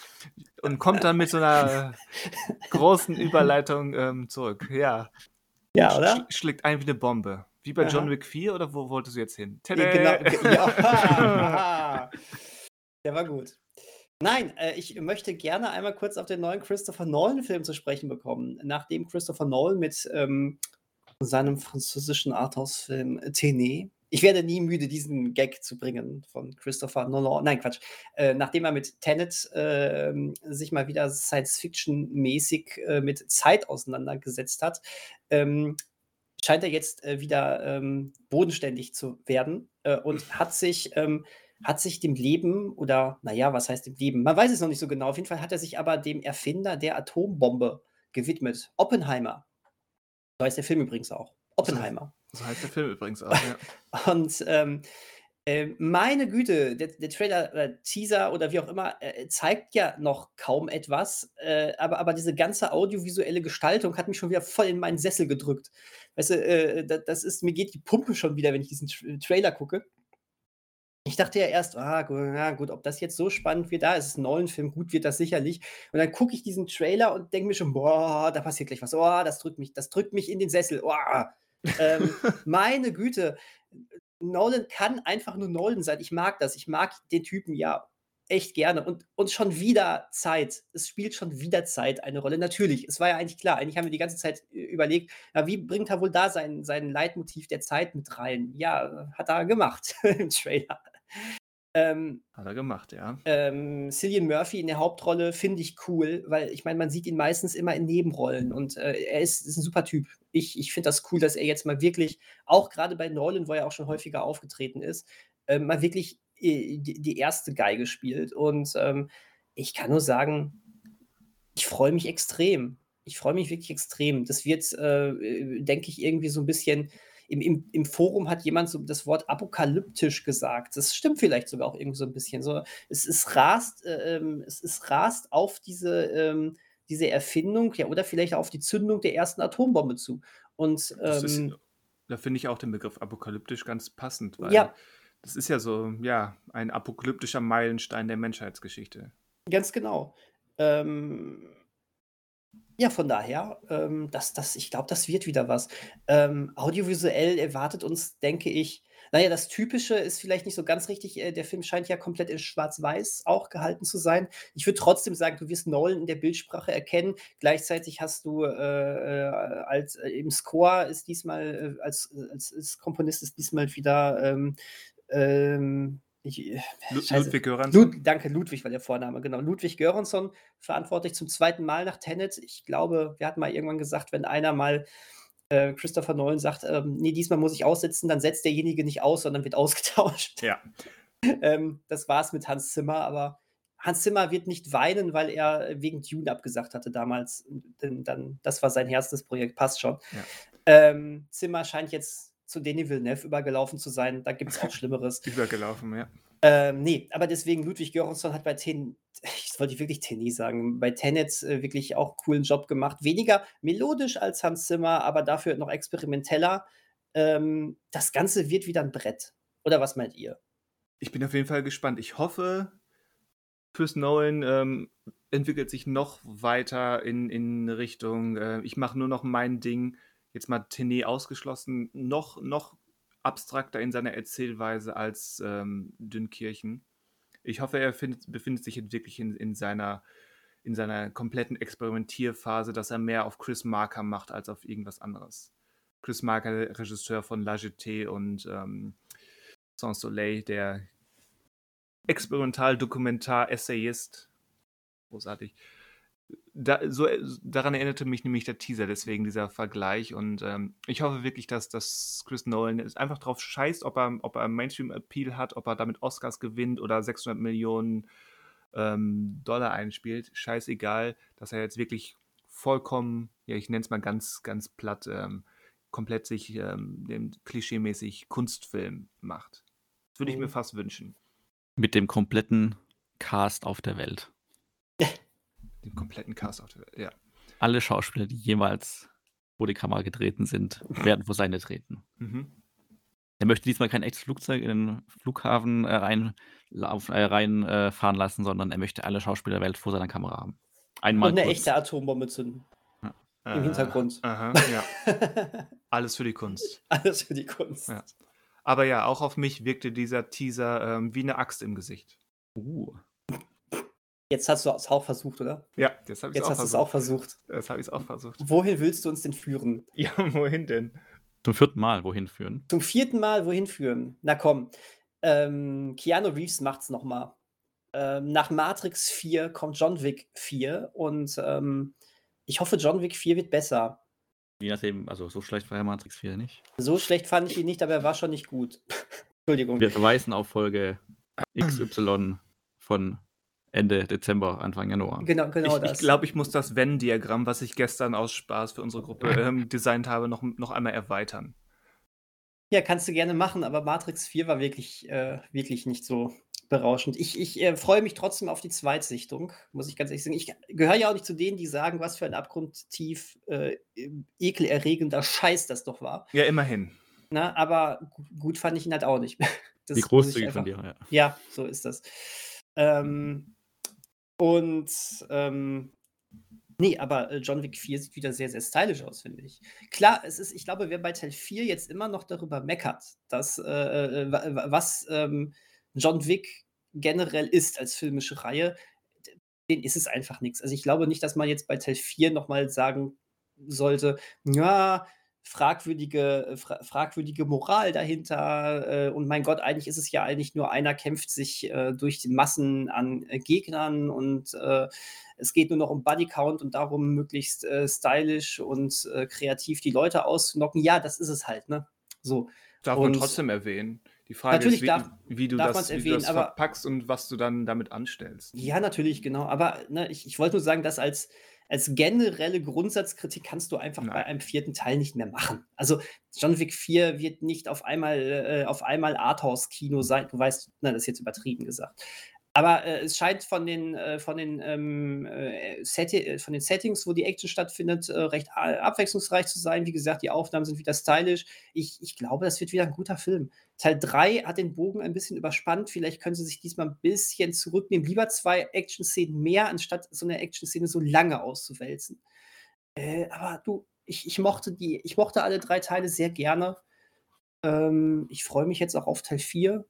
Und kommt dann mit so 'ner großen Überleitung, ähm, zurück. Ja. Ja, oder? sch schlägt ein wie 'ne Bombe. Wie bei John Aha. Wick 4 oder wo wolltest du jetzt hin? Genau, Tada! ge ja. Der war gut. Nein, äh, ich möchte gerne einmal kurz auf den neuen Christopher Nolan-Film zu sprechen bekommen. Nachdem Christopher Nolan mit, ähm, seinem französischen Arthouse-Film Tenet ich werde nie müde, diesen Gag zu bringen von Christopher Nolan nein, Quatsch. Äh, nachdem er mit Tenet, ähm, sich mal wieder Science-Fiction-mäßig, äh, mit Zeit auseinandergesetzt hat, ähm, scheint er jetzt, äh, wieder, ähm, bodenständig zu werden, äh, und hat sich ähm, hat sich dem Leben oder na ja, was heißt dem Leben? Man weiß es noch nicht so genau. Auf jeden Fall hat er sich aber dem Erfinder der Atombombe gewidmet, Oppenheimer. So heißt der Film übrigens auch, Oppenheimer. so heißt der Film übrigens auch, ja. Und, ähm, äh, meine Güte, der der Trailer oder Teaser oder wie auch immer, äh, zeigt ja noch kaum etwas, äh, aber aber diese ganze audiovisuelle Gestaltung hat mich schon wieder voll in meinen Sessel gedrückt. Weißt du, äh, da das ist mir geht die Pumpe schon wieder, wenn ich diesen Tr Trailer gucke. Ich dachte ja erst: „Ah, ja gut, ob das jetzt so spannend wird, ah, es ist 'n Nolan-Film, gut wird das sicherlich.“ Und dann gucke ich diesen Trailer und denke mir schon: „Boah, da passiert gleich was. Oh, das drückt mich das drückt mich in den Sessel. Oh.“ Ähm, meine Güte, Nolan kann einfach nur Nolan sein. Ich mag das. Ich mag den Typen ja echt gerne und und schon wieder Zeit. Es spielt schon wieder Zeit eine Rolle. Natürlich, es war ja eigentlich klar. Eigentlich haben wir die ganze Zeit ü überlegt: „Ja, wie bringt er wohl da sein sein Leitmotiv der Zeit mit rein?“ Ja, hat er gemacht im Trailer. Ähm Hat er gemacht, ja. ähm, Cillian Murphy in der Hauptrolle finde ich cool, weil ich meine, man sieht ihn meistens immer in Nebenrollen und, äh, er ist ist 'n super Typ. Ich ich finde das cool, dass er jetzt mal wirklich auch grade bei Nolan, wo er auch schon häufiger aufgetreten ist, ähm, mal wirklich, äh, die die 1. Geige spielt. Und, ähm, ich kann nur sagen, ich freue mich extrem. Ich freue mich wirklich extrem. Das wird, äh, äh, denke ich, irgendwie so 'n bisschen im im im Forum hat jemand so das Wort apokalyptisch gesagt. Das stimmt vielleicht sogar auch irgendwie so 'n bisschen so. Es es rast äh, ähm, es es rast auf diese ähm, diese Erfindung, ja, oder vielleicht auf die Zündung der 1. Atombombe zu. Und, Das ist ähm da finde ich auch den Begriff apokalyptisch ganz passend, weil Ja. das ist ja so, ja, ein apokalyptischer Meilenstein der Menschheitsgeschichte. Ganz genau. Ähm ja, von daher, ähm, das das ich glaube, das wird wieder was. Ähm, audiovisuell erwartet uns, denke ich Naja, das Typische ist vielleicht nicht so ganz richtig. Äh, der Film scheint ja komplett in Schwarz-Weiß auch gehalten zu sein. Ich würde trotzdem sagen, du wirst Nolan in der Bildsprache erkennen. Gleichzeitig hast du äh, äh als äh, im Score ist diesmal, äh, als, als, als, Komponist ist diesmal wieder ähm, ich, äh, Ludwig Göransson. Lud, danke, Ludwig war der Vorname, genau. Ludwig Göransson, verantwortlich zum zweiten Mal nach Tenet. Ich glaube, wir hatten mal irgendwann gesagt, wenn einer mal äh, Christopher Nolan sagt, ähm, nee, diesmal muss ich aussetzen, dann setzt derjenige nicht aus, sondern wird ausgetauscht. Ja. ähm, das war's mit Hans Zimmer, aber Hans Zimmer wird nicht weinen, weil er wegen Dune abgesagt hatte damals. Denn dann, das war sein Herzensprojekt, passt schon. Ja. Ähm, Zimmer scheint jetzt zu Denis Villeneuve übergelaufen zu sein. Da gibt es auch Schlimmeres. übergelaufen, ja. Ähm, nee, aber deswegen Ludwig Göransson hat bei Ten, ich wollte wirklich Tenny sagen, bei Tenet äh, wirklich auch einen coolen Job gemacht. Weniger melodisch als Hans Zimmer, aber dafür noch experimenteller. Ähm, das Ganze wird wieder ein Brett. Oder was meint ihr? Ich bin auf jeden Fall gespannt. Ich hoffe, Chris Nolan ähm, entwickelt sich noch weiter in, in Richtung, äh, ich mache nur noch mein Ding, jetzt mal Tenet ausgeschlossen, noch, noch abstrakter in seiner Erzählweise als ähm, Dünnkirchen. Ich hoffe, er findet, befindet sich jetzt wirklich in, in, seiner, in seiner kompletten Experimentierphase, dass er mehr auf Chris Marker macht als auf irgendwas anderes. Chris Marker, Regisseur von La Jetée und ähm, Sans Soleil, der Experimental-Dokumentar-Essayist. Großartig da, so, daran erinnerte mich nämlich der Teaser, deswegen dieser Vergleich. Und ähm, ich hoffe wirklich, dass, dass Chris Nolan einfach drauf scheißt, ob er, ob er Mainstream-Appeal hat, ob er damit Oscars gewinnt oder 600 Millionen ähm, Dollar einspielt. Scheißegal, dass er jetzt wirklich vollkommen, ja, ich nenne es mal ganz, ganz platt, ähm, komplett sich ähm, dem klischeemäßig Kunstfilm macht. Das würde ich mir mhm. fast wünschen. Mit dem kompletten Cast auf der Welt. Kompletten Cast auf der Welt, ja. Alle Schauspieler, die jemals vor die Kamera getreten sind, werden vor seine treten. Mhm. Er möchte diesmal kein echtes Flugzeug in den Flughafen äh, rein, auf, äh, reinfahren äh, lassen, sondern er möchte alle Schauspieler der Welt vor seiner Kamera haben. Einmal Und eine kurz. echte Atombombe zünden. Ja. Im Hintergrund. Aha, ja. Alles für die Kunst. Alles für die Kunst. Ja. Aber ja, auch auf mich wirkte dieser Teaser ähm, wie eine Axt im Gesicht. Uh. Jetzt hast du es auch versucht, oder? Ja, jetzt habe ich es auch, versucht. auch versucht. Jetzt habe ich es auch versucht. Wohin willst du uns denn führen? Ja, wohin denn? Zum vierten Mal wohin führen? Zum vierten Mal wohin führen? Na komm. Ähm, Keanu Reeves macht's nochmal. Ähm, nach Matrix 4 kommt John Wick 4 und ähm, ich hoffe, John Wick 4 wird besser. Je nachdem, also so schlecht war ja Matrix 4 nicht. So schlecht fand ich ihn nicht, aber er war schon nicht gut. Entschuldigung. Wir verweisen auf Folge XY von Ende Dezember, Anfang Januar. Genau, genau ich, das. Ich glaube, ich muss das Venn-Diagramm, was ich gestern aus Spaß für unsere Gruppe ähm, designt habe, noch, noch einmal erweitern. Ja, kannst du gerne machen, aber Matrix 4 war wirklich, äh, wirklich nicht so berauschend. Ich, ich äh, freue mich trotzdem auf die Zweitsichtung, muss ich ganz ehrlich sagen. Ich gehöre ja auch nicht zu denen, die sagen, was für ein abgrundtief äh, ekelerregender Scheiß das doch war. Ja, immerhin. Na, aber gut fand ich ihn halt auch nicht. Das Wie großzügig von dir, ja. Ja, so ist das. Ähm, und ähm, nee, aber äh, John Wick 4 sieht wieder sehr, sehr stylisch aus, finde ich. Klar, es ist, ich glaube, wer bei Teil 4 jetzt immer noch darüber meckert, dass äh, äh was ähm, John Wick generell ist als filmische Reihe, den ist es einfach nichts. Also ich glaube nicht, dass man jetzt bei Teil 4 nochmal sagen sollte, ja, fragwürdige, äh, fra fragwürdige Moral dahinter. Äh, und mein Gott, eigentlich ist es ja eigentlich nur einer kämpft sich äh, durch die Massen an äh, Gegnern und äh, es geht nur noch um Bodycount und darum, möglichst äh, stylisch und kreativ die Leute auszunocken. Ja, das ist es halt, ne? So. Darf und man trotzdem erwähnen. Die Frage ist, wie, darf, wie, du, das, erwähnen, wie du das verpackst und was du dann damit anstellst. Ja, natürlich, genau. Aber ne, ich, ich wollte nur sagen, dass als als generelle Grundsatzkritik kannst du einfach Nein. bei einem vierten Teil nicht mehr machen. Also John Wick 4 wird nicht auf einmal, äh, auf einmal Arthouse-Kino sein. Du weißt, na, das ist jetzt übertrieben gesagt. Aber äh, es scheint von den, äh, von, den, ähm, äh, äh, von den Settings, wo die Action stattfindet, äh, recht abwechslungsreich zu sein. Wie gesagt, die Aufnahmen sind wieder stylisch. Ich, ich glaube, das wird wieder ein guter Film. Teil 3 hat den Bogen ein bisschen überspannt. Vielleicht können sie sich diesmal ein bisschen zurücknehmen. Lieber zwei Action-Szenen mehr, anstatt so eine Action-Szene so lange auszuwälzen. Äh, aber du, ich, ich, mochte die, ich mochte alle drei Teile sehr gerne. Ähm, ich freue mich jetzt auch auf Teil 4.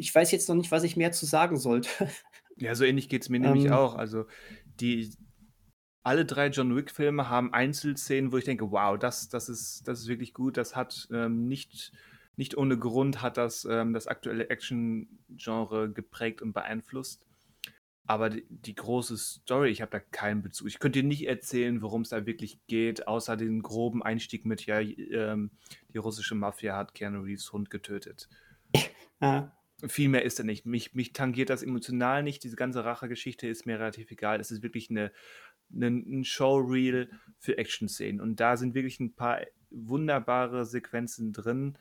Ich weiß jetzt noch nicht, was ich mehr zu sagen sollte. Ja, so ähnlich geht es mir nämlich Ähm. auch. Also, die alle drei John Wick-Filme haben Einzelszenen, wo ich denke, wow, das, das, ist, das ist wirklich gut. Das hat ähm, nicht, nicht ohne Grund hat das ähm, das aktuelle Action-Genre geprägt und beeinflusst. Aber die, die große Story, ich habe da keinen Bezug. Ich könnte dir nicht erzählen, worum es da wirklich geht, außer den groben Einstieg mit, ja, ähm, die russische Mafia hat Keanu Reeves Hund getötet. Ja. Viel mehr ist da nicht. Mich, mich tangiert das emotional nicht. Diese ganze Rachegeschichte ist mir relativ egal. Es ist wirklich eine, eine, ein Showreel für Action-Szenen. Und da sind wirklich ein paar wunderbare Sequenzen drin.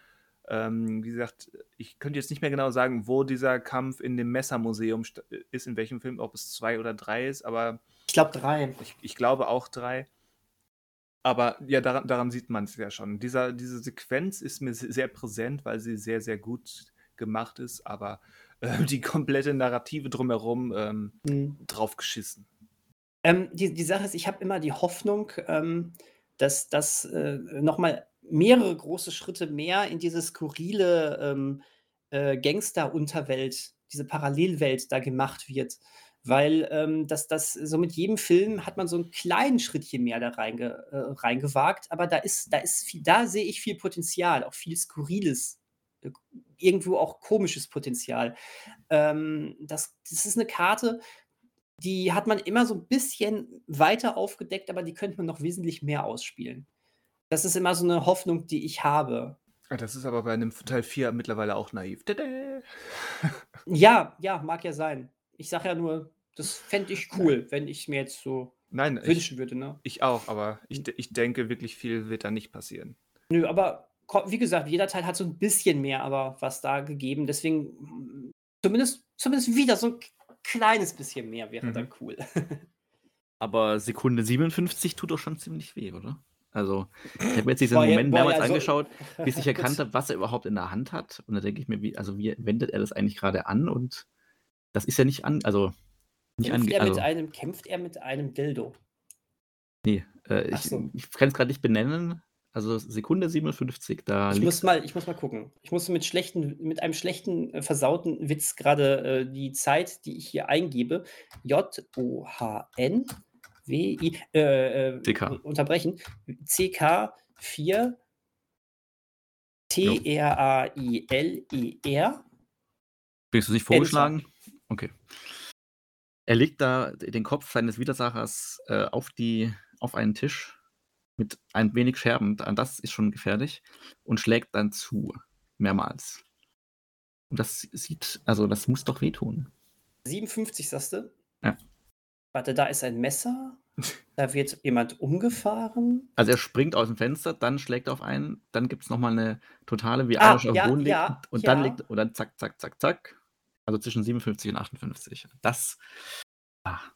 Ähm, wie gesagt, ich könnte jetzt nicht mehr genau sagen, wo dieser Kampf in dem Messermuseum ist, in welchem Film, ob es zwei oder drei ist, aber Ich glaube drei. ich, ich glaube auch drei. Aber ja, daran, daran sieht man es ja schon. Dieser, diese Sequenz ist mir se- sehr präsent, weil sie sehr, sehr gut gemacht ist, aber äh, die komplette Narrative drumherum ähm, Hm. drauf geschissen. Ähm, die, die Sache ist, ich habe immer die Hoffnung, ähm, dass das äh, nochmal mehrere große Schritte mehr in diese skurrile ähm, äh, Gangster-Unterwelt, diese Parallelwelt da gemacht wird. Weil ähm, das, das so mit jedem Film hat man so einen kleinen Schrittchen mehr da reinge, äh, reingewagt, aber da ist, da ist viel, da sehe ich viel Potenzial, auch viel Skurriles, irgendwo auch komisches Potenzial. Ähm, das, das ist eine Karte, die hat man immer so ein bisschen weiter aufgedeckt, aber die könnte man noch wesentlich mehr ausspielen. Das ist immer so eine Hoffnung, die ich habe. Ah, Das ist aber bei einem Teil 4 mittlerweile auch naiv. Ja, ja, mag ja sein. Ich sage ja nur, das fände ich cool, wenn ich mir jetzt so Nein, ich, wünschen würde, ne? ich auch, aber ich, de- ich denke, wirklich viel wird da nicht passieren. Nö, aber wie gesagt, jeder Teil hat so ein bisschen mehr aber was da gegeben. Deswegen zumindest zumindest wieder so ein kleines bisschen mehr wäre dann Mhm. cool. Aber Sekunde 57 tut doch schon ziemlich weh, oder? Also, ich habe jetzt diesen Boah, Moment boah, mehrmals ja, so angeschaut, bis ich erkannt habe, was er überhaupt in der Hand hat. Und da denke ich mir, wie, also wie wendet er das eigentlich gerade an? Und das ist ja nicht an, also nicht Kämpft er mit also einem kämpft er mit einem Dildo? nee, äh, ich, so. ich kann es gerade nicht benennen. Also Sekunde 57, da Ich muss mal ich muss mal gucken. Ich muss mit schlechten mit einem schlechten, äh, versauten Witz gerade äh, die Zeit, die ich hier eingebe, J-O-H-N W-I äh, äh, CK. u unterbrechen, CK 4 Jo. T-R-A-I-L-E-R. Bist du nicht vorgeschlagen? Okay. Er legt da den Kopf seines Widersachers äh, auf, die, auf einen Tisch mit ein wenig Scherben. da- Das ist schon gefährlich. Und schlägt dann zu. Mehrmals. Und das sieht, also das muss doch wehtun. 57 sagst du? Ja. Warte, da ist ein Messer. Da wird jemand umgefahren. Also er springt aus dem Fenster, dann schlägt er auf einen, dann gibt es nochmal eine totale, wie Ah, Irish auf ja, den Boden liegt ja, und, und dann ja. liegt und dann zack, zack, zack, zack. Also zwischen 57 und 58. Das,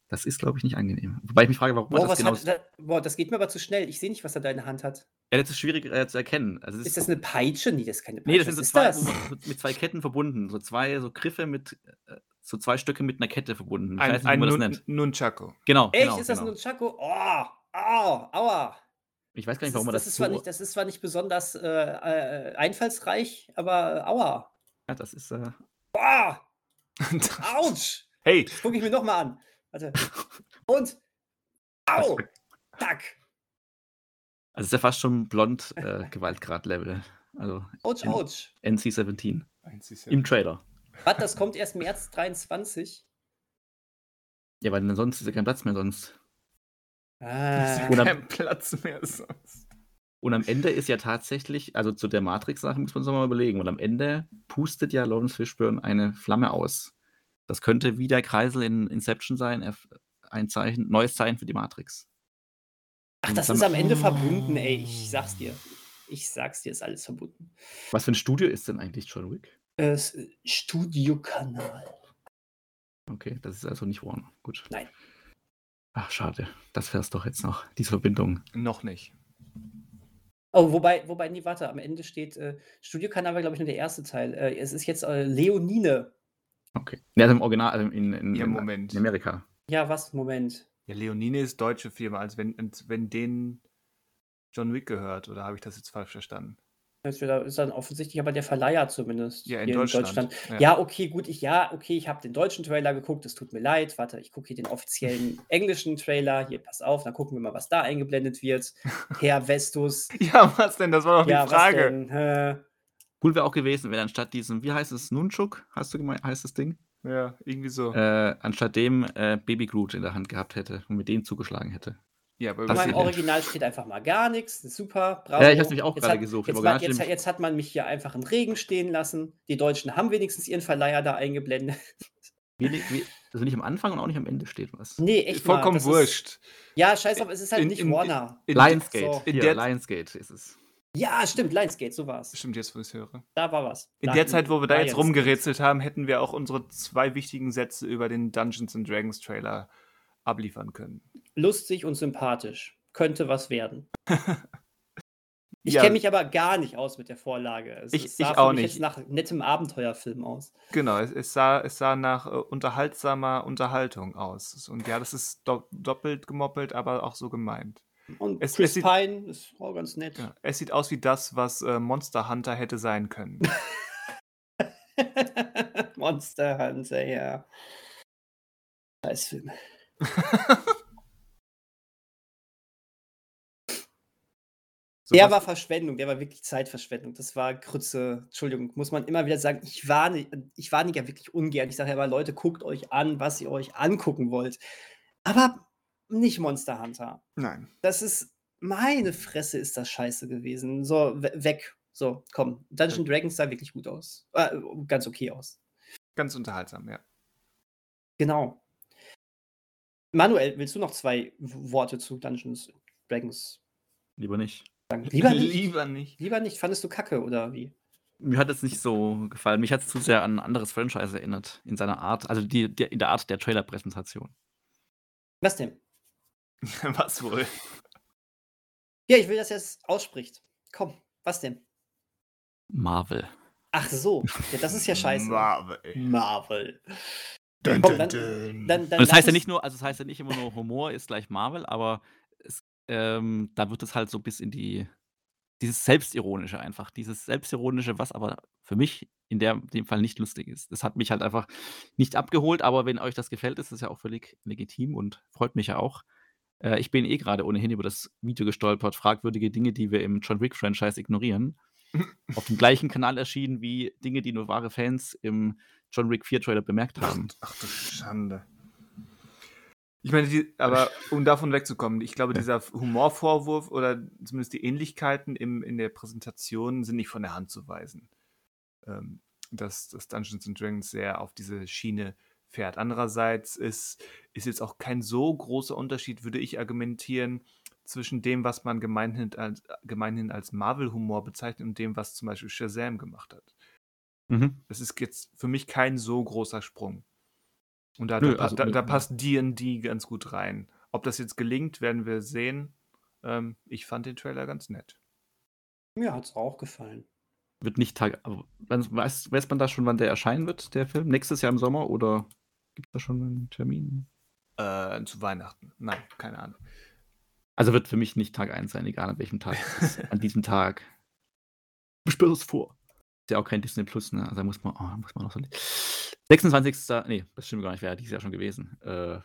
das ist, glaube ich, nicht angenehm. Wobei ich mich frage, warum Boah, das genau. hat da boah, das geht mir aber zu schnell. Ich sehe nicht, was er da in der Hand hat. Ja, das ist schwierig äh, zu erkennen. Also es Ist das eine Peitsche? Nee, das ist keine Peitsche. Nee, das sind so zwei, ist das? mit zwei Ketten verbunden. So zwei so Griffe mit, äh, so zwei Stücke mit einer Kette verbunden. Ich Ein, weiß nicht, wie ein man das Nun nennt. Nunchaku. Genau, Echt? genau, ist das genau. ein Nunchaku? Oh, au, aua. Ich weiß gar Das nicht, ist, warum man das, das, ist so... zwar nicht, das ist zwar nicht besonders äh, äh, einfallsreich, aber aua. ja, das ist... Äh, Boah, ouch. hey, Das gucke ich mir nochmal an. Warte. Und, au, tack. also ist ja fast schon blond äh, Gewaltgrad-Level. Also Ouch, ouch. NC-17 Eins ist ja- im Trailer. Was, das kommt erst März 23? Ja, weil sonst ist ja kein Platz mehr sonst. Ah. Oder- kein Platz mehr sonst. Und am Ende ist ja tatsächlich, also zu der Matrix-Sache muss man sich mal überlegen, weil am Ende pustet ja Lawrence Fishburne eine Flamme aus. Das könnte wie der Kreisel in Inception sein, ein Zeichen, neues Zeichen für die Matrix. Ach, das ist am Ende verbunden, ey. Ich sag's dir. Ich sag's dir, ist alles verbunden. Was für ein Studio ist denn eigentlich John Wick? Äh, Studiokanal. Okay, das ist also nicht Warner. Gut. Nein. Ach, schade. Das wär's doch jetzt noch, diese Verbindung. Noch nicht. Oh, wobei, wobei, nee, warte, am Ende steht, äh, Studiokanal war, glaube ich, nur der erste Teil. Äh, es ist jetzt äh, Leonine. Okay. Ja, also im Original, also in, in, Ja, in, Moment. in Amerika. Ja, was? Moment. Ja, Leonine ist deutsche Firma, als wenn, als wenn denen John Wick gehört, oder habe ich das jetzt falsch verstanden? Das ist dann offensichtlich aber der Verleiher zumindest Ja, in hier in Deutschland, Deutschland. ja. Ja, okay, gut, ich ja, okay, ich habe den deutschen Trailer geguckt, es tut mir leid. Warte, ich gucke hier den offiziellen englischen Trailer. Hier, pass auf, dann gucken wir mal, was da eingeblendet wird. Herr Vestus. Ja, was denn? Das war doch Ja, die was Frage. denn? Hä? Cool wäre auch gewesen, wenn anstatt diesem, wie heißt es, Nunchuk, hast du gemeint, heißt das Ding? Ja, irgendwie so. Äh, anstatt dem äh, Baby Groot in der Hand gehabt hätte und mit dem zugeschlagen hätte. ja, aber das im Original steht einfach mal gar nichts. Ist super. Bravo. Ja, ich hab's nämlich auch Jetzt gerade hat- gesucht. Jetzt, hat, jetzt, jetzt hat man mich hier einfach im Regen stehen lassen. Die Deutschen haben wenigstens ihren Verleiher da eingeblendet. Wenig, we also nicht am Anfang und auch nicht am Ende steht was. Nee, echt mal, Vollkommen Ist, wurscht. ja, scheiß drauf, es ist halt In- nicht in- Warner. In- Lionsgate. so. In der- Lionsgate ist es. Ja, stimmt, Lionsgate, so war's. Stimmt jetzt, wo ich es höre. Da war was. In Da der Zeit, wo wir da jetzt rumgerätselt haben, hätten wir auch unsere zwei wichtigen Sätze über den Dungeons and Dragons Trailer abliefern können. Lustig und sympathisch. Könnte was werden. Ich Ja. kenne mich aber gar nicht aus mit der Vorlage. Es, Ich- es sah ich für auch mich nicht. jetzt nach nettem Abenteuerfilm aus. Genau, es, es, sah, es sah nach äh, unterhaltsamer Unterhaltung aus. Und ja, das ist do doppelt gemoppelt, aber auch so gemeint. Und Es- Chris es sieht- Pine ist auch ganz nett. Ja, es sieht aus wie das, was äh, Monster Hunter hätte sein können. Monster Hunter, ja. Scheißfilm. So Der was- war Verschwendung, der war wirklich Zeitverschwendung. Das war Krütze. Entschuldigung, muss man immer wieder sagen. Ich warne, ich warne ja wirklich ungern. Ich sage ja immer, Leute, guckt euch an, was ihr euch angucken wollt. Aber nicht Monster Hunter. Nein. Das ist, meine Fresse ist das scheiße gewesen. So, we weg. So, komm. Dungeon Dragons sah wirklich gut aus. Äh, ganz okay aus. Ganz unterhaltsam, ja. Genau. Manuel, willst du noch zwei Worte zu Dungeons Dragons Lieber nicht. sagen? Lieber nicht. Lieber nicht. Lieber nicht. Fandest du kacke oder wie? Mir hat es nicht so gefallen. Mich hat es zu sehr an ein anderes Franchise erinnert, in seiner Art, also die, die, in der Art der Trailer-Präsentation. Was denn? Was wohl? Ja, ich will, dass er es ausspricht. Komm, was denn? Marvel. Ach so. Ja, das ist ja scheiße. Marvel. Marvel. Dun, Komm, dann- dun. Dann, dann Und das heißt ja nicht nur, also das heißt ja nicht immer nur Humor ist gleich Marvel, aber es, ähm, da wird es halt so bis in die, dieses Selbstironische einfach, dieses Selbstironische, was aber für mich in der, dem Fall nicht lustig ist. Das hat mich halt einfach nicht abgeholt, aber wenn euch das gefällt, ist das ja auch völlig legitim und freut mich ja auch. Äh, ich bin eh gerade ohnehin über das Video gestolpert, fragwürdige Dinge, die wir im John Wick-Franchise ignorieren. Auf dem gleichen Kanal erschienen wie Dinge, die nur wahre Fans im John Wick 4 Trailer bemerkt haben. Ach du Schande. Ich meine, die, aber um davon wegzukommen, ich glaube, Ja. dieser Humorvorwurf oder zumindest die Ähnlichkeiten im, in der Präsentation sind nicht von der Hand zu weisen. Ähm, dass, dass Dungeons and Dragons sehr auf diese Schiene fährt. Andererseits ist, ist jetzt auch kein so großer Unterschied, würde ich argumentieren, zwischen dem, was man gemeinhin als, gemeinhin als Marvel-Humor bezeichnet und dem, was zum Beispiel Shazam gemacht hat. Mhm. Das ist jetzt für mich kein so großer Sprung. Und da, Nö, da, also, da, da passt D&D ganz gut rein. Ob das jetzt gelingt, werden wir sehen. Ähm, ich fand den Trailer ganz nett. Mir hat es auch gefallen. Wird nicht Tag. Weiß, weiß, weiß man da schon, wann der erscheinen wird, der Film? Nächstes Jahr im Sommer oder gibt es da schon einen Termin? Äh, zu Weihnachten. Nein, keine Ahnung. Also wird für mich nicht Tag 1 sein, egal an welchem Tag. es ist. an diesem Tag. Beschwör es vor. Ist ja auch kein Disney Plus, ne? Also da muss man, oh, muss man noch so. 26. Nee, das stimmt gar nicht, wäre dieses Jahr schon gewesen. Äh,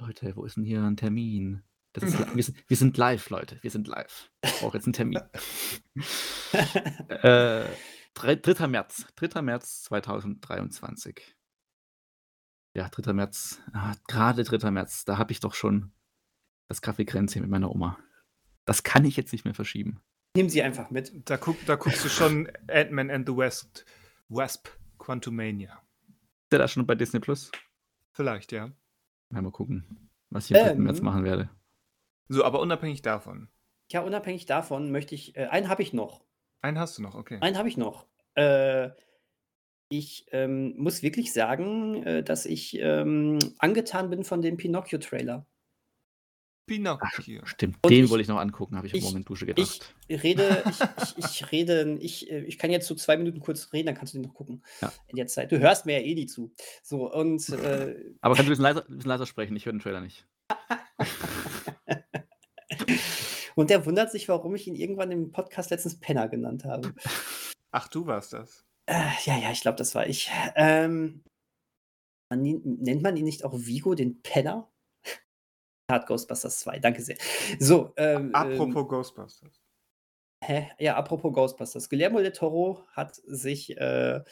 Leute, wo ist denn hier ein Termin? Das ist, wir, sind, wir sind live, Leute. Wir sind live. Ich brauche jetzt einen Termin. äh, drei- 3. März. 3. März 2023. Ja, 3. März. Ah, Gerade 3. März. Da habe ich doch schon das Kaffeekränzchen mit meiner Oma. Das kann ich jetzt nicht mehr verschieben. Nehmen Sie einfach mit. Da, guck, da guckst du schon Ant-Man and the West, Wasp, Quantumania. Ist der da schon bei Disney Plus? Vielleicht, ja. Mal, mal gucken, was ich am 3. Ähm. März machen werde. So, aber unabhängig davon. Ja, unabhängig davon möchte ich, äh, einen habe ich noch. Einen hast du noch, okay. Einen habe ich noch. Äh, ich ähm, muss wirklich sagen, äh, dass ich ähm, angetan bin von dem Pinocchio-Trailer. Pinocchio. Stimmt, Und den ich- wollte ich noch angucken, habe ich ich- Morgen in Dusche Ich gedacht. rede, ich, ich, ich rede, ich, äh, ich kann jetzt so zwei Minuten kurz reden, dann kannst du den noch gucken. Ja. In der Zeit. Du hörst mir ja eh nie zu. So, und äh, Aber kannst du ein bisschen leiser, ein bisschen leiser sprechen? Ich höre den Trailer nicht. Und der wundert sich, warum ich ihn irgendwann im Podcast letztens Penner genannt habe. Ach, du warst das. Äh, ja, ja, ich glaube, das war ich. Ähm, man, nennt man ihn nicht auch Vigo den Penner? Hat Ghostbusters 2, danke sehr. So, ähm, Apropos ähm, Ghostbusters. Hä? Ja, apropos Ghostbusters. Guillermo del Toro hat sich äh,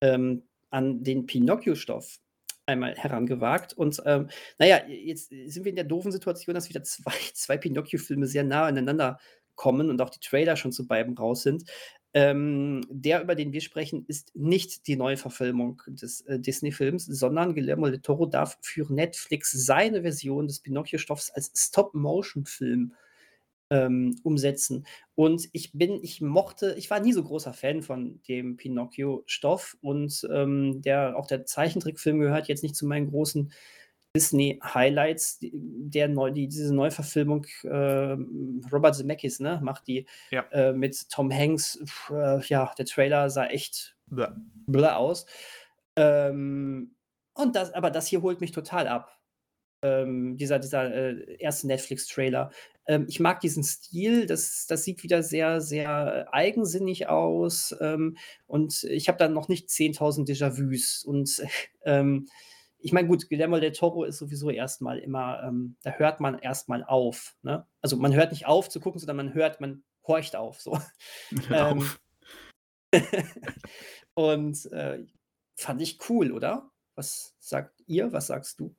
ähm, an den Pinocchio-Stoff einmal herangewagt. Und ähm, naja, jetzt sind wir in der doofen Situation, dass wieder zwei, zwei Pinocchio-Filme sehr nah aneinander kommen und auch die Trailer schon zu beiden raus sind. Ähm, der, über den wir sprechen, ist nicht die Neuverfilmung des äh, Disney-Films, sondern Guillermo del Toro darf für Netflix seine Version des Pinocchio-Stoffs als Stop-Motion-Film ähm, umsetzen. Und ich bin, ich mochte, ich war nie so großer Fan von dem Pinocchio-Stoff und ähm, der, auch der Zeichentrickfilm gehört jetzt nicht zu meinen großen Disney-Highlights, der neu, die, diese Neuverfilmung, äh, Robert Zemeckis, ne, macht die ja. äh, mit Tom Hanks. Äh, ja, der Trailer sah echt blöd aus. Ähm, und das, aber das hier holt mich total ab. Ähm, dieser dieser äh, erste Netflix-Trailer. Ähm, ich mag diesen Stil, das, das sieht wieder sehr, sehr eigensinnig aus. Ähm, und ich habe dann noch nicht 10.000 Déjà-vus. Und ähm, ich meine, gut, Guillermo del Toro ist sowieso erstmal immer, ähm, da hört man erstmal auf. Ne? Also man hört nicht auf zu gucken, sondern man hört, man horcht auf. So. Ähm, auf. und äh, fand ich cool, oder? Was sagt ihr? Was sagst du?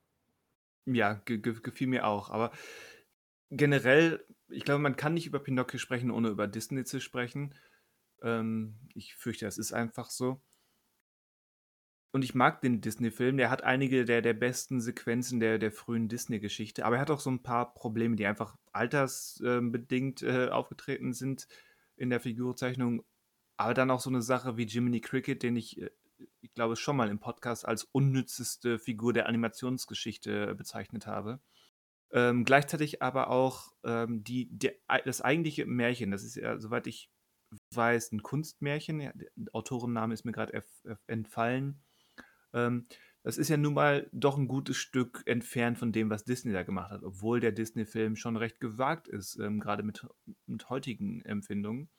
Ja, ge ge gefiel mir auch. Aber generell, ich glaube, man kann nicht über Pinocchio sprechen, ohne über Disney zu sprechen. Ähm, ich fürchte, das ist einfach so. Und ich mag den Disney-Film. Der hat einige der, der besten Sequenzen der, der frühen Disney-Geschichte. Aber er hat auch so ein paar Probleme, die einfach altersbedingt äh, aufgetreten sind in der Figurzeichnung. Aber dann auch so eine Sache wie Jiminy Cricket, den ich, äh, ich glaube, schon mal im Podcast als unnützeste Figur der Animationsgeschichte bezeichnet habe. Ähm, gleichzeitig aber auch ähm, die, die, das eigentliche Märchen, das ist ja, soweit ich weiß, ein Kunstmärchen. Der Autorenname ist mir gerade entfallen ähm, das ist ja nun mal doch ein gutes Stück entfernt von dem, was Disney da gemacht hat, obwohl der Disney-Film schon recht gewagt ist, ähm, gerade mit, mit heutigen Empfindungen.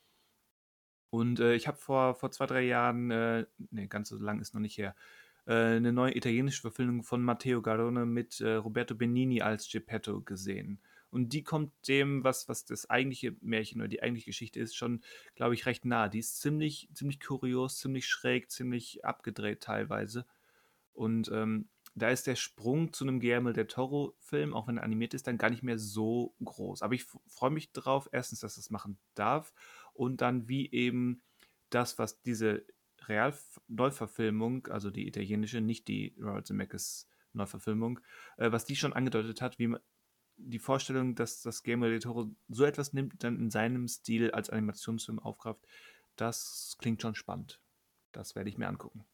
Und äh, ich habe vor, vor zwei, drei Jahren, äh, nee, ganz so lang ist noch nicht her, äh, eine neue italienische Verfilmung von Matteo Garone mit äh, Roberto Benini als Geppetto gesehen. Und die kommt dem, was, was das eigentliche Märchen oder die eigentliche Geschichte ist, schon, glaube ich, recht nah. Die ist ziemlich, ziemlich kurios, ziemlich schräg, ziemlich abgedreht teilweise. Und ähm, da ist der Sprung zu einem Guillermo del Toro-Film, auch wenn er animiert ist, dann gar nicht mehr so groß. Aber ich freue mich drauf, erstens, dass es machen darf und dann wie eben das, was diese Real-Neuverfilmung, also die italienische, nicht die Robert Zemeckis Neuverfilmung, äh, was die schon angedeutet hat, wie man die Vorstellung, dass das Guillermo del Toro so etwas nimmt, dann in seinem Stil als Animationsfilm aufgreift, das klingt schon spannend. Das werde ich mir angucken.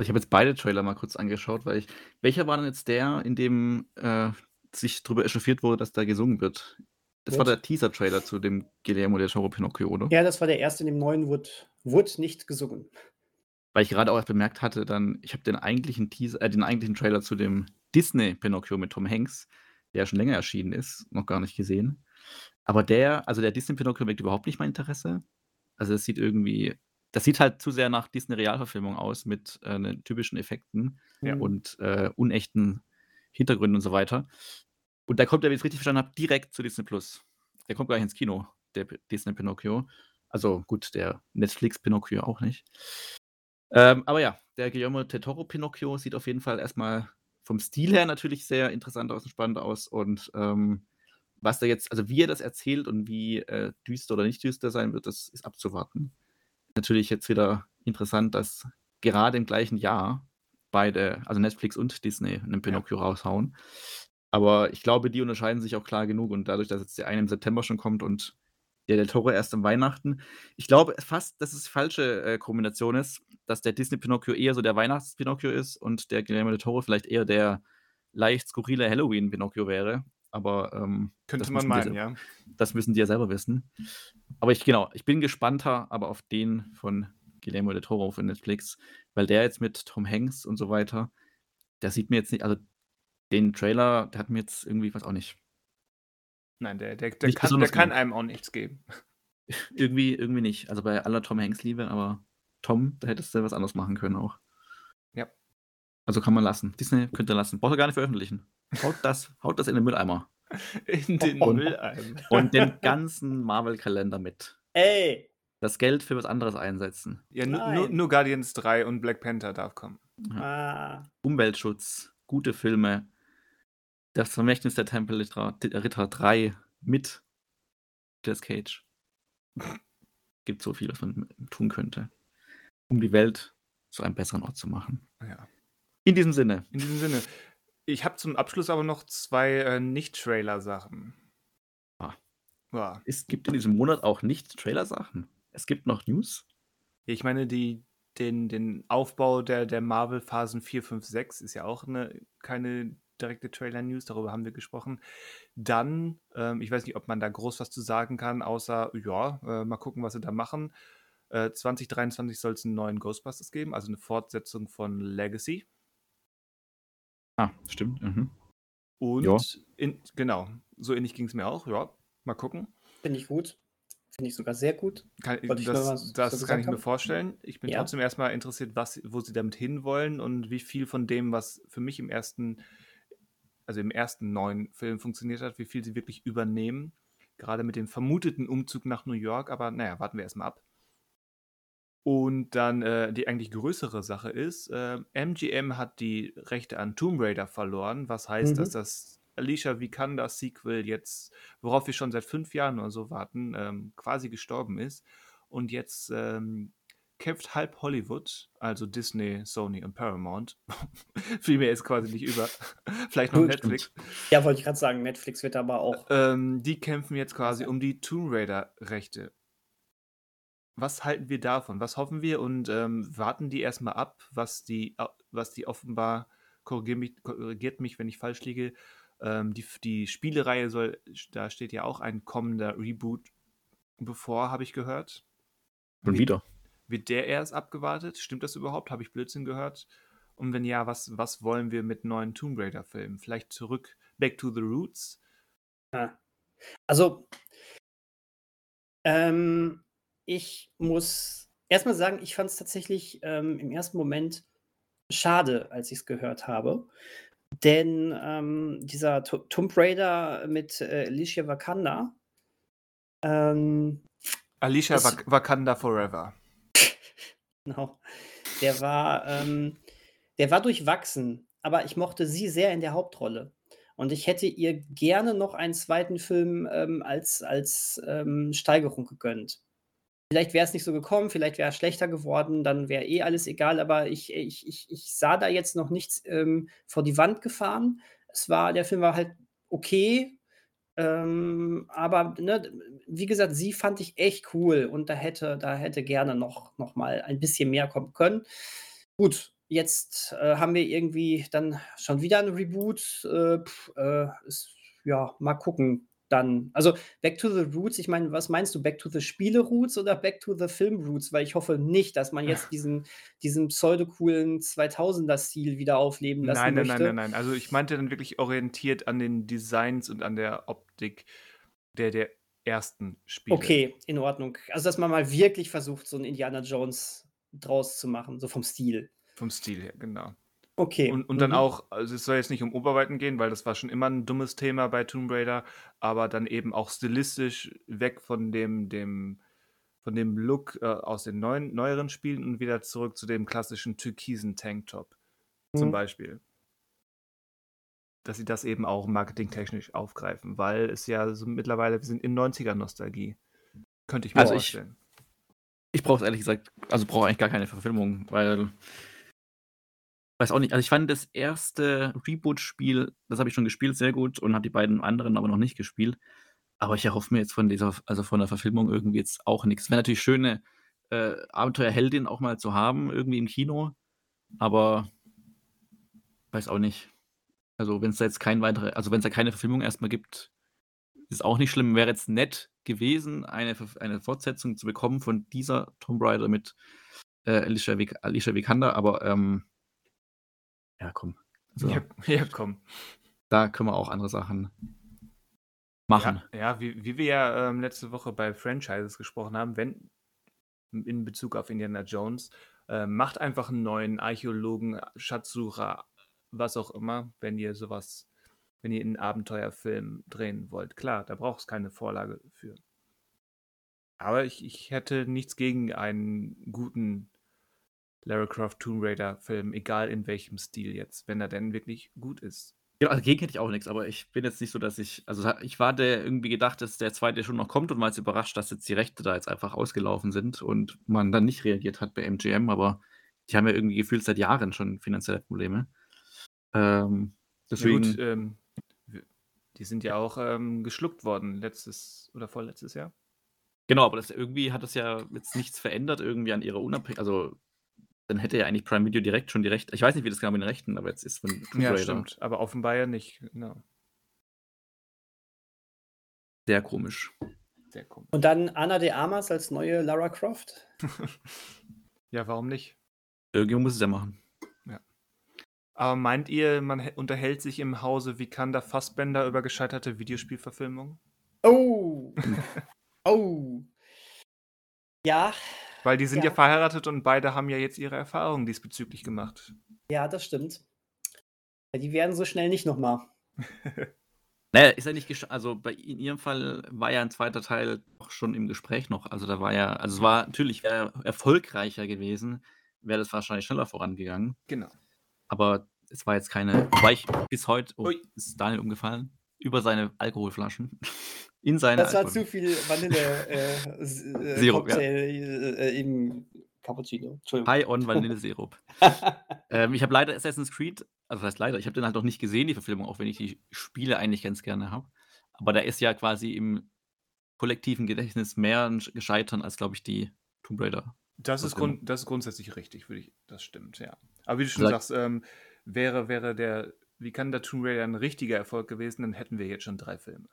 Ich habe jetzt beide Trailer mal kurz angeschaut, weil ich welcher war denn jetzt der, in dem, äh, sich darüber echauffiert wurde, dass da gesungen wird? Das war der Teaser-Trailer zu dem Guillermo del Toro Pinocchio, oder? Ja, das war der erste, in dem neuen wurde wurde nicht gesungen. Weil ich gerade auch erst bemerkt hatte dann ich habe den eigentlichen Teaser äh, den eigentlichen Trailer zu dem Disney Pinocchio mit Tom Hanks, der ja schon länger erschienen ist, noch gar nicht gesehen. Aber der also der Disney Pinocchio weckt überhaupt nicht mein Interesse. Also, es sieht irgendwie das sieht halt zu sehr nach Disney-Realverfilmung aus mit äh, ne, typischen Effekten ja. und äh, unechten Hintergründen und so weiter. Und da kommt er, wie ich es richtig verstanden habe, direkt zu Disney Plus. Der kommt gleich ins Kino, der Disney Pinocchio. Also gut, der Netflix Pinocchio auch nicht. Ähm, aber ja, der Guillermo del Toro Pinocchio sieht auf jeden Fall erstmal vom Stil her natürlich sehr interessant aus und spannend aus. Und ähm, was da jetzt, also wie er das erzählt und wie äh, düster oder nicht düster sein wird, das ist abzuwarten natürlich jetzt wieder interessant, dass gerade im gleichen Jahr beide, also Netflix und Disney, einen Pinocchio ja. raushauen. Aber ich glaube, die unterscheiden sich auch klar genug und dadurch, dass jetzt der eine im September schon kommt und der Del Toro erst am Weihnachten. Ich glaube fast, dass es die falsche äh, Kombination ist, dass der Disney-Pinocchio eher so der Weihnachts-Pinocchio ist und der Guillermo del Toro vielleicht eher der leicht skurrile Halloween-Pinocchio wäre. Aber ähm, könnte man meinen, die, ja. Das müssen die ja selber wissen. Aber ich, genau, ich bin gespannter, aber auf den von Guillermo del Toro für Netflix, weil der jetzt mit Tom Hanks und so weiter, der sieht mir jetzt nicht, also den Trailer, der hat mir jetzt irgendwie, was auch nicht. Nein, der, der, der, kann, der kann einem auch nichts geben. Irgendwie, irgendwie nicht. Also bei aller Tom Hanks Liebe, aber Tom, da hättest du was anderes machen können auch. Ja. Also kann man lassen. Disney könnte lassen. Braucht er gar nicht veröffentlichen. Haut das, haut das in den Mülleimer. In den Und- Mülleimer. Und den ganzen Marvel-Kalender mit. Ey! Das Geld für was anderes einsetzen. Ja, nur, nur, Guardians 3 und Black Panther darf kommen. Ah. Umweltschutz, gute Filme. Das Vermächtnis der Tempelritter Ritter 3 mit Nicolas Cage. Gibt so viel, was man tun könnte, um die Welt zu einem besseren Ort zu machen. Ja. In diesem Sinne, In diesem Sinne. Ich habe zum Abschluss aber noch zwei äh, Nicht-Trailer-Sachen. Ah. Ja. es gibt in diesem Monat auch nicht Trailer-Sachen. Es gibt noch News. Ich meine, die, den, den Aufbau der, der Marvel-Phasen 4, 5, 6 ist ja auch eine, keine direkte Trailer-News, darüber haben wir gesprochen. Dann, ähm, ich weiß nicht, ob man da groß was zu sagen kann, außer, ja, äh, mal gucken, was sie da machen. Äh, 2023 soll es einen neuen Ghostbusters geben, also eine Fortsetzung von Legacy. Ah, stimmt. Mhm. Und, in, genau, so ähnlich ging es mir auch, ja, mal gucken. Finde ich gut. Finde ich sogar sehr gut. Kann, Wollte ich nur das was das dazu kann ich mir haben? vorstellen. Ich bin Ja. trotzdem erstmal interessiert, was, wo sie damit hinwollen und wie viel von dem, was für mich im ersten, also im ersten neuen Film funktioniert hat, wie viel sie wirklich übernehmen. Gerade mit dem vermuteten Umzug nach New York, aber naja, warten wir erstmal ab. Und dann äh, die eigentlich größere Sache ist, äh, MGM hat die Rechte an Tomb Raider verloren, was heißt, Mhm. dass das Alicia Vikander Sequel jetzt, worauf wir schon seit fünf Jahren oder so warten, ähm, quasi gestorben ist. Und jetzt ähm, kämpft halb Hollywood, also Disney, Sony und Paramount. Viel mehr ist quasi nicht über. Vielleicht noch Netflix. Ja, wollte ich gerade sagen, Netflix wird aber auch. Ähm, die kämpfen jetzt quasi um die Tomb Raider-Rechte. Was halten wir davon? Was hoffen wir und ähm, warten die erstmal ab, was die, was die offenbar, korrigiert mich, korrigiert mich, wenn ich falsch liege, ähm, die, die Spielereihe soll, da steht ja auch ein kommender Reboot bevor, habe ich gehört. Und Wie- wieder. Wird der erst abgewartet? Stimmt das überhaupt? Habe ich Blödsinn gehört? Und wenn ja, was, was wollen wir mit neuen Tomb Raider-Filmen? Vielleicht zurück, back to the roots? Also, ähm, ich muss erstmal sagen, ich fand es tatsächlich ähm, im ersten Moment schade, als ich es gehört habe. Denn ähm, dieser To- Tomb Raider mit äh, Alicia Wakanda, ähm, Alicia Wak Wakanda Forever. Genau. Der war, ähm, der war durchwachsen, aber ich mochte sie sehr in der Hauptrolle. Und ich hätte ihr gerne noch einen zweiten Film ähm, als, als ähm, Steigerung gegönnt. Vielleicht wäre es nicht so gekommen, vielleicht wäre es schlechter geworden, dann wäre eh alles egal, aber ich, ich, ich, ich sah da jetzt noch nichts ähm, vor die Wand gefahren. Es war, der Film war halt okay, ähm, aber ne, wie gesagt, sie fand ich echt cool und da hätte, da hätte gerne noch, noch mal ein bisschen mehr kommen können. Gut, jetzt äh, haben wir irgendwie dann schon wieder ein Reboot. Äh, pf, äh, ist, ja, mal gucken dann. Also Back to the Roots, ich meine, was meinst du? Back to the Spiele-Roots oder Back to the Film-Roots? Weil ich hoffe nicht, dass man jetzt diesen, diesen pseudo-coolen 2000er-Stil wieder aufleben lassen Nein, nein, möchte. nein, nein, nein. Also ich meinte dann wirklich orientiert an den Designs und an der Optik der, der ersten Spiele. Okay, in Ordnung. Also, dass man mal wirklich versucht, so 'n Indiana Jones draus zu machen, so vom Stil. Vom Stil her, genau. Okay. Und, und dann mhm. auch, also es soll jetzt nicht um Oberweiten gehen, weil das war schon immer ein dummes Thema bei Tomb Raider, aber dann eben auch stilistisch weg von dem, dem, von dem Look äh, aus den neuen, neueren Spielen und wieder zurück zu dem klassischen türkisen Tanktop zum Mhm. Beispiel. Dass sie das eben auch marketingtechnisch aufgreifen, weil es ja so mittlerweile, wir sind in 90er-Nostalgie. Könnte ich mir Also ich- vorstellen. Ich brauche es ehrlich gesagt, also brauche eigentlich gar keine Verfilmung, weil weiß auch nicht. Also ich fand das erste Reboot-Spiel, das habe ich schon gespielt, sehr gut und habe die beiden anderen aber noch nicht gespielt. Aber ich erhoffe mir jetzt von dieser, also von der Verfilmung irgendwie jetzt auch nichts. Wäre natürlich schöne äh, Abenteuerheldin auch mal zu haben, irgendwie im Kino, aber weiß auch nicht. Also wenn es da jetzt kein weitere, also wenn es da keine Verfilmung erstmal gibt, ist auch nicht schlimm. Wäre jetzt nett gewesen, eine, eine Fortsetzung zu bekommen von dieser Tomb Raider mit äh, Alicia, Vik Alicia Vikander, aber ähm, ja, komm. Also, Ja, ja, komm. Da können wir auch andere Sachen machen. Ja, ja wie, wie wir ja ähm, letzte Woche bei Franchises gesprochen haben, wenn in Bezug auf Indiana Jones, äh, macht einfach einen neuen Archäologen, Schatzsucher, was auch immer, wenn ihr sowas, wenn ihr einen Abenteuerfilm drehen wollt. Klar, da braucht es keine Vorlage für. Aber ich, ich hätte nichts gegen einen guten Lara Croft Tomb Raider Film, egal in welchem Stil jetzt, wenn er denn wirklich gut ist. Ja, also gegen hätte ich auch nichts, aber ich bin jetzt nicht so, dass ich also, ich war der irgendwie gedacht, dass der zweite schon noch kommt und war jetzt überrascht, dass jetzt die Rechte da jetzt einfach ausgelaufen sind und man dann nicht reagiert hat bei MGM, aber die haben ja irgendwie gefühlt seit Jahren schon finanzielle Probleme. Ähm, Ja gut, ähm, die sind ja auch, ähm, geschluckt worden letztes oder vorletztes Jahr. Genau, aber das irgendwie hat das ja jetzt nichts verändert irgendwie an ihrer Unabhängigkeit. also dann hätte ja eigentlich Prime Video direkt schon die Rechte. Ich weiß nicht, wie das genau mit den Rechten, aber jetzt ist von Tomb Ja, stimmt, aber offenbar ja nicht, genau. Sehr komisch. Sehr komisch. Und dann Anna de Armas als neue Lara Croft? Ja, warum nicht? Irgendjemand muss es ja machen. Ja. Aber meint ihr, man unterhält sich im Hause Vikander Fassbender über gescheiterte Videospielverfilmungen? Oh! Oh! Ja, weil die sind ja. ja verheiratet und beide haben ja jetzt ihre Erfahrungen diesbezüglich gemacht. Ja, das stimmt. Die werden so schnell nicht nochmal. naja, ist ja nicht also bei in ihrem Fall war ja ein zweiter Teil auch schon im Gespräch noch. Also da war ja, also es war natürlich wäre erfolgreicher gewesen, wäre das wahrscheinlich schneller vorangegangen. Genau. Aber es war jetzt keine, wobei ich bis heute, oh, ist Daniel umgefallen, über seine Alkoholflaschen. In seine Das war zu viel Vanille äh, äh, Sirup, ja. äh, im Cappuccino. High on Vanille Sirup. ähm, ich habe leider Assassin's Creed, also das heißt leider, ich habe den halt noch nicht gesehen, die Verfilmung, auch wenn ich die Spiele eigentlich ganz gerne habe. Aber da ist ja quasi im kollektiven Gedächtnis mehr gescheitern als, glaube ich, die Tomb Raider. Das ist, grund, das ist grundsätzlich richtig, würde ich, das stimmt, ja. Aber wie du schon Sag, sagst, ähm, wäre, wäre der, wie kann der Tomb Raider ein richtiger Erfolg gewesen, dann hätten wir jetzt schon drei Filme.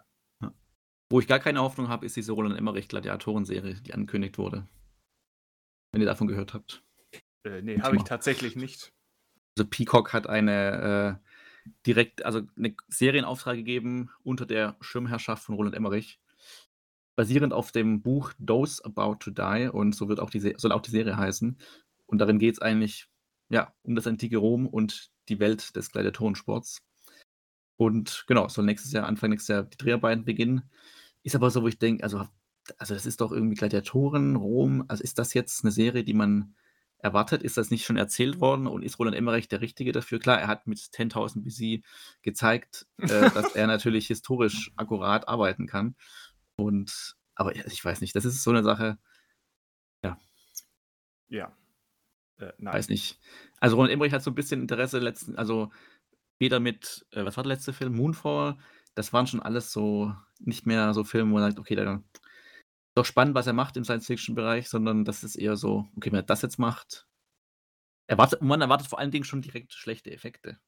Wo ich gar keine Hoffnung habe, ist diese Roland Emmerich Gladiatoren-Serie, die angekündigt wurde. Wenn ihr davon gehört habt. Äh, nee, habe ich tatsächlich nicht. Also Peacock hat eine äh, direkt, also eine Serienauftrag gegeben unter der Schirmherrschaft von Roland Emmerich, basierend auf dem Buch Those About to Die und so wird auch die soll auch die Serie heißen. Und darin geht es eigentlich ja, um das antike Rom und die Welt des Gladiatorensports. Und genau, soll nächstes Jahr, Anfang nächstes Jahr die Dreharbeiten beginnen. Ist aber so, wo ich denke, also, also das ist doch irgendwie Gladiatoren, Rom. Also ist das jetzt eine Serie, die man erwartet? Ist das nicht schon erzählt worden? Und ist Roland Emmerich der Richtige dafür? Klar, er hat mit 10.000 BC gezeigt, äh, dass er natürlich historisch akkurat arbeiten kann. Und, aber ich weiß nicht, das ist so eine Sache, ja. Ja. Äh, nein. Weiß nicht. Also Roland Emmerich hat so ein bisschen Interesse letzten, also weder mit, äh, was war der letzte Film? Moonfall, das waren schon alles so nicht mehr so Filme, wo man sagt, okay, da ist doch spannend, was er macht im Science-Fiction-Bereich, sondern das ist eher so, okay, wenn er das jetzt macht, erwartet, man erwartet vor allen Dingen schon direkt schlechte Effekte.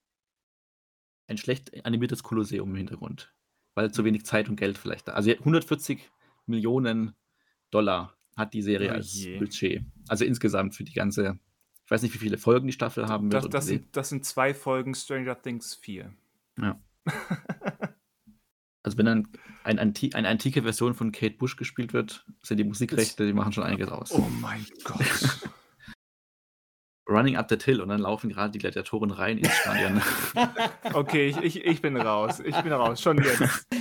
Ein schlecht animiertes Kolosseum im Hintergrund, weil zu wenig Zeit und Geld vielleicht da. Also 140 Millionen Dollar hat die Serie oh als Budget. Also insgesamt für die ganze, ich weiß nicht, wie viele Folgen die Staffel haben wird. Das, das, sind, das sind zwei Folgen Stranger Things 4. Ja. Also wenn dann ein Anti eine antike Version von Kate Bush gespielt wird, sind die Musikrechte, die machen schon einiges aus. Oh mein Gott. Running up the Hill und dann laufen gerade die Gladiatoren rein ins Stadion. okay, ich, ich, ich bin raus. Ich bin raus, schon jetzt.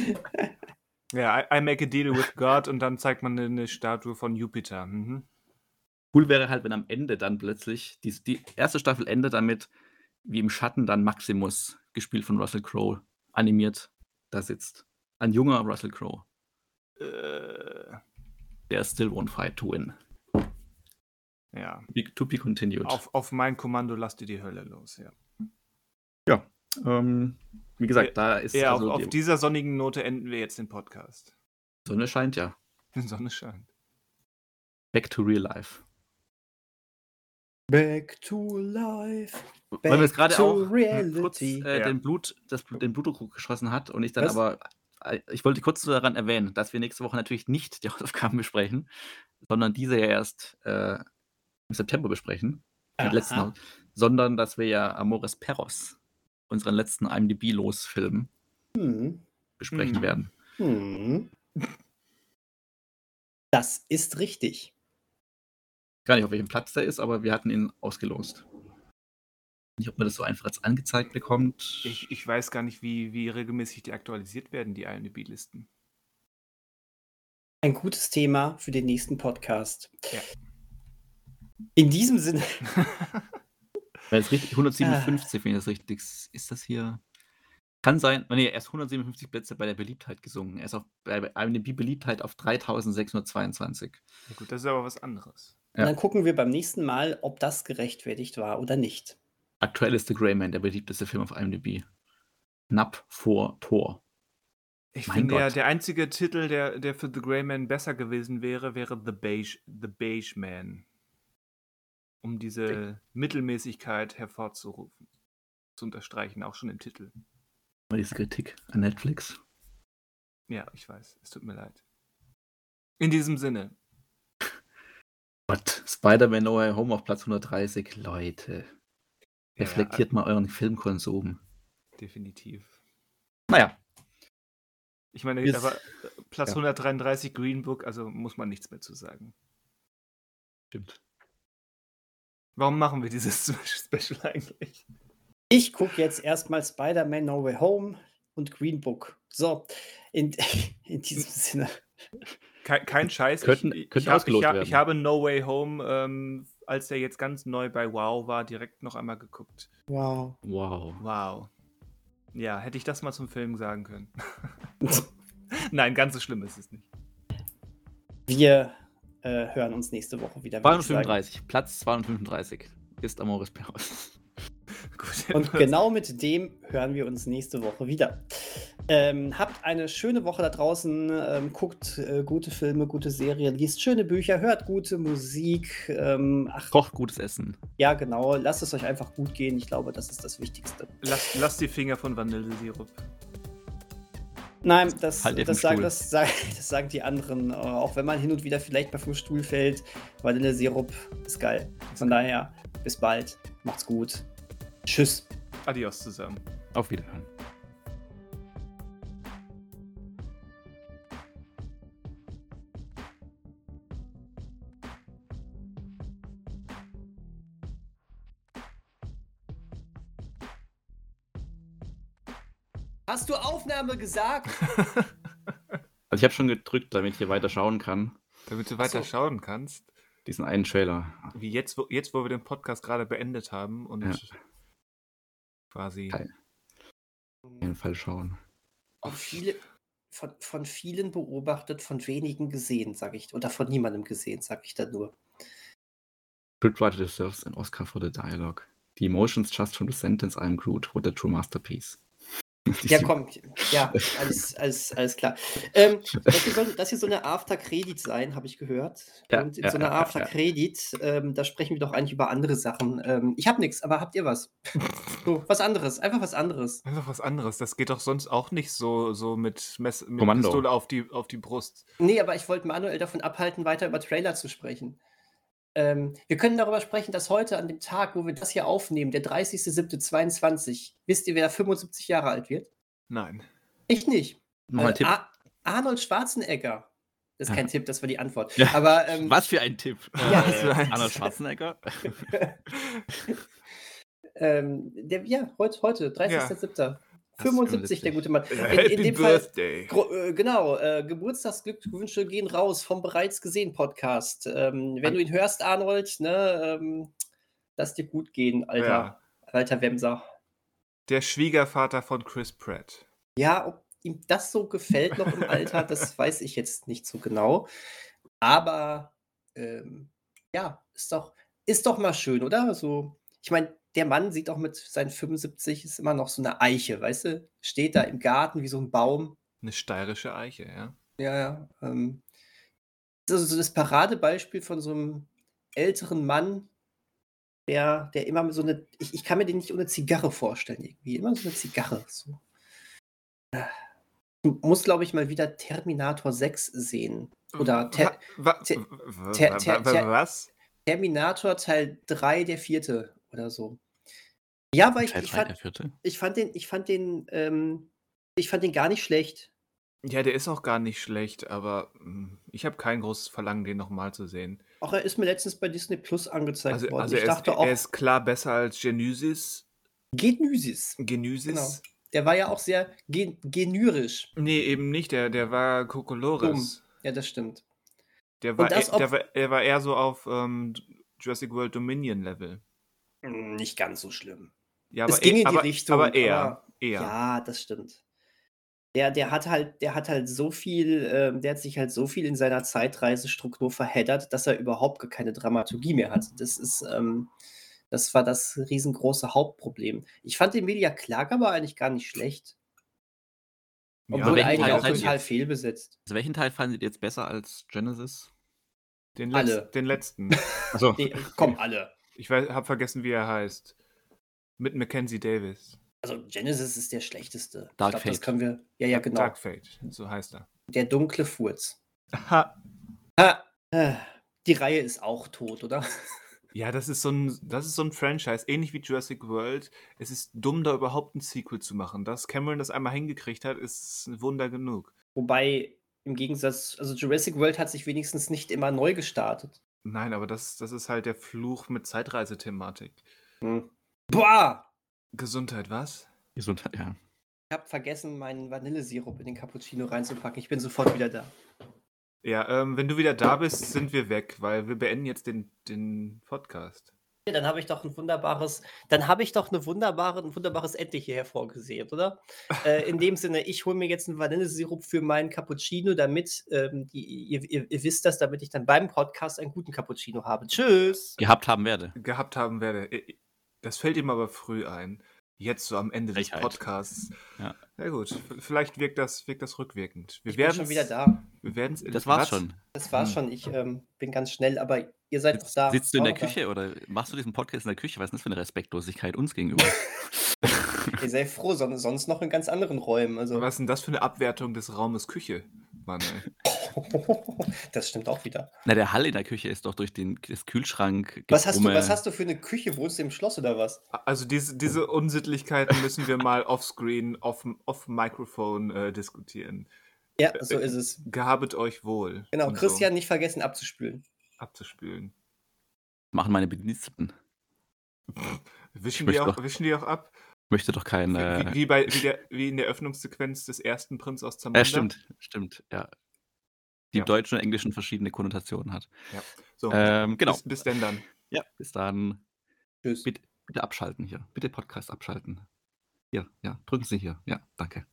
Ja, I, I, make a deal with God und dann zeigt man eine Statue von Jupiter. Mhm. Cool wäre halt, wenn am Ende dann plötzlich, die, die erste Staffel endet damit, wie im Schatten dann Maximus, gespielt von Russell Crowe, animiert da sitzt. Ein junger Russell Crowe. Äh, der still won't fight to win. Ja. To be continued. Auf, auf mein Kommando lasst ihr die Hölle los, ja. Ja. Ähm, wie gesagt, da ist. Ja, also auf, die, auf dieser sonnigen Note enden wir jetzt den Podcast. Sonne scheint ja. Die Sonne scheint. Back to real life. Back to life. Back Weil wir es gerade auch kurz äh, ja. den, Blut, das, den Blutdruck geschossen hat und ich dann Was? aber ich wollte kurz daran erwähnen, dass wir nächste Woche natürlich nicht die Hausaufgaben besprechen, sondern diese ja erst äh, im September besprechen. Letzten, sondern dass wir ja Amores Perros, unseren letzten IMDb-Los-Film, hm. besprechen hm. werden. Hm. Das ist richtig. Gar nicht, auf welchem Platz der ist, aber wir hatten ihn ausgelost. Nicht, ob man das so einfach als angezeigt bekommt. Ich, ich weiß gar nicht, wie, wie regelmäßig die aktualisiert werden, die IMDb-Listen. Ein gutes Thema für den nächsten Podcast. Ja. In diesem Sinne. Weil es richtig 157, wenn ich das richtig. Ist das hier? Kann sein. Nee, er ist 157 Plätze bei der Beliebtheit gesungen. Er ist auf, bei IMDb Beliebtheit auf 3622. Ja gut, das ist aber was anderes. Und dann gucken wir beim nächsten Mal, ob das gerechtfertigt war oder nicht. Aktuell ist The Grey Man der beliebteste Film auf IMDb. Knapp vor Tor. Ich Mein finde ja, der einzige Titel, der, der für The Grey Man besser gewesen wäre, wäre The Beige, The Beige Man. Um diese Mittelmäßigkeit hervorzurufen. Zu unterstreichen, auch schon im Titel. Diese Kritik an Netflix. Ja, ich weiß. Es tut mir leid. In diesem Sinne. Gott, Spider-Man No Way Home auf Platz 130. Leute. Ja, Reflektiert mal euren Filmkonsum. Definitiv. Naja, Ich meine, Jetzt- aber äh, Platz ja. 133 Green Book, also muss man nichts mehr zu sagen. stimmt. Warum machen wir dieses Special eigentlich? Ich gucke jetzt erstmal Spider-Man No Way Home und Green Book. So, in, in diesem Sinne. Kein, kein Scheiß. Könnten- ich, könnten ich, ich, werden. ich habe No Way Home, ähm, als der jetzt ganz neu bei Wow war, direkt noch einmal geguckt. Wow. Wow. Wow. Ja, hätte ich das mal zum Film sagen können. Nein, ganz so schlimm ist es nicht. Wir äh, hören uns nächste Woche wieder. würde ich sagen. 235. Platz 235 ist Amoris Perros. Gut. Und genau mit dem hören wir uns nächste Woche wieder. Ähm, habt eine schöne Woche da draußen. Ähm, guckt äh, gute Filme, gute Serien, liest schöne Bücher, hört gute Musik. Ähm, ach, Kocht gutes Essen. ja, genau. Lasst es euch einfach gut gehen. Ich glaube, das ist das Wichtigste. Lass, lass die Finger von Vanillesirup. Nein, das, Halt das, sagen, das, sagen, das sagen die anderen. Äh, auch wenn man hin und wieder vielleicht mal vom Stuhl fällt, weil der Sirup ist geil. Von daher, bis bald. Macht's gut. Tschüss. Adios zusammen. Auf Wiederhören. Hast du Aufnahme gesagt? Also ich habe schon gedrückt, damit ich hier weiter schauen kann. Damit du weiter so. schauen kannst. Diesen einen Trailer. Wie jetzt, wo, jetzt, wo wir den Podcast gerade beendet haben und Ja. quasi. Geil. Auf jeden Fall schauen. Von, viele, von, von vielen beobachtet, von wenigen gesehen, sage ich. Oder von niemandem gesehen, sage ich da nur. Scriptwriter deserves an Oscar for the dialogue. The emotions just from the sentence I am Groot were the true masterpiece. Ja, komm. Ja, alles, alles, alles klar. Ähm, das, hier soll, das hier soll eine After-Credit sein, habe ich gehört. Ja, Und in ja, so einer ja, ja, ja. After-Credit, ähm, da sprechen wir doch eigentlich über andere Sachen. Ähm, ich habe nichts, aber habt ihr was? so, was anderes. Einfach was anderes. Einfach was anderes. Das geht doch sonst auch nicht so, so mit, Mess, mit. Pistole auf die, auf die Brust. Nee, aber ich wollte Manuel davon abhalten, weiter über Trailer zu sprechen. Ähm, wir können darüber sprechen, dass heute an dem Tag, wo wir das hier aufnehmen, der 30.07.22, wisst ihr, wer 75 Jahre alt wird? Nein. Ich nicht. Noch ein Äh, Tipp. Ar Arnold Schwarzenegger. Das ist kein Tipp, das war die Antwort. Ja. Aber ähm, Was für ein Tipp. Ja, ein- Arnold Schwarzenegger. ähm, der, ja, heute, heute 30.07. 75, der gute Mann. In, Happy in dem Fall, Birthday. Gro äh, genau, äh, Geburtstagsglückwünsche gehen raus vom bereits gesehen Podcast. Ähm, wenn du ihn hörst, Arnold, ne, ähm, lass dir gut gehen, alter, Ja. alter Wemser. Der Schwiegervater von Chris Pratt. Ja, ob ihm das so gefällt noch im Alter, das weiß ich jetzt nicht so genau. Aber ähm, ja, ist doch, ist doch mal schön, oder? So, ich meine, der Mann sieht auch mit seinen 75 ist immer noch so eine Eiche, weißt du? Steht da im Garten wie so ein Baum. Eine steirische Eiche, ja. Ja, ja. Ähm, das ist so das Paradebeispiel von so einem älteren Mann, der, der immer so eine. Ich, ich kann mir den nicht ohne Zigarre vorstellen, irgendwie. Immer so eine Zigarre. So. Ich muss, glaube ich, mal wieder Terminator 6 sehen. Oder Ter Ter- Ter- was? Terminator Teil 3, der vierte oder so. Ja, weil ich, ich, fand, ich fand den, ich fand den, ähm, ich fand den gar nicht schlecht. Ja, der ist auch gar nicht schlecht, aber hm, ich habe kein großes Verlangen, den nochmal zu sehen. Auch er ist mir letztens bei Disney Plus angezeigt Also, worden. also ich er, ist, dachte auch, er ist klar besser als Genesis. Genysis. Genau. Genesis? Der war ja auch sehr gen genyrisch. Nee, eben nicht. Der, der war Kokolores. Ja, das stimmt. Der war, das, e- der war, er war eher so auf ähm, Jurassic World Dominion Level. Nicht ganz so schlimm. Ja, Es aber ging e- in die aber, Richtung, Aber eher. aber- eher. Ja, das stimmt. Der, der hat halt, der hat halt so viel, ähm, der hat sich halt so viel in seiner Zeitreisestruktur verheddert, dass er überhaupt gar keine Dramaturgie mehr hat. Das ist, ähm, das war das riesengroße Hauptproblem. Ich fand Emilia Clarke aber eigentlich gar nicht schlecht. Ja, Obwohl welchen eigentlich Teil auch total jetzt? fehlbesetzt. Also welchen Teil fandet ihr jetzt besser als Genesis? den, alle. letz, den letzten. Nee, komm, alle. Ich habe vergessen, wie er heißt. Mit Mackenzie Davis. Also Genesis ist der schlechteste. Dark ich glaube, das Fate. können wir. Ja, ja, genau. Dark Fate, so heißt er. Der dunkle Furz. Ha. Ha, äh, die Reihe ist auch tot, oder? Ja, das ist so ein, das ist so ein Franchise, ähnlich wie Jurassic World. Es ist dumm, da überhaupt ein Sequel zu machen. Dass Cameron das einmal hingekriegt hat, ist ein Wunder genug. Wobei, im Gegensatz, also Jurassic World hat sich wenigstens nicht immer neu gestartet. Nein, aber das, das ist halt der Fluch mit Zeitreisethematik. Hm. Boah! Gesundheit, was? Gesundheit, ja. Ich habe vergessen, meinen Vanillesirup in den Cappuccino reinzupacken. Ich bin sofort wieder da. Ja, ähm, wenn du wieder da bist, sind wir weg, weil wir beenden jetzt den, den Podcast. Dann habe ich doch ein wunderbares, dann habe ich doch eine wunderbare, ein wunderbares Ende hier hervorgesehen, oder? äh, in dem Sinne, ich hole mir jetzt einen Vanillesirup für meinen Cappuccino, damit ähm, die, ihr, ihr, ihr wisst das, damit ich dann beim Podcast einen guten Cappuccino habe. Tschüss! Gehabt haben werde. Gehabt haben werde. I- Das fällt ihm aber früh ein. Jetzt so am Ende des Frechheit. Podcasts. Ja. Ja gut, vielleicht wirkt das, wirkt das rückwirkend. Wir Ich bin werden schon wieder da. Wir werden es Das war's schon. Das war's Hm. schon. Ich ähm, bin ganz schnell, aber ihr seid Sitzt, doch da. sitzt du in der noch da. Küche oder machst du diesen Podcast in der Küche? Was ist denn das für eine Respektlosigkeit uns gegenüber? Ihr seid froh, son sonst noch in ganz anderen Räumen. Also. Was ist denn das für eine Abwertung des Raumes Küche, Manuel? das stimmt auch wieder. Na, der Hall in der Küche ist doch durch den das Kühlschrank. Was hast, du, was hast du für eine Küche? Wohnst du im Schloss oder was? Also diese, diese Unsittlichkeiten müssen wir mal offscreen, off, off Microphone äh, diskutieren. Ja, so ist es. Gehabet euch wohl. Genau, Christian nicht vergessen abzuspülen. So abzuspülen. Machen meine Bediensteten. Wischen die, auch, doch- wischen die auch ab? Möchte doch kein. Wie, Äh, wie, bei, wie, der, wie in der Öffnungssequenz des ersten Prinz aus Zamunda? ja, stimmt, stimmt, ja. Die Ja. im Deutschen und Englischen verschiedene Konnotationen hat. So, Ähm, genau. bis, bis denn dann. Ja, bis dann. Tschüss. Bitte, bitte abschalten hier. Bitte Podcast abschalten. Hier, ja, drücken Sie hier. Ja, danke.